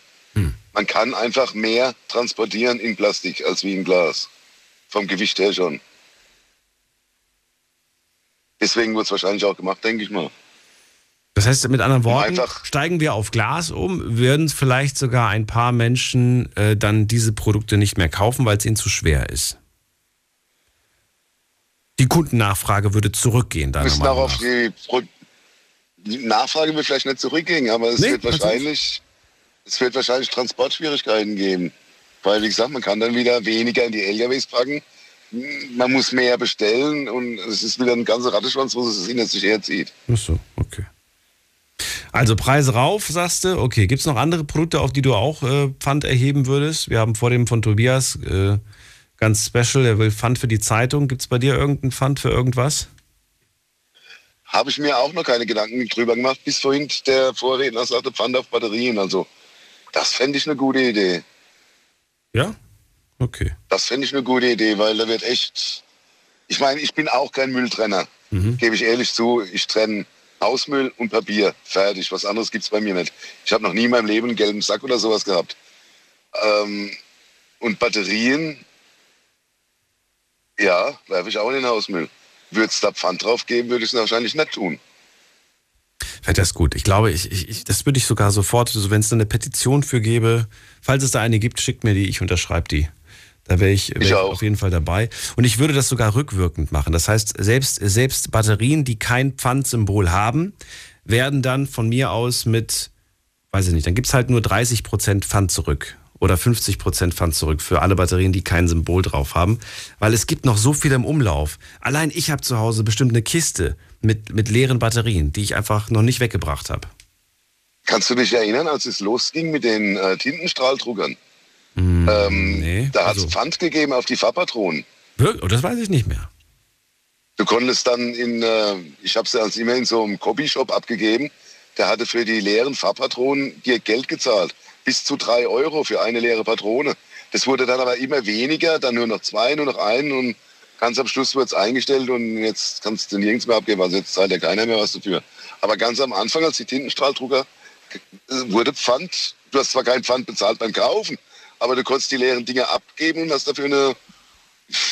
Man kann einfach mehr transportieren in Plastik als wie in Glas. Vom Gewicht her schon. Deswegen wird es wahrscheinlich auch gemacht, denke ich mal. Das heißt, mit anderen Worten, Einfach- steigen wir auf Glas um, würden vielleicht sogar ein paar Menschen äh, dann diese Produkte nicht mehr kaufen, weil es ihnen zu schwer ist. Die Kundennachfrage würde zurückgehen, Wir deiner müssen auch auf die, Pro die Nachfrage wird vielleicht nicht zurückgehen, aber es Nee, wird wahrscheinlich, es wird wahrscheinlich Transportschwierigkeiten geben. Weil, wie gesagt, man kann dann wieder weniger in die LKWs packen. Man muss mehr bestellen und es ist wieder ein ganzer Ratteschwanz, wo es sich herzieht. Ach so, okay. Also Preise rauf, sagst du. Okay, gibt es noch andere Produkte, auf die du auch äh, Pfand erheben würdest? Wir haben vor dem von Tobias äh, ganz special, er will Pfand für die Zeitung. Gibt es bei dir irgendein Pfand für irgendwas? Habe ich mir auch noch keine Gedanken drüber gemacht, bis vorhin der Vorredner sagte Pfand auf Batterien. Also, das fände ich eine gute Idee. Ja? Okay. Das fände ich eine gute Idee, weil da wird echt. Ich meine, ich bin auch kein Mülltrenner, gebe ich ehrlich zu. Ich trenne Hausmüll und Papier. Fertig. Was anderes gibt es bei mir nicht. Ich habe noch nie in meinem Leben einen gelben Sack oder sowas gehabt. Ähm, und Batterien, ja, werfe ich auch in den Hausmüll. Würde es da Pfand drauf geben, würde ich es wahrscheinlich nicht tun. Fände das gut. Ich glaube, ich, ich, ich, das würde ich sogar sofort, also wenn es da eine Petition für gäbe, falls es da eine gibt, schickt mir die, ich unterschreibe die. Da wäre ich, wär ich auf jeden Fall dabei. Und ich würde das sogar rückwirkend machen. Das heißt, selbst, selbst Batterien, die kein Pfandsymbol haben, werden dann von mir aus mit, weiß ich nicht, dann gibt's halt nur 30% Pfand zurück. Oder 50% Pfand zurück für alle Batterien, die kein Symbol drauf haben. Weil es gibt noch so viel im Umlauf. Allein ich habe zu Hause bestimmt eine Kiste mit, mit leeren Batterien, die ich einfach noch nicht weggebracht habe. Kannst du dich erinnern, als es losging mit den äh, Tintenstrahldruckern? Hm, ähm, da hat es also Pfand gegeben auf die Farbpatronen. Wirklich? Oh, das weiß ich nicht mehr. Du konntest dann in, äh, ich habe es als immer in so einem Copyshop abgegeben, der hatte für die leeren Farbpatronen dir Geld gezahlt. Bis zu drei Euro für eine leere Patrone. Das wurde dann aber immer weniger, dann nur noch zwei, nur noch einen und ganz am Schluss wurde es eingestellt und jetzt kannst du nirgends mehr abgeben. Also jetzt zahlt ja keiner mehr was dafür. Aber ganz am Anfang, als die Tintenstrahldrucker äh, wurde Pfand, du hast zwar kein Pfand bezahlt beim Kaufen, aber du konntest die leeren Dinger abgeben und hast dafür eine,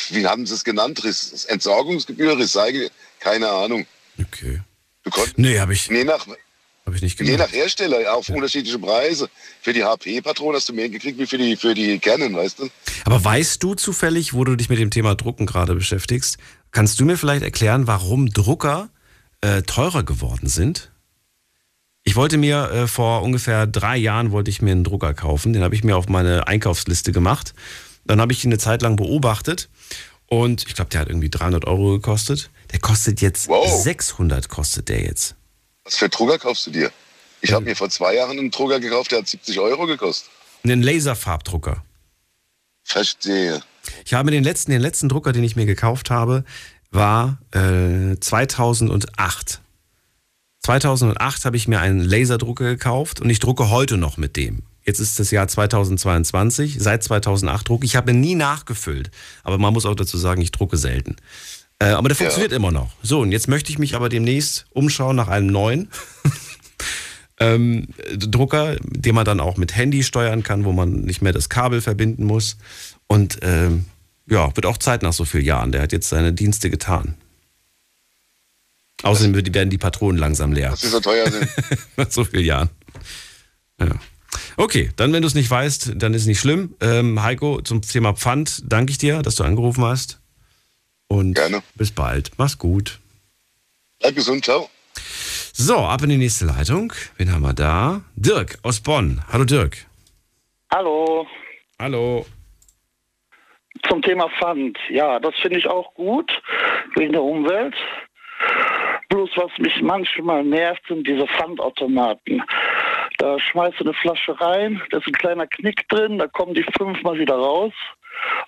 wie haben sie es genannt, Entsorgungsgebühr, Recycle, keine Ahnung. Okay. Du konntest, Nee, habe ich. nee, nach, Habe ich nicht Je gemacht. nach Hersteller, ja, auf unterschiedliche Preise. Für die HP-Patronen hast du mehr gekriegt wie für die, für die Canon, weißt du? Aber weißt du zufällig, wo du dich mit dem Thema Drucken gerade beschäftigst, kannst du mir vielleicht erklären, warum Drucker äh, teurer geworden sind? Ich wollte mir äh, vor ungefähr drei Jahren wollte ich mir einen Drucker kaufen. Den habe ich mir auf meine Einkaufsliste gemacht. Dann habe ich ihn eine Zeit lang beobachtet und ich glaube, der hat irgendwie 300 Euro gekostet. Der kostet jetzt 600 kostet der jetzt. Was für Drucker kaufst du dir? Ich habe mir vor zwei Jahren einen Drucker gekauft, der hat 70 Euro gekostet. Einen Laserfarbdrucker. Verstehe. Ich habe den letzten, den letzten Drucker, den ich mir gekauft habe, war äh, 2008. 2008 habe ich mir einen Laserdrucker gekauft und ich drucke heute noch mit dem. Jetzt ist das Jahr 2022. Seit 2008 drucke ich. habe nie nachgefüllt. Aber man muss auch dazu sagen, ich drucke selten. Äh, aber der funktioniert immer noch. So, und jetzt möchte ich mich aber demnächst umschauen nach einem neuen ähm, Drucker, den man dann auch mit Handy steuern kann, wo man nicht mehr das Kabel verbinden muss. Und ähm, ja, wird auch Zeit nach so vielen Jahren. Der hat jetzt seine Dienste getan. Außerdem werden die Patronen langsam leer. Dass sie so teuer sind. Nach so vielen Jahren. Ja. Okay, dann, wenn du es nicht weißt, dann ist nicht schlimm. Ähm, Heiko, zum Thema Pfand danke ich dir, dass du angerufen hast. Und bis bald. Mach's gut. Bleib gesund, ciao. So, ab in die nächste Leitung. Wen haben wir da? Dirk aus Bonn. Hallo Dirk. Hallo. Hallo. Zum Thema Pfand. Ja, das finde ich auch gut wegen der Umwelt. Bloß was mich manchmal nervt, sind diese Pfandautomaten. Da schmeißt du eine Flasche rein, da ist ein kleiner Knick drin, da kommen die fünfmal wieder raus.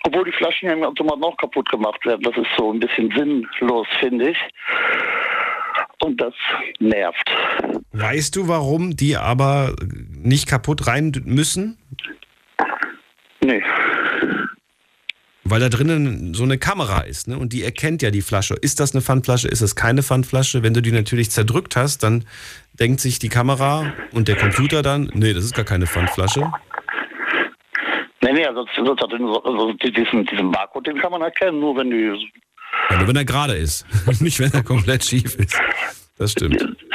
Obwohl die Flaschen ja im Automaten auch kaputt gemacht werden. Das ist so ein bisschen sinnlos, finde ich. Und das nervt. Weißt du, warum die aber nicht kaputt rein müssen? Nee. Weil da drinnen so eine Kamera ist, ne? Und die erkennt ja die Flasche. Ist das eine Pfandflasche? Ist das keine Pfandflasche? Wenn du die natürlich zerdrückt hast, dann denkt sich die Kamera und der Computer dann, nee, das ist gar keine Pfandflasche. Nee, nee, also, hat den, also diesen, diesen Barcode, den kann man erkennen, nur wenn die Ja, nur wenn er gerade ist. Nicht, wenn er komplett schief ist. Das stimmt.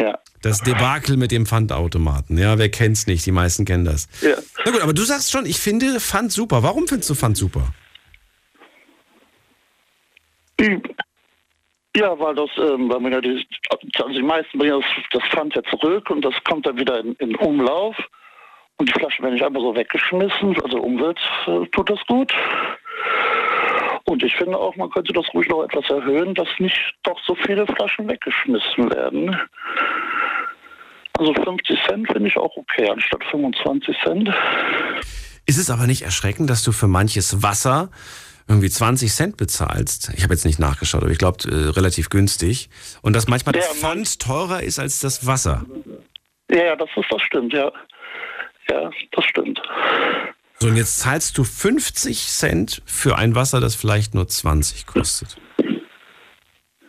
Ja. Das Debakel mit dem Pfandautomaten. Ja, wer kennt's nicht? Die meisten kennen das. Ja. Na gut, aber du sagst schon, ich finde Pfand super. Warum findest du Pfand super? Ja, weil das, ähm, weil man ja die, also die meisten bringen das, das Pfand ja zurück und das kommt dann wieder in, in Umlauf. Und die Flaschen werden nicht einfach so weggeschmissen. Also Umwelt äh, tut das gut. Und ich finde auch, man könnte das ruhig noch etwas erhöhen, dass nicht doch so viele Flaschen weggeschmissen werden. Also 50 Cent finde ich auch okay, anstatt 25 Cent. Ist es aber nicht erschreckend, dass du für manches Wasser irgendwie 20 Cent bezahlst? Ich habe jetzt nicht nachgeschaut, aber ich glaube äh, relativ günstig. Und dass manchmal das Pfand teurer ist als das Wasser. Ja, ja, das ist, das stimmt, ja. Ja, das stimmt. So, und jetzt zahlst du 50 Cent für ein Wasser, das vielleicht nur 20 kostet.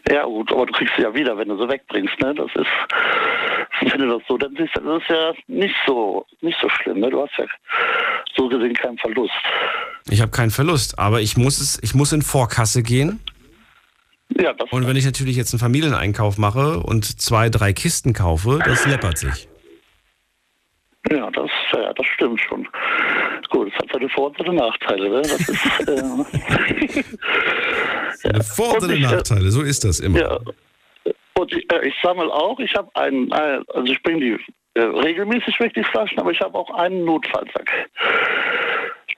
Ja, gut, aber du kriegst sie ja wieder, wenn du sie wegbringst, ne? Das ist, wenn du das so, dann siehst das ist ja nicht so, nicht so schlimm, ne? Du hast ja so gesehen keinen Verlust. Ich habe keinen Verlust, aber ich muss es, ich muss in Vorkasse gehen. Ja, das und wenn ich natürlich jetzt einen Familieneinkauf mache und zwei, drei Kisten kaufe, das läppert sich. Ja, das, ja, das stimmt schon. Gut, es hat seine Vor- und seine Nachteile, ne? Das ist, äh, Eine Vor- und eine Nachteile, so ist das immer. Ja. Und ich, äh, ich sammle auch, ich habe einen, äh, also ich bringe die äh, regelmäßig weg, die Flaschen, aber ich habe auch einen Notfallsack.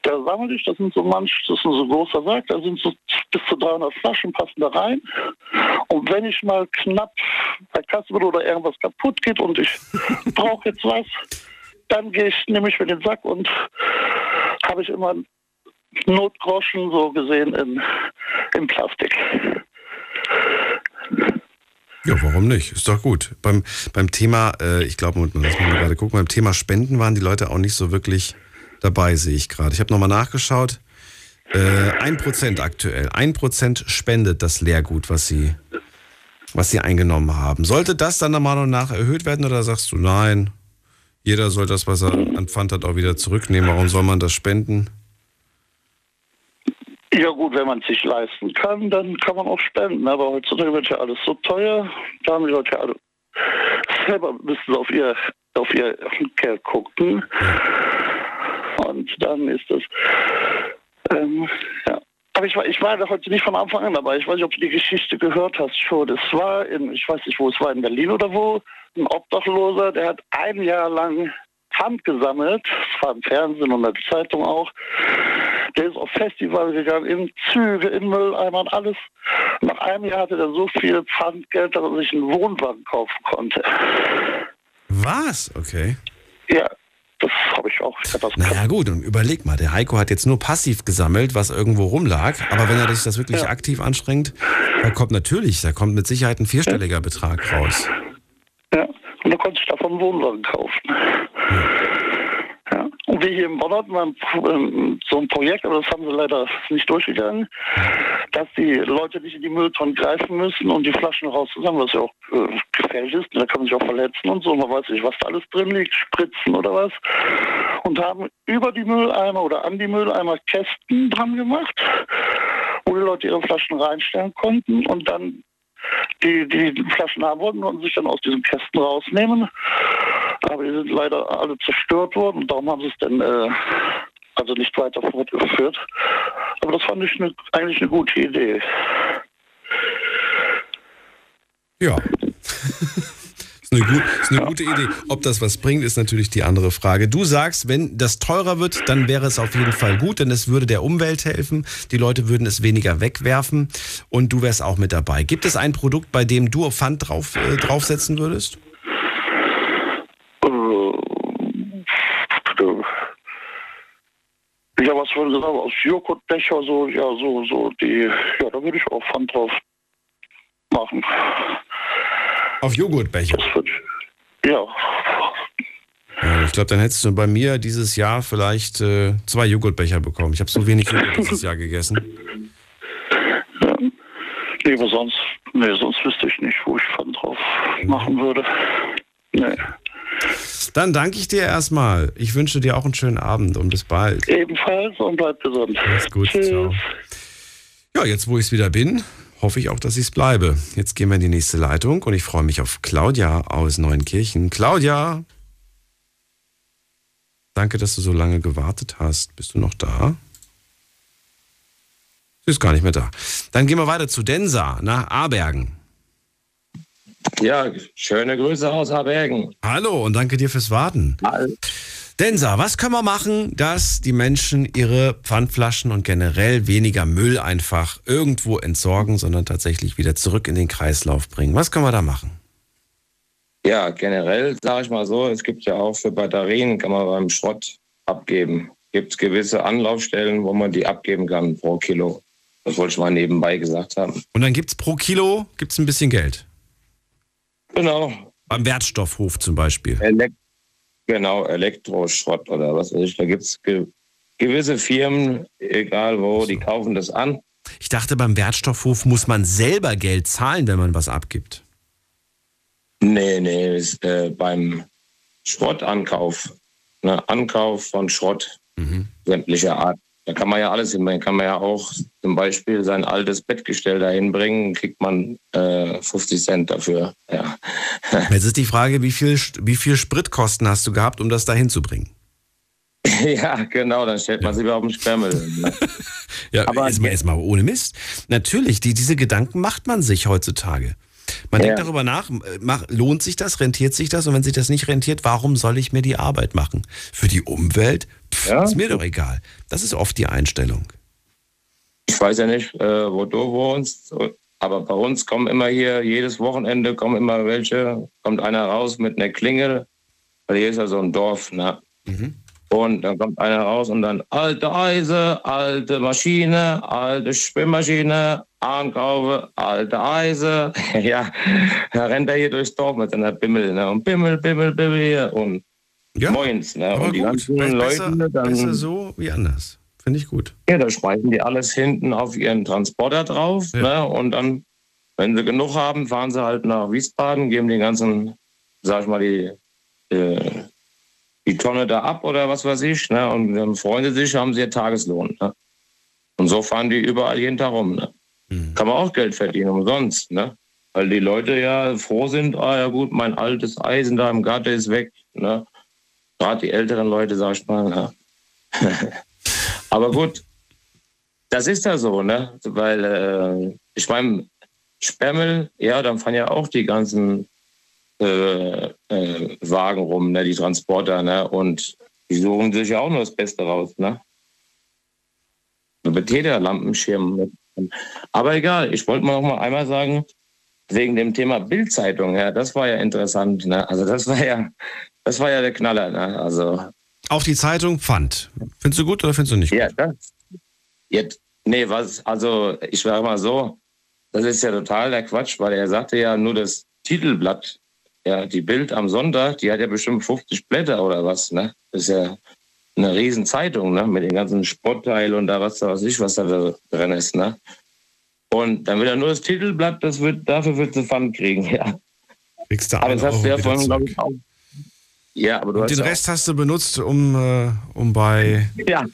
Da sammle ich, das sind so manch, das ist so ein großer Sack, da sind so bis zu 300 Flaschen passen da rein. Und wenn ich mal knapp bei Kasse bin oder irgendwas kaputt geht und ich brauche jetzt was, dann gehe ich, nehme ich mir den Sack und habe ich immer Notgroschen so gesehen in, in Plastik. Ja, warum nicht? Ist doch gut. Beim, beim Thema, äh, ich glaube, lass mal gerade gucken, beim Thema Spenden waren die Leute auch nicht so wirklich dabei, sehe ich gerade. Ich habe nochmal nachgeschaut. Äh, ein Prozent aktuell. Ein Prozent spendet das Leergut, was sie, was sie eingenommen haben. Sollte das dann der Meinung nach erhöht werden oder sagst du nein? Jeder soll das, was er an Pfand hat, auch wieder zurücknehmen. Warum soll man das spenden? Ja gut, wenn man es sich leisten kann, dann kann man auch spenden. Aber heutzutage wird ja alles so teuer. Da haben die Leute ja alle selber müssen auf ihr, auf ihr Geld gucken. Und dann ist das, ähm, ja. Aber ich war, ich war da heute nicht von Anfang an dabei. Ich weiß nicht, ob du die Geschichte gehört hast schon. Das war in, ich weiß nicht, wo es war, in Berlin oder wo, ein Obdachloser, der hat ein Jahr lang Pfand gesammelt. Das war im Fernsehen und in der Zeitung auch. Der ist auf Festival gegangen, in Züge, in Mülleimer und alles. Nach einem Jahr hatte er so viel Pfandgeld, dass er sich einen Wohnwagen kaufen konnte. Was? Okay. Ja, das habe ich auch. Ich hab das Naja gut, und überleg mal, der Heiko hat jetzt nur passiv gesammelt, was irgendwo rumlag, aber wenn er sich das wirklich Ja. aktiv anstrengt, da kommt natürlich, da kommt mit Sicherheit ein vierstelliger Betrag raus. Ja, und da konnte ich davon Wohnwagen kaufen. Ja. Und wir hier in Bonn hatten wir ähm, so ein Projekt, aber das haben sie leider nicht durchgegangen, dass die Leute nicht in die Mülltonnen greifen müssen und die Flaschen rauszusammeln, was ja auch äh, gefährlich ist. Da kann man sich auch verletzen und so. Man weiß nicht, was da alles drin liegt, Spritzen oder was. Und haben über die Mülleimer oder an die Mülleimer Kästen dran gemacht, wo die Leute ihre Flaschen reinstellen konnten und dann die, die Flaschen haben wollten und sich dann aus diesen Kästen rausnehmen. Aber die sind leider alle zerstört worden und darum haben sie es dann äh, also nicht weiter fortgeführt. Aber das fand ich ne, eigentlich eine gute Idee. Ja. ist, eine gut, ist eine gute Idee. Ob das was bringt, ist natürlich die andere Frage. Du sagst, wenn das teurer wird, dann wäre es auf jeden Fall gut, denn es würde der Umwelt helfen. Die Leute würden es weniger wegwerfen und du wärst auch mit dabei. Gibt es ein Produkt, bei dem du Pfand drauf, äh, draufsetzen würdest? Ja, was wurde gesagt? Aus Joghurtbecher, so, ja, so, so, die, ja, da würde ich auch Pfand drauf machen. Auf Joghurtbecher? Ja. Ja, ich glaube, dann hättest du bei mir dieses Jahr vielleicht äh, zwei Joghurtbecher bekommen. Ich habe so wenig Joghurt dieses Jahr gegessen. Nee, aber sonst, nee, sonst wüsste ich nicht, wo ich Pfand drauf machen würde. Nee. Dann danke ich dir erstmal. Ich wünsche dir auch einen schönen Abend und bis bald. Ebenfalls und bleibt gesund. Mach's gut, ciao. Ja, jetzt wo ich es wieder bin, hoffe ich auch, dass ich es bleibe. Jetzt gehen wir in die nächste Leitung und ich freue mich auf Claudia aus Neuenkirchen. Claudia! Danke, dass du so lange gewartet hast. Bist du noch da? Sie ist gar nicht mehr da. Dann gehen wir weiter zu Densa nach Abergen. Ja, schöne Grüße aus Abergen. Hallo und danke dir fürs Warten. Densa, was können wir machen, dass die Menschen ihre Pfandflaschen und generell weniger Müll einfach irgendwo entsorgen, sondern tatsächlich wieder zurück in den Kreislauf bringen? Was können wir da machen? Ja, generell sage ich mal so, es gibt ja auch für Batterien, kann man beim Schrott abgeben. Gibt gewisse Anlaufstellen, wo man die abgeben kann pro Kilo. Das wollte ich mal nebenbei gesagt haben. Und dann gibt es pro Kilo gibt's ein bisschen Geld. Genau. Beim Wertstoffhof zum Beispiel. Elek genau, Elektroschrott oder was weiß ich. Da gibt es ge gewisse Firmen, egal wo, die kaufen das an. Ich dachte, beim Wertstoffhof muss man selber Geld zahlen, wenn man was abgibt. Nee, nee, ist, äh, beim Schrottankauf. Ne, Ankauf von Schrott sämtlicher Art. Da kann man ja alles hinbringen. Kann man ja auch zum Beispiel sein altes Bettgestell dahin bringen, kriegt man äh, 50 Cent dafür. Ja. Jetzt ist die Frage, wie viel, wie viel Spritkosten hast du gehabt, um das dahin zu bringen? ja, genau, dann stellt man sich über auf den Sperrmüll. Ne? Ja, aber jetzt mal, jetzt mal ohne Mist. Natürlich, die, diese Gedanken macht man sich heutzutage. Man Ja. denkt darüber nach, äh, mach, lohnt sich das, rentiert sich das? Und wenn sich das nicht rentiert, warum soll ich mir die Arbeit machen? Für die Umwelt? Pff, Ist mir doch egal. Das ist oft die Einstellung. Ich weiß ja nicht, äh, wo du wohnst, aber bei uns kommen immer hier, jedes Wochenende kommen immer welche, kommt einer raus mit einer Klingel, weil hier ist ja so ein Dorf, ne? Und dann kommt einer raus und dann alte Eise, alte Maschine, alte Spülmaschine, Ankaufe, alte Eise. ja, da rennt er hier durchs Dorf mit seiner Bimmel, ne? Und Bimmel, Bimmel, Bimmel hier und Moins, ne? Aber Und die gut, ganzen besser, Leute dann. besser so wie anders. Finde ich gut. Ja, da schmeißen die alles hinten auf ihren Transporter drauf. Ne? Und dann, wenn sie genug haben, fahren sie halt nach Wiesbaden, geben den ganzen, sag ich mal, die, äh, die Tonne da ab oder was weiß ich. Ne? Und dann freuen sie sich, haben sie ihr Tageslohn. Ne? Und so fahren die überall jeden Tag rum. Ne? Kann man auch Geld verdienen, umsonst. Ne? Weil die Leute ja froh sind, ah ja gut, mein altes Eisen da im Garten ist weg. Ne? Gerade die älteren Leute, sag ich mal. Ne? Aber gut, das ist ja so, ne? Weil äh, ich meine, Sperrmüll, ja, dann fahren ja auch die ganzen äh, äh, Wagen rum, ne? die Transporter, ne? Und die suchen sich ja auch nur das Beste raus, ne? Mit jeder Lampenschirm. Aber egal, ich wollte mal noch mal einmal sagen, wegen dem Thema Bildzeitung, ja, das war ja interessant, ne? Also das war ja, das war ja der Knaller, ne? Also Auf die Zeitung Pfand. Findest du gut oder findest du nicht gut? Ja, das. Jetzt, nee, was, also ich sage mal so, das ist ja total der Quatsch, weil er sagte ja nur das Titelblatt, ja, die Bild am Sonntag, die hat ja bestimmt 50 Blätter oder was, ne? Das ist ja eine Riesenzeitung, ne? Mit den ganzen Sportteilen und da was da weiß ich, was da drin ist, ne? Und dann will er nur das Titelblatt, das wird, dafür wird sie Pfand kriegen, ja. Kriegst du Aber das hast du ja vorhin, glaube ich, auch. Ja, aber du Und hast den Rest hast du benutzt, um, äh, um bei Ja.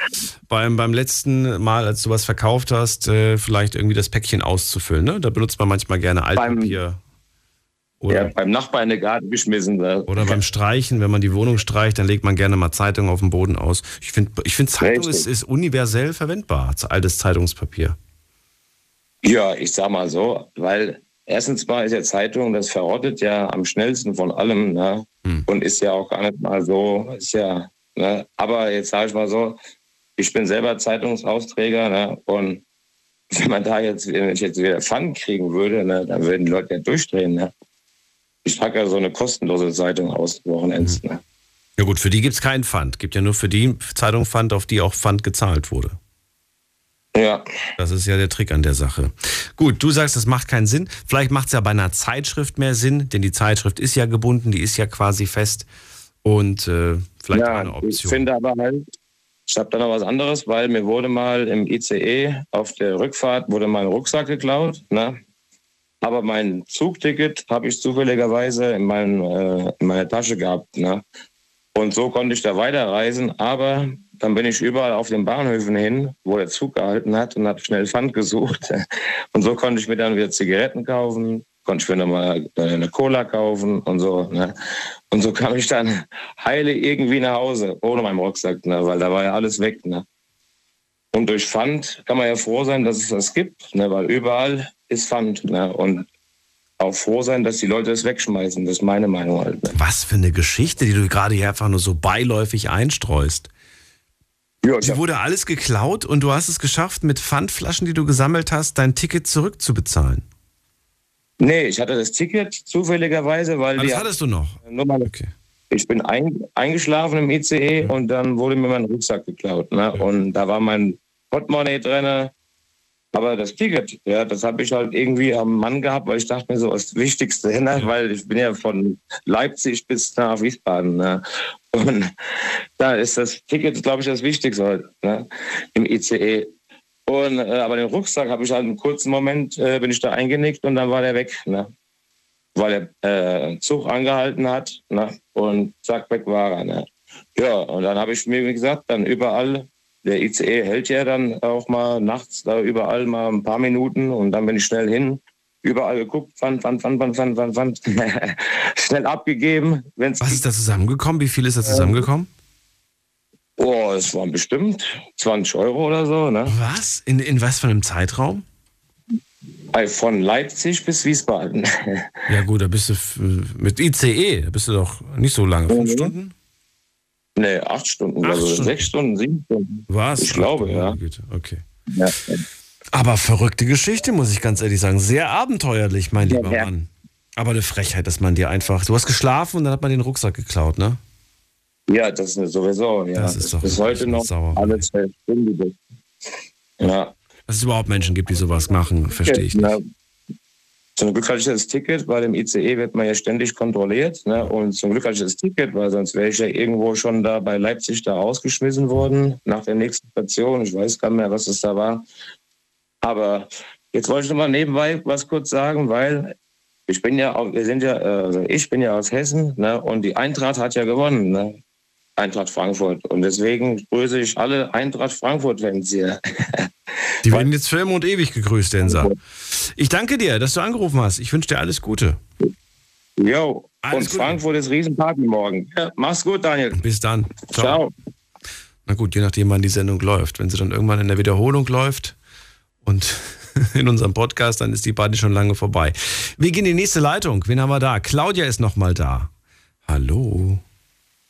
beim, beim letzten Mal, als du was verkauft hast, äh, vielleicht irgendwie das Päckchen auszufüllen. Ne? Da benutzt man manchmal gerne Altpapier. Ja, beim Nachbarn in den Garten geschmissen. Ne? Oder beim Streichen, wenn man die Wohnung streicht, dann legt man gerne mal Zeitung auf den Boden aus. Ich finde, ich find, Zeitung ist, ist universell verwendbar, altes Zeitungspapier. Ja, ich sag mal so, weil erstens mal ist ja Zeitung, das verrottet ja am schnellsten von allem, ne? Und ist ja auch gar nicht mal so, ist ja, ne? Aber jetzt sage ich mal so, ich bin selber Zeitungsausträger, ne? Und wenn man da jetzt, wenn ich jetzt wieder Pfand kriegen würde, ne, dann würden die Leute ja durchdrehen, ne? Ich trage ja so eine kostenlose Zeitung aus Wochenends, ne? Ja gut, für die gibt es keinen Pfand. Gibt ja nur für die Zeitung Pfand, auf die auch Pfand gezahlt wurde. Ja. Das ist ja der Trick an der Sache. Gut, du sagst, das macht keinen Sinn. Vielleicht macht es ja bei einer Zeitschrift mehr Sinn, denn die Zeitschrift ist ja gebunden, die ist ja quasi fest. Und äh, vielleicht auch eine Ich Option. finde aber halt, ich habe da noch was anderes, weil mir wurde mal im ICE auf der Rückfahrt wurde mein Rucksack geklaut. Ne? Aber mein Zugticket habe ich zufälligerweise in, meinem, äh, in meiner Tasche gehabt. Ne? Und so konnte ich da weiterreisen. Aber dann bin ich überall auf den Bahnhöfen hin, wo der Zug gehalten hat und habe schnell Pfand gesucht. Und so konnte ich mir dann wieder Zigaretten kaufen, konnte ich mir dann mal eine Cola kaufen und so. Ne? Und so kam ich dann heile irgendwie nach Hause, ohne meinen Rucksack, ne? weil da war ja alles weg. Ne? Und durch Pfand kann man ja froh sein, dass es das gibt, ne? weil überall ist Pfand. Ne? Und auch froh sein, dass die Leute es wegschmeißen. Das ist meine Meinung halt. Ne? Was für eine Geschichte, die du gerade hier einfach nur so beiläufig einstreust. Die wurde alles geklaut und du hast es geschafft, mit Pfandflaschen, die du gesammelt hast, dein Ticket zurückzubezahlen. Nee, ich hatte das Ticket zufälligerweise, weil Ah, die das hattest du noch? Nur mal, Ich bin ein, eingeschlafen im ICE und dann wurde mir mein Rucksack geklaut. Ne? Und da war mein Portemonnaie drin. Aber das Ticket, ja, das habe ich halt irgendwie am Mann gehabt, weil ich dachte mir so, das Wichtigste, ne? weil ich bin ja von Leipzig bis nach Wiesbaden. Ne? Und da ist das Ticket, glaube ich, das Wichtigste halt, ne? im ICE. Und, äh, aber den Rucksack habe ich halt einen kurzen Moment, äh, bin ich da eingenickt und dann war der weg. Ne? weil der äh, Zug angehalten hat ne? und zack, weg war er. Ne? Ja, und dann habe ich mir gesagt, dann überall, der ICE hält ja dann auch mal nachts da überall mal ein paar Minuten und dann bin ich schnell hin, überall geguckt, fand, fand, fand, fand, fand, fand, fand. schnell abgegeben. Wenn's Was ist da zusammengekommen? Wie viel ist da zusammengekommen? Oh, es waren bestimmt 20 Euro oder so. Ne? Was? In, in was für einem Zeitraum? Äh, Von Leipzig bis Wiesbaden. Ja gut, da bist du mit ICE, da bist du doch nicht so lange. Fünf Stunden? Nee, acht Stunden, Acht also Stunden. sechs Stunden, sieben Stunden. Was? Ich glaube, ja. Okay. ja. Aber verrückte Geschichte, muss ich ganz ehrlich sagen. Sehr abenteuerlich, mein lieber ja. Mann. Aber eine Frechheit, dass man dir einfach. Du hast geschlafen und dann hat man den Rucksack geklaut, ne? Ja, das ist sowieso. Ja. Das ist doch bis heute noch alles verschwindet. Ja. Dass es überhaupt Menschen gibt, die sowas machen, verstehe ich nicht. Zum Glück hatte ich das Ticket, weil im ICE wird man ja ständig kontrolliert. Ne? Und zum Glück hatte ich das Ticket, weil sonst wäre ich ja irgendwo schon da bei Leipzig da rausgeschmissen worden nach der nächsten Station. Ich weiß gar nicht mehr, was es da war. Aber jetzt wollte ich noch mal nebenbei was kurz sagen, weil ich bin ja, wir sind ja, also ich bin ja aus Hessen ne? und die Eintracht hat ja gewonnen. Ne? Eintracht Frankfurt. Und deswegen grüße ich alle Eintracht Frankfurt-Fans hier. Die werden jetzt für immer und ewig gegrüßt, Denser. Ich danke dir, dass du angerufen hast. Ich wünsche dir alles Gute. Jo, Alles und Gute. Frankfurt ist Riesenparty morgen. Ja, mach's gut, Daniel. Bis dann. Ciao. Na gut, je nachdem, wann die Sendung läuft. Wenn sie dann irgendwann in der Wiederholung läuft und in unserem Podcast, dann ist die Party schon lange vorbei. Wir gehen in die nächste Leitung. Wen haben wir da? Claudia ist nochmal da. Hallo.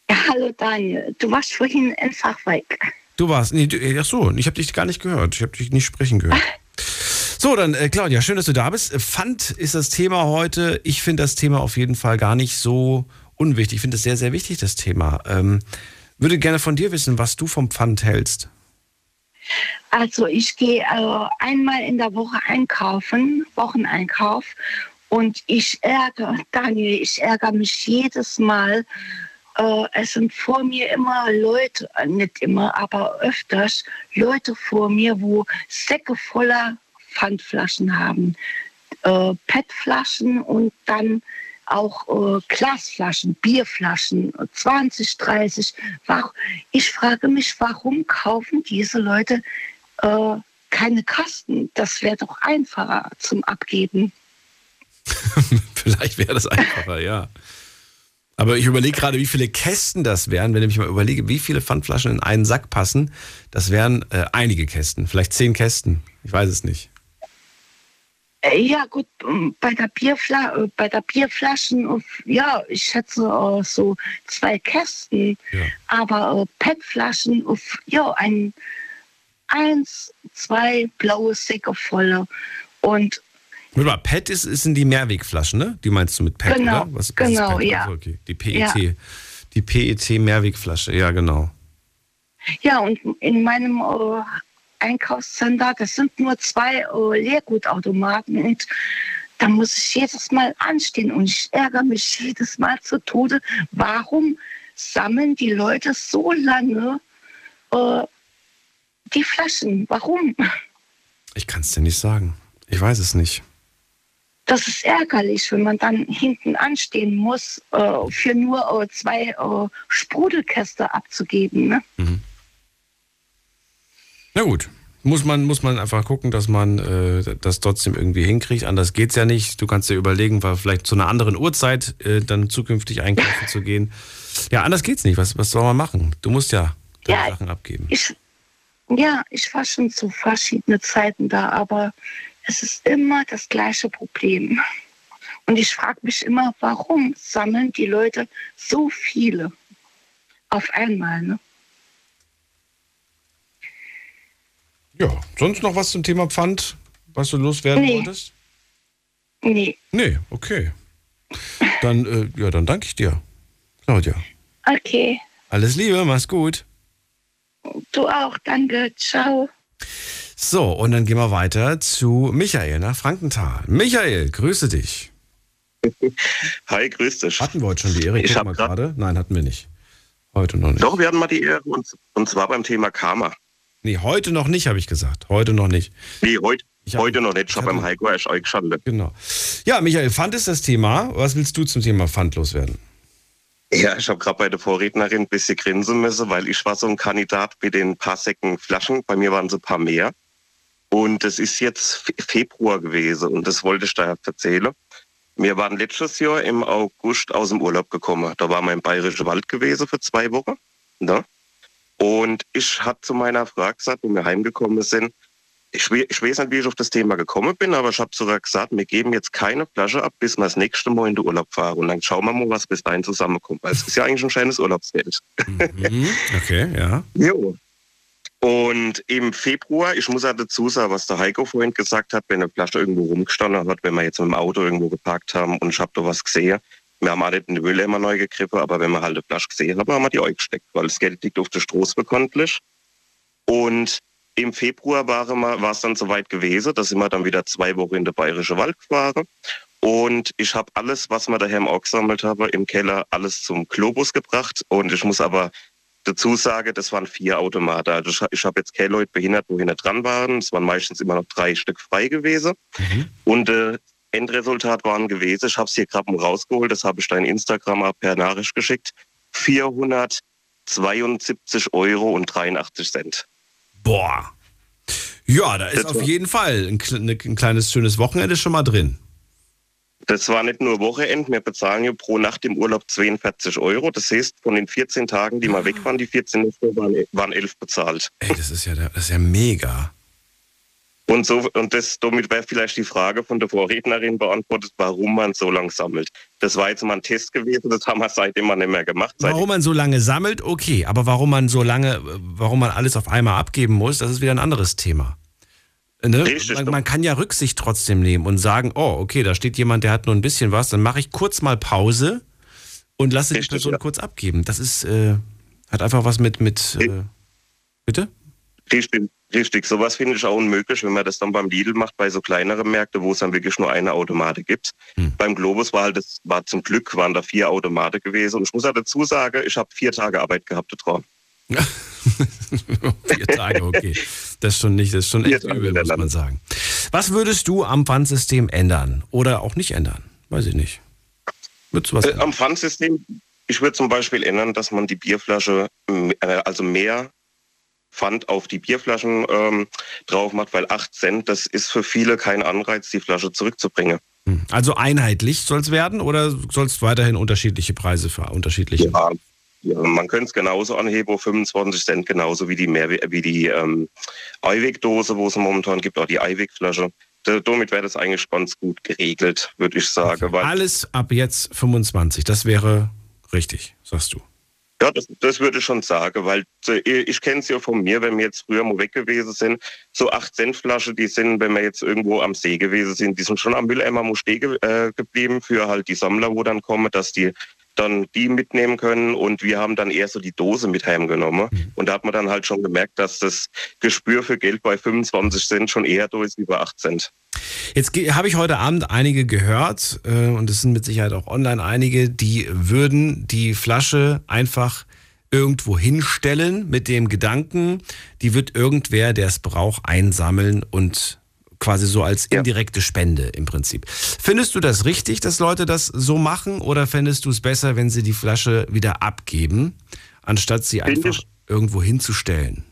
Ja, hallo Daniel, du warst vorhin einfach weg. Du warst. Nee, du, ach so, ich habe dich gar nicht gehört. Ich habe dich nicht sprechen gehört. So, dann äh, Claudia, schön, dass du da bist. Pfand ist das Thema heute. Ich finde das Thema auf jeden Fall gar nicht so unwichtig. Ich finde es sehr, sehr wichtig, das Thema. Ähm, würde gerne von dir wissen, was du vom Pfand hältst. Also ich gehe äh, einmal in der Woche einkaufen, Wocheneinkauf. Und ich ärgere, Daniel, ich ärgere mich jedes Mal. Äh, es sind vor mir immer Leute, äh, nicht immer, aber öfters Leute vor mir, wo Säcke voller Pfandflaschen haben. Äh, PET-Flaschen und dann auch äh, Glasflaschen, Bierflaschen, 20, 30. Warum, ich frage mich, warum kaufen diese Leute äh, keine Kasten? Das wäre doch einfacher zum Abgeben. Vielleicht wäre das einfacher, ja. Aber ich überlege gerade, wie viele Kästen das wären, wenn ich mal überlege, wie viele Pfandflaschen in einen Sack passen. Das wären äh, einige Kästen, vielleicht zehn Kästen. Ich weiß es nicht. Äh, Ja gut, ähm, bei der, Bierfla äh, bei der Bierflaschen, äh, ja, ich schätze so zwei Kästen. Aber äh, PET-Flaschen, ja, ein, eins, zwei blaue Säcke volle. Und Warte mal, PET ist, ist sind die Mehrwegflaschen, ne? Die meinst du mit PET, Genau, oder? Was, was genau, ist PET? ja. Also, okay. Die PET. Ja. Die PET-Mehrwegflasche, ja, genau. ja, und in meinem äh, Einkaufscenter, das sind nur zwei äh, Leergutautomaten und da muss ich jedes Mal anstehen und ich ärgere mich jedes Mal zu Tode. Warum sammeln die Leute so lange äh, die Flaschen? Warum? Ich kann es dir nicht sagen. Ich weiß es nicht. Das ist ärgerlich, wenn man dann hinten anstehen muss, äh, für nur äh, zwei äh, Sprudelkäste abzugeben. Ne? Na gut. Muss man, muss man einfach gucken, dass man äh, das trotzdem irgendwie hinkriegt. Anders geht's ja nicht. Du kannst dir überlegen, war vielleicht zu einer anderen Uhrzeit äh, dann zukünftig einkaufen zu gehen. Ja, anders geht's nicht. Was, was soll man machen? Du musst ja deine Ja, Sachen abgeben. Ich, ja, ich war schon zu verschiedenen Zeiten da, aber es ist immer das gleiche Problem. Und ich frage mich immer, warum sammeln die Leute so viele auf einmal? Ne? Ja, sonst noch was zum Thema Pfand, was du loswerden Nee. wolltest? Nee. Nee, okay. Dann, äh, ja, dann danke ich dir, Claudia. Okay, Alles Liebe, mach's gut. du auch, danke, ciao. So, und dann gehen wir weiter zu Michael nach Frankenthal. Michael, grüße dich. Hi, grüß dich. Hatten wir heute schon die Ehre? Ich hab mal gerade. Nein, hatten wir nicht. Heute noch nicht. Doch, wir hatten mal die Ehre, und, und zwar beim Thema Karma. Nee, heute noch nicht, habe ich gesagt. Heute noch nicht. Nee, heute, heute noch nicht. Ich habe beim Heiko erst eingeschaltet. Genau. Ja, Michael, Pfand ist das Thema. Was willst du zum Thema Pfand loswerden? Ja, ich habe gerade bei der Vorrednerin ein bisschen grinsen müssen, weil ich war so ein Kandidat mit den paar Säcken Flaschen. Bei mir waren es ein paar mehr. Und es ist jetzt Fe- Februar gewesen und das wollte ich da erzählen. Wir waren letztes Jahr im August aus dem Urlaub gekommen. Da waren wir im Bayerischen Wald gewesen für zwei Wochen. Ne? Und ich hatte zu meiner Frau gesagt, wo wir heimgekommen sind, ich, we- ich weiß nicht, wie ich auf das Thema gekommen bin, aber ich habe sogar gesagt, wir geben jetzt keine Flasche ab, bis wir das nächste Mal in den Urlaub fahren. Und dann schauen wir mal, was bis dahin zusammenkommt. Weil es ist ja eigentlich ein schönes Urlaubsgeld. Mhm. Okay, ja. Jo. Und im Februar, ich muss ja dazu sagen, was der Heiko vorhin gesagt hat, wenn eine Flasche irgendwo rumgestanden hat, wenn wir jetzt mit dem Auto irgendwo geparkt haben und ich habe da was gesehen, wir haben auch nicht in die Mülle immer neu gegriffen, aber wenn wir halt eine Flasche gesehen haben, haben wir die euch gesteckt, weil das Geld liegt auf der Straße bekanntlich. Und im Februar war es dann soweit gewesen, da sind wir dann wieder zwei Wochen in den Bayerischen Wald gefahren. Und ich habe alles, was wir daheim auch gesammelt haben, im Keller, alles zum Globus gebracht. Und ich muss aber dazu sagen, das waren vier Automaten. Also ich, ich habe jetzt keine Leute behindert, wo hinter dran waren. Es waren meistens immer noch drei Stück frei gewesen. Und äh, Endresultat waren gewesen, ich habe es hier gerade rausgeholt, das habe ich dein Instagram per Nachricht geschickt, 472 Euro und 83 Cent. Boah. Ja, da ist auf jeden Fall ein, kle- ein kleines schönes Wochenende schon mal drin. Das war nicht nur Wochenend, wir bezahlen ja pro Nacht im Urlaub 42 Euro. Das heißt, von den 14 Tagen, die wir weg waren, die 14 Nächte waren, waren 11 bezahlt. Ey, das ist ja, das ist ja mega. Und, so, und das, damit wäre vielleicht die Frage von der Vorrednerin beantwortet, warum man so lang sammelt. Das war jetzt mal ein Test gewesen, das haben wir seitdem mal nicht mehr gemacht. Warum man so lange sammelt, okay, aber warum man so lange, warum man alles auf einmal abgeben muss, das ist wieder ein anderes Thema. Ne? Man, man kann ja Rücksicht trotzdem nehmen und sagen, oh, okay, da steht jemand, der hat nur ein bisschen was, dann mache ich kurz mal Pause und lasse die Person kurz abgeben. Das ist, äh, hat einfach was mit, mit, äh, bitte? Richtig, richtig. Sowas finde ich auch unmöglich, wenn man das dann beim Lidl macht, bei so kleineren Märkten, wo es dann wirklich nur eine Automate gibt. Beim Globus war halt, das war zum Glück, waren da vier Automate gewesen. Und ich muss auch dazu sagen, ich habe vier Tage Arbeit gehabt dran. Vier Tage, okay. Das ist schon nicht, das ist schon echt übel, muss man sagen. Was würdest du am Pfandsystem ändern oder auch nicht ändern? Weiß ich nicht. Würdest du was Äh, am Pfandsystem, ich würde zum Beispiel ändern, dass man die Bierflasche, äh, also mehr Pfand auf die Bierflaschen ähm, drauf macht, weil 8 Cent, das ist für viele kein Anreiz, die Flasche zurückzubringen. Also einheitlich soll es werden oder soll es weiterhin unterschiedliche Preise für unterschiedliche? Ja, man könnte es genauso anheben, auf 25 Cent, genauso wie die, Mehrwe wie die ähm, Eiwegdose, wo es momentan gibt, auch die Eiwegflasche. Da- Damit wäre das eigentlich ganz gut geregelt, würde ich sagen. Alles ab jetzt 25, das wäre richtig, sagst du. Ja, das, das würde ich schon sagen, weil äh, ich kenne es ja von mir, wenn wir jetzt früher mal weg gewesen sind, so 8 Cent Flasche, die sind, wenn wir jetzt irgendwo am See gewesen sind, die sind schon am Mülleimer stehen äh, geblieben für halt die Sammler, wo dann kommen, dass die dann die mitnehmen können und wir haben dann eher so die Dose mit heimgenommen und da hat man dann halt schon gemerkt, dass das Gespür für Geld bei 25 Cent schon eher da ist wie bei 8 Cent. Jetzt habe ich heute Abend einige gehört, äh, und es sind mit Sicherheit auch online einige, die würden die Flasche einfach irgendwo hinstellen mit dem Gedanken, die wird irgendwer, der es braucht, einsammeln und quasi so als indirekte Spende im Prinzip. Findest du das richtig, dass Leute das so machen oder fändest du es besser, wenn sie die Flasche wieder abgeben, anstatt sie einfach irgendwo hinzustellen?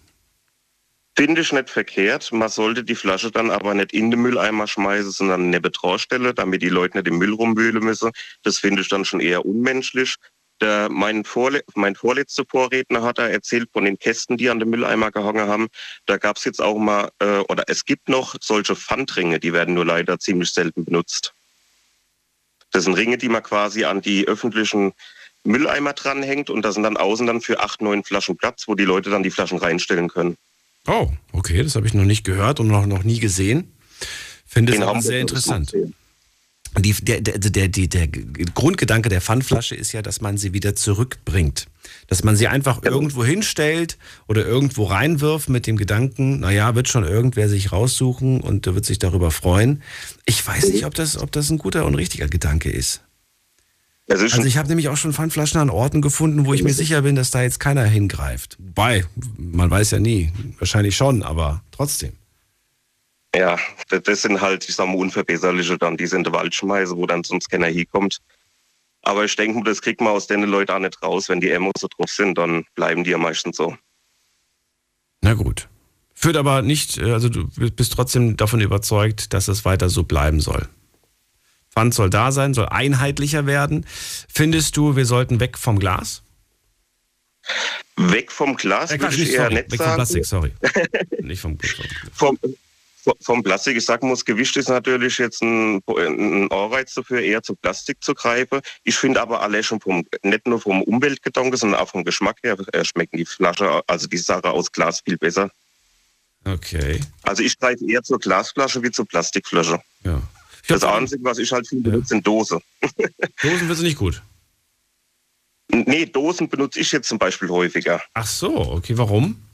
Finde ich nicht verkehrt. Man sollte die Flasche dann aber nicht in den Mülleimer schmeißen, sondern neben dran stellen, damit die Leute nicht im Müll rumwühlen müssen. Das finde ich dann schon eher unmenschlich. Der, mein, Vorle mein vorletzter Vorredner hat er erzählt von den Kästen, die an den Mülleimer gehangen haben. Da gab es jetzt auch mal, äh, oder es gibt noch solche Pfandringe, die werden nur leider ziemlich selten benutzt. Das sind Ringe, die man quasi an die öffentlichen Mülleimer dranhängt und da sind dann außen dann für acht, neun Flaschen Platz, wo die Leute dann die Flaschen reinstellen können. Oh, okay, das habe ich noch nicht gehört und noch, noch nie gesehen. Finde es sehr interessant. Die, der, der, der, der, der Grundgedanke der Pfandflasche ist ja, dass man sie wieder zurückbringt. Dass man sie einfach irgendwo hinstellt oder irgendwo reinwirft mit dem Gedanken, naja, wird schon irgendwer sich raussuchen und wird sich darüber freuen. Ich weiß nicht, ob das, ob das ein guter und richtiger Gedanke ist. Also ich habe nämlich auch schon Pfandflaschen an Orten gefunden, wo ich mir sicher bin, dass da jetzt keiner hingreift. Wobei, man weiß ja nie. Wahrscheinlich schon, aber trotzdem. Ja, das sind halt, ich sag mal, unverbesserliche dann, die sind in den Wald schmeißen, wo dann sonst keiner hinkommt. Aber ich denke, das kriegt man aus den Leuten auch nicht raus. Wenn die Emos so drauf sind, dann bleiben die ja meistens so. Na gut. Führt aber nicht, äh, also du bist trotzdem davon überzeugt, dass es weiter so bleiben soll. Pfand soll da sein, soll einheitlicher werden. Findest du, wir sollten weg vom Glas? Weg vom Glas Äh, würde ich eher sorry, nicht weg vom sagen. Plastik, sorry. nicht vom, vom, vom Plastik, ich sag mal, das Gewicht ist natürlich jetzt ein, ein Anreiz dafür, eher zu Plastik zu greifen. Ich finde aber alle schon vom, nicht nur vom Umweltgedanke, sondern auch vom Geschmack her äh, schmecken die Flasche, also die Sache aus Glas viel besser. Okay. Also ich greife eher zur Glasflasche wie zur Plastikflasche. Ja. Das Einzige, was ich halt viel benutze, sind Dose. Dosen findest du nicht gut? Nee, Dosen benutze ich jetzt zum Beispiel häufiger. Ach so, okay, warum?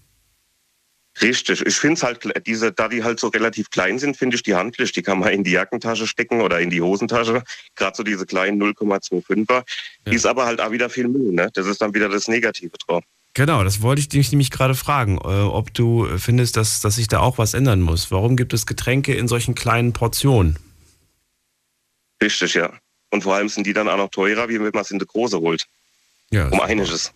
Richtig. Ich finde es halt, diese, da die halt so relativ klein sind, finde ich die handlich. Die kann man in die Jackentasche stecken oder in die Hosentasche. Gerade so diese kleinen 0,25er. Die ist aber halt auch wieder viel Müll, ne? Das ist dann wieder das Negative drauf. Genau, das wollte ich dich nämlich gerade fragen, äh, ob du findest, dass, dass sich da auch was ändern muss. Warum gibt es Getränke in solchen kleinen Portionen? Richtig, ja. Und vor allem sind die dann auch noch teurer, wie wenn man es in der Große holt. Ja, um einiges.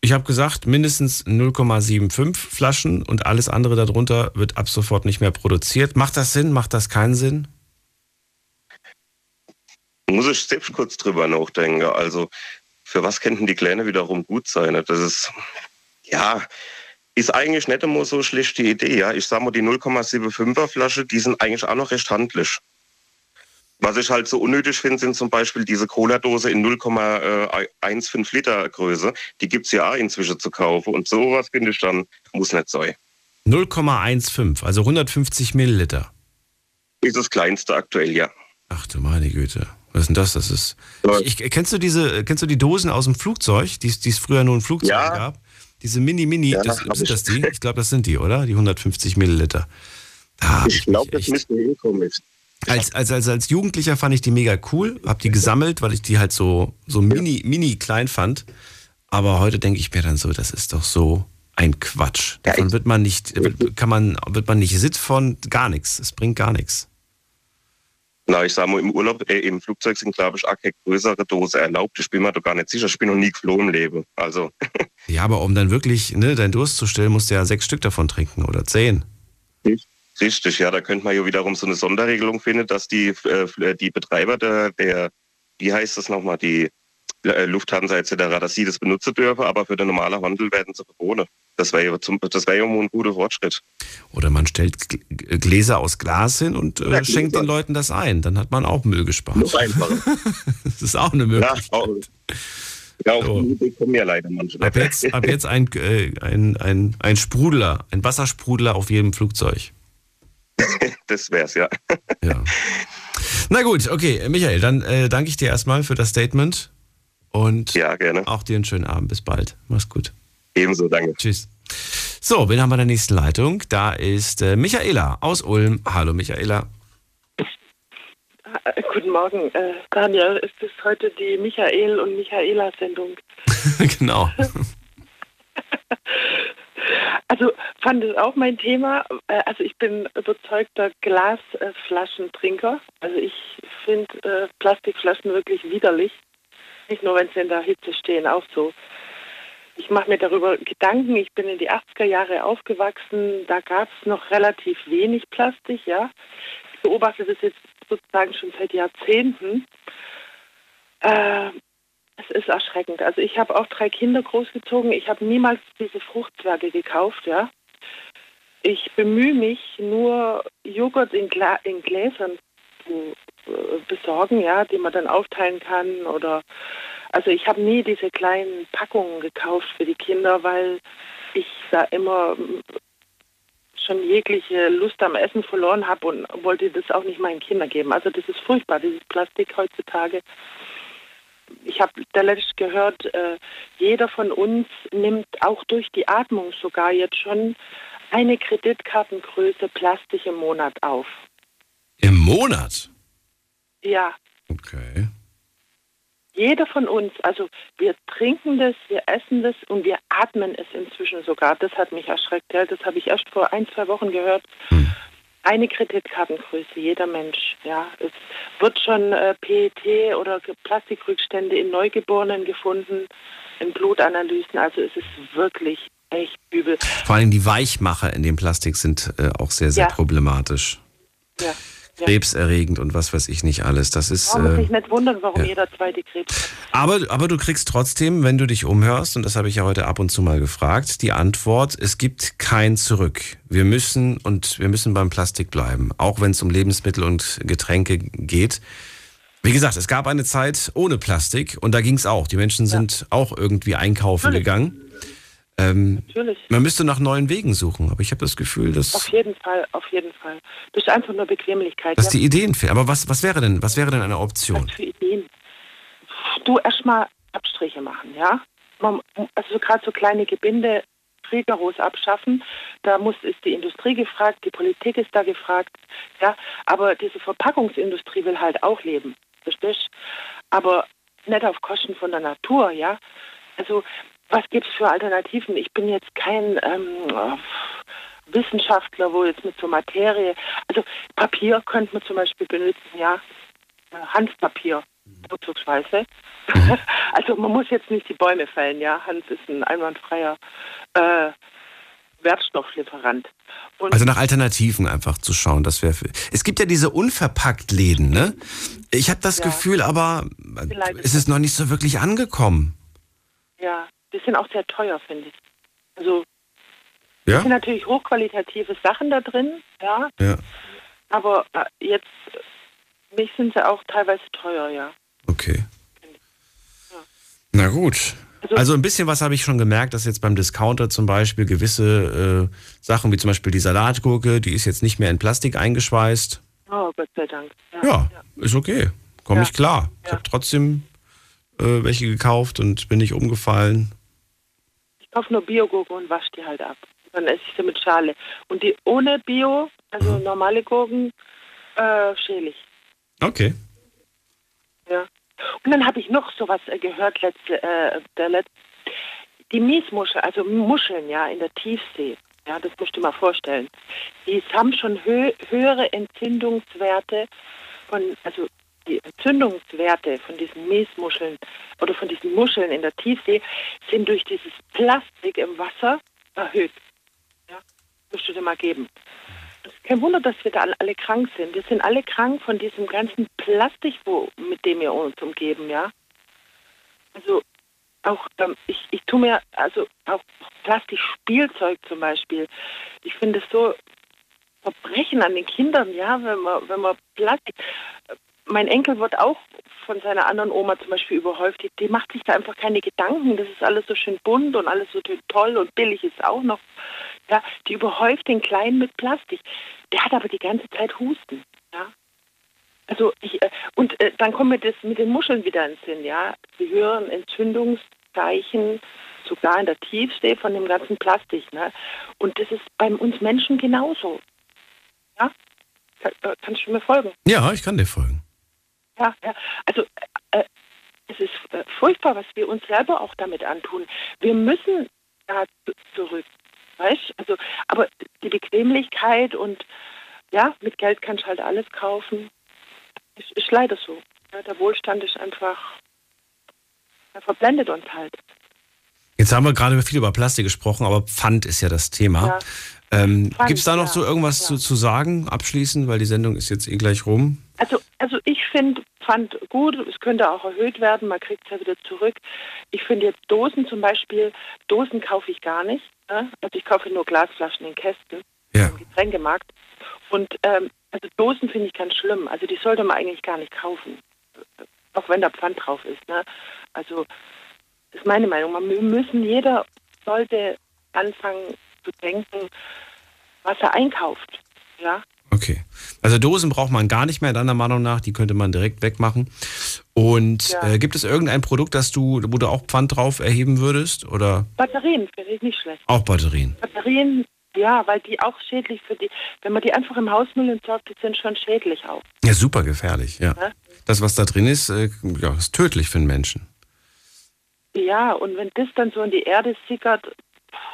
Ich habe gesagt, mindestens 0,75 Flaschen und alles andere darunter wird ab sofort nicht mehr produziert. Macht das Sinn? Macht das keinen Sinn? Muss ich selbst kurz drüber nachdenken. Also, für was könnten die Kleine wiederum gut sein? Das ist, ja, ist eigentlich nicht immer so schlecht die Idee. Ja, ich sag mal, die 0,75er Flasche, die sind eigentlich auch noch recht handlich. Was ich halt so unnötig finde, sind zum Beispiel diese Cola-Dose in 0,15 Liter Größe. Die gibt's ja auch inzwischen zu kaufen. Und sowas finde ich dann, muss nicht sein. 0,15, also 150 Milliliter. Ist das kleinste aktuell, ja. Ach du meine Güte. Was ist denn das? Das ist. Ich, ich, kennst du diese, kennst du die Dosen aus dem Flugzeug, die es früher nur ein Flugzeug Ja. gab? Diese Mini-Mini, Ja, das, sind das die? Ich glaube, das sind die, oder? Die 150 Milliliter. Da Ich glaube, das müsste hinkommen. Als, als, als, als Jugendlicher fand ich die mega cool, hab die gesammelt, weil ich die halt so, so mini, mini klein fand. Aber heute denke ich mir dann so, das ist doch so ein Quatsch. Davon wird man nicht, kann man, wird man nicht Sit von gar nichts. Es bringt gar nichts. Na, ich sag mal, im Urlaub, äh, im Flugzeug sind, glaube ich, auch keine größere Dose erlaubt. Ich bin mir doch gar nicht sicher. Ich bin noch nie geflogen im Leben. Also, Ja, aber um dann wirklich ne, deinen Durst zu stillen, musst du ja sechs Stück davon trinken oder zehn. Richtig, ja, da könnte man ja wiederum so eine Sonderregelung finden, dass die, äh, die Betreiber der, der, wie heißt das nochmal, die äh, Lufthansa etc., dass sie das benutzen dürfen, aber für den normalen Handel werden sie verboten. Das wäre ja, zum- das wäre ja ein guter Fortschritt. Oder man stellt Gl- Gläser aus Glas hin und äh, Ja, schenkt den Leuten das ein. Dann hat man auch Müll gespart. Noch einfacher. das ist auch eine Ja, Möglichkeit. auch, ja, auf die Idee kommen ja leider manche. Ab jetzt, ab jetzt ein, äh, ein, ein, ein Sprudler, ein Wassersprudler auf jedem Flugzeug. Das wär's, ja. Na gut, okay, Michael, dann äh, danke ich dir erstmal für das Statement und ja, gerne. auch dir einen schönen Abend. Bis bald. Mach's gut. Ebenso, danke. Tschüss. So, wen haben wir in der nächsten Leitung? Da ist äh, Michaela aus Ulm. Hallo Michaela. Äh, Guten Morgen, äh, Daniel. Es ist heute die Michael und Michaela-Sendung. genau. Also fand es auch mein Thema. Äh, Also ich bin überzeugter Glasflaschentrinker. Also ich finde äh, Plastikflaschen wirklich widerlich. Nicht nur, wenn sie in der Hitze stehen, auch so. Ich mache mir darüber Gedanken. Ich bin in die 80er Jahre aufgewachsen. Da gab es noch relativ wenig Plastik, ja. Ich beobachte das jetzt sozusagen schon seit Jahrzehnten. Äh, es ist erschreckend. Also ich habe auch drei Kinder großgezogen. Ich habe niemals diese Fruchtzwerge gekauft, ja. Ich bemühe mich nur, Joghurt in, Gla in Gläsern zu äh, besorgen, ja, die man dann aufteilen kann. Oder also ich habe nie diese kleinen Packungen gekauft für die Kinder, weil ich da immer mm, schon jegliche Lust am Essen verloren habe und wollte das auch nicht meinen Kindern geben. Also das ist furchtbar, dieses Plastik heutzutage ich habe da letztens gehört, äh, jeder von uns nimmt auch durch die Atmung sogar jetzt schon eine Kreditkartengröße Plastik im Monat auf. Im Monat? Ja, Okay. jeder von uns, also wir trinken das, wir essen das und wir atmen es inzwischen sogar. Das hat mich erschreckt. Ja. Das habe ich erst vor ein, zwei Wochen gehört. Eine Kreditkartengröße, jeder Mensch. Ja, es wird schon äh, PET oder Plastikrückstände in Neugeborenen gefunden, in Blutanalysen. Also es ist wirklich echt übel. Vor allem die Weichmacher in dem Plastik sind äh, auch sehr, sehr Ja. problematisch. Ja. Ja. Krebserregend und was weiß ich nicht alles. Das ist. Man muss Äh, sich nicht wundern, warum ja. jeder zweite Krebs hat. aber, aber du kriegst trotzdem, wenn du dich umhörst, und das habe ich ja heute ab und zu mal gefragt, die Antwort, es gibt kein Zurück. Wir müssen und wir müssen beim Plastik bleiben, auch wenn es um Lebensmittel und Getränke geht. Wie gesagt, es gab eine Zeit ohne Plastik und da ging es auch. Die Menschen sind auch irgendwie einkaufen gegangen. Ähm, Natürlich. man müsste nach neuen Wegen suchen, aber ich habe das Gefühl, dass, Auf jeden Fall, auf jeden Fall. Das ist einfach nur Bequemlichkeit. dass ja. die Ideen fehlen. Aber was, was wäre denn, was wäre denn eine Option? für Ideen? Du erstmal Abstriche machen, ja? Man, also gerade so kleine Gebinde rigoros abschaffen. Da muss ist die Industrie gefragt, die Politik ist da gefragt, ja. Aber diese Verpackungsindustrie will halt auch leben, verstehst? Aber nicht auf Kosten von der Natur, ja. Also was gibt's für Alternativen? Ich bin jetzt kein ähm, Wissenschaftler, wo jetzt mit so Materie, also Papier könnte man zum Beispiel benutzen, ja. Äh, Hanfpapier. vorzugsweise. Also man muss jetzt nicht die Bäume fällen, ja. Hans ist ein einwandfreier äh, Wertstofflieferant. Und Also nach Alternativen einfach zu schauen, das wäre. Es gibt ja diese unverpackt Läden, ne? Ich habe das Ja. Gefühl, aber Vielleicht es ist noch nicht so wirklich angekommen. ja, die sind auch sehr teuer, finde ich. Also Ja? es sind natürlich hochqualitative Sachen da drin, ja. Ja. Aber äh, jetzt, mich sind sie auch teilweise teuer, ja. Okay. Na gut. Also ein bisschen was habe ich schon gemerkt, dass jetzt beim Discounter zum Beispiel gewisse äh, Sachen, wie zum Beispiel die Salatgurke, die ist jetzt nicht mehr in Plastik eingeschweißt. Oh, Gott sei Dank. Ja, ist okay. Komme Ja. ich klar. Ich habe trotzdem äh, welche gekauft und bin nicht umgefallen. Kaufe nur Biogurke und wasche die halt ab. Dann esse ich sie mit Schale. Und die ohne Bio, also normale Gurken, äh, schäle ich. Okay. Ja. Und dann habe ich noch sowas äh, gehört, letzte, äh, der Let die Miesmuschel, also Muscheln, ja, in der Tiefsee. Ja, das musst du dir mal vorstellen. Die haben schon hö höhere Entzündungswerte von, also die Entzündungswerte von diesen Miesmuscheln oder von diesen Muscheln in der Tiefsee sind durch dieses Plastik im Wasser erhöht. Ja, musst dir mal geben. Es ist kein Wunder, dass wir da alle- alle krank sind. Wir sind alle krank von diesem ganzen Plastik, wo, mit dem wir uns umgeben, ja. Also auch ähm, ich, ich tue mir also auch Plastikspielzeug zum Beispiel. Ich finde es so Verbrechen an den Kindern, ja, wenn man wenn man Plastik. Mein Enkel wird auch von seiner anderen Oma zum Beispiel überhäuft. Die, die macht sich da einfach keine Gedanken. Das ist alles so schön bunt und alles so toll und billig ist auch noch. Ja, die überhäuft den Kleinen mit Plastik. Der hat aber die ganze Zeit Husten. Ja. Also ich, äh, und äh, dann kommt mir das mit den Muscheln wieder ins Sinn, ja. Sie hören Entzündungszeichen sogar in der Tiefsee von dem ganzen Plastik, ne? Und das ist bei uns Menschen genauso. Ja? Äh, kannst du mir folgen? Ja, ich kann dir folgen. Ja, ja. Also äh, es ist äh, furchtbar, was wir uns selber auch damit antun. Wir müssen da zu- zurück. Weißt? Also, aber die Bequemlichkeit und ja, mit Geld kannst du halt alles kaufen. Ist, ist leider so. Ja, der Wohlstand ist einfach, er verblendet uns halt. Jetzt haben wir gerade viel über Plastik gesprochen, aber Pfand ist ja das Thema. Ja. Ähm, Gibt es da noch ja, so irgendwas zu, zu sagen, abschließend, weil die Sendung ist jetzt eh gleich rum? Also, also ich finde Pfand gut, es könnte auch erhöht werden, man kriegt es ja wieder zurück. Ich finde jetzt Dosen zum Beispiel, Dosen kaufe ich gar nicht. Ne? Also ich kaufe nur Glasflaschen in Kästen ja. im Getränkemarkt. Und ähm, also Dosen finde ich ganz schlimm. Also die sollte man eigentlich gar nicht kaufen. Auch wenn da Pfand drauf ist. Ne? Also das ist meine Meinung. Man, wir müssen, jeder sollte anfangen zu denken, was er einkauft. Ja, Okay. Also Dosen braucht man gar nicht mehr, deiner Meinung nach. Die könnte man direkt wegmachen. Und Ja. äh, gibt es irgendein Produkt, das du, wo du auch Pfand drauf erheben würdest? Oder Batterien finde ich nicht schlecht. auch Batterien? Batterien, ja, weil die auch schädlich für die, wenn man die einfach im Hausmüll entsorgt, die sind schon schädlich auch. Ja, super gefährlich, ja. Ne? Das, was da drin ist, äh, ja, ist tödlich für den Menschen. Ja, und wenn das dann so in die Erde sickert,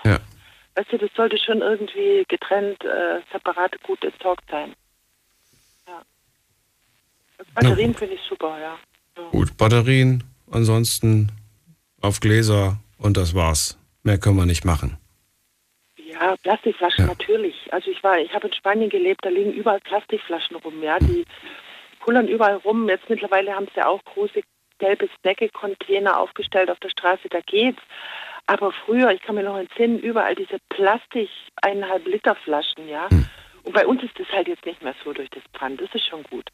Ja. Weißt du, das sollte schon irgendwie getrennt, äh, separat gut entsorgt sein. Ja. Batterien finde ich super, ja. Gut, Batterien, ansonsten auf Gläser und das war's. Mehr können wir nicht machen. Ja, Plastikflaschen natürlich. Also ich war, ich habe in Spanien gelebt, da liegen überall Plastikflaschen rum, ja. Die pullern überall rum. Jetzt mittlerweile haben sie auch große gelbe Snacke-Container aufgestellt auf der Straße, da geht's. Aber früher, ich kann mir noch entsinnen, überall diese Plastik eineinhalb Liter Flaschen, ja. Und bei uns ist das halt jetzt nicht mehr so durch das Pfand. Das ist schon gut.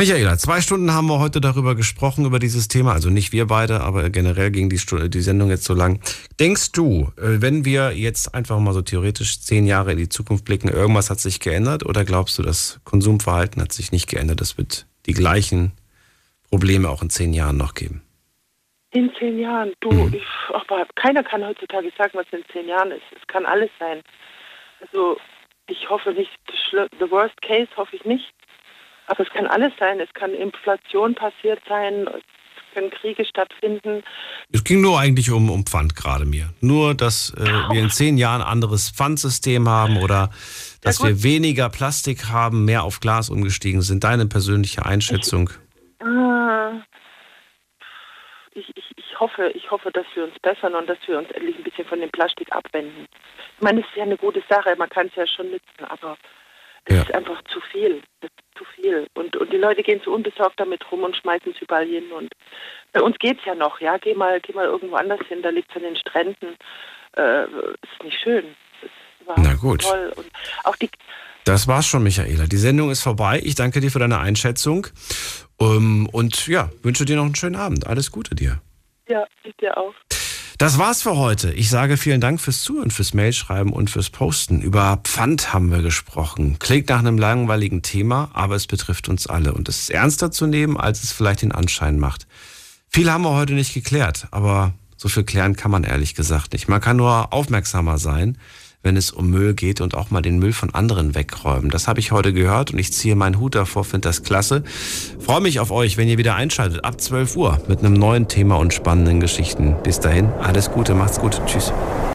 Michaela, zwei Stunden haben wir heute darüber gesprochen, über dieses Thema. Also nicht wir beide, aber generell ging die, die Sendung jetzt so lang. Denkst du, äh, wenn wir jetzt einfach mal so theoretisch zehn Jahre in die Zukunft blicken, irgendwas hat sich geändert? Oder glaubst du, das Konsumverhalten hat sich nicht geändert? Es wird die gleichen Probleme auch in zehn Jahren noch geben? In zehn Jahren, du, ich, aber keiner kann heutzutage sagen, was in zehn Jahren ist. Es kann alles sein. Also ich hoffe nicht, the worst case hoffe ich nicht. Aber es kann alles sein. Es kann Inflation passiert sein, es können Kriege stattfinden. Es ging nur eigentlich um, um Pfand gerade mir. Nur, dass äh, wir in zehn Jahren ein anderes Pfandsystem haben oder dass wir weniger Plastik haben, mehr auf Glas umgestiegen sind. Deine persönliche Einschätzung? Ah, ich, ich, ich hoffe, ich hoffe, dass wir uns bessern und dass wir uns endlich ein bisschen von dem Plastik abwenden. Ich meine, es ist ja eine gute Sache, man kann es ja schon nützen, aber es Ja. ist einfach zu viel. Es ist zu viel. Und, und die Leute gehen so unbesorgt damit rum und schmeißen es überall hin. Und bei uns geht's ja noch, ja. Geh mal, geh mal irgendwo anders hin, da liegt es an den Stränden. Äh, ist nicht schön. Es war Na gut. toll. Und auch die, Das war's schon, Michaela. Die Sendung ist vorbei. Ich danke dir für deine Einschätzung. Ähm, und ja, wünsche dir noch einen schönen Abend. Alles Gute dir. ja, ich dir auch. Das war's für heute. Ich sage vielen Dank fürs Zuhören, fürs Mailschreiben und fürs Posten. Über Pfand haben wir gesprochen. Klingt nach einem langweiligen Thema, aber es betrifft uns alle. Und es ist ernster zu nehmen, als es vielleicht den Anschein macht. Viel haben wir heute nicht geklärt, aber so viel klären kann man ehrlich gesagt nicht. Man kann nur aufmerksamer sein, wenn es um Müll geht und auch mal den Müll von anderen wegräumen. Das habe ich heute gehört und ich ziehe meinen Hut davor, finde das klasse. Freue mich auf euch, wenn ihr wieder einschaltet, ab 12 Uhr mit einem neuen Thema und spannenden Geschichten. Bis dahin, alles Gute, macht's gut, tschüss.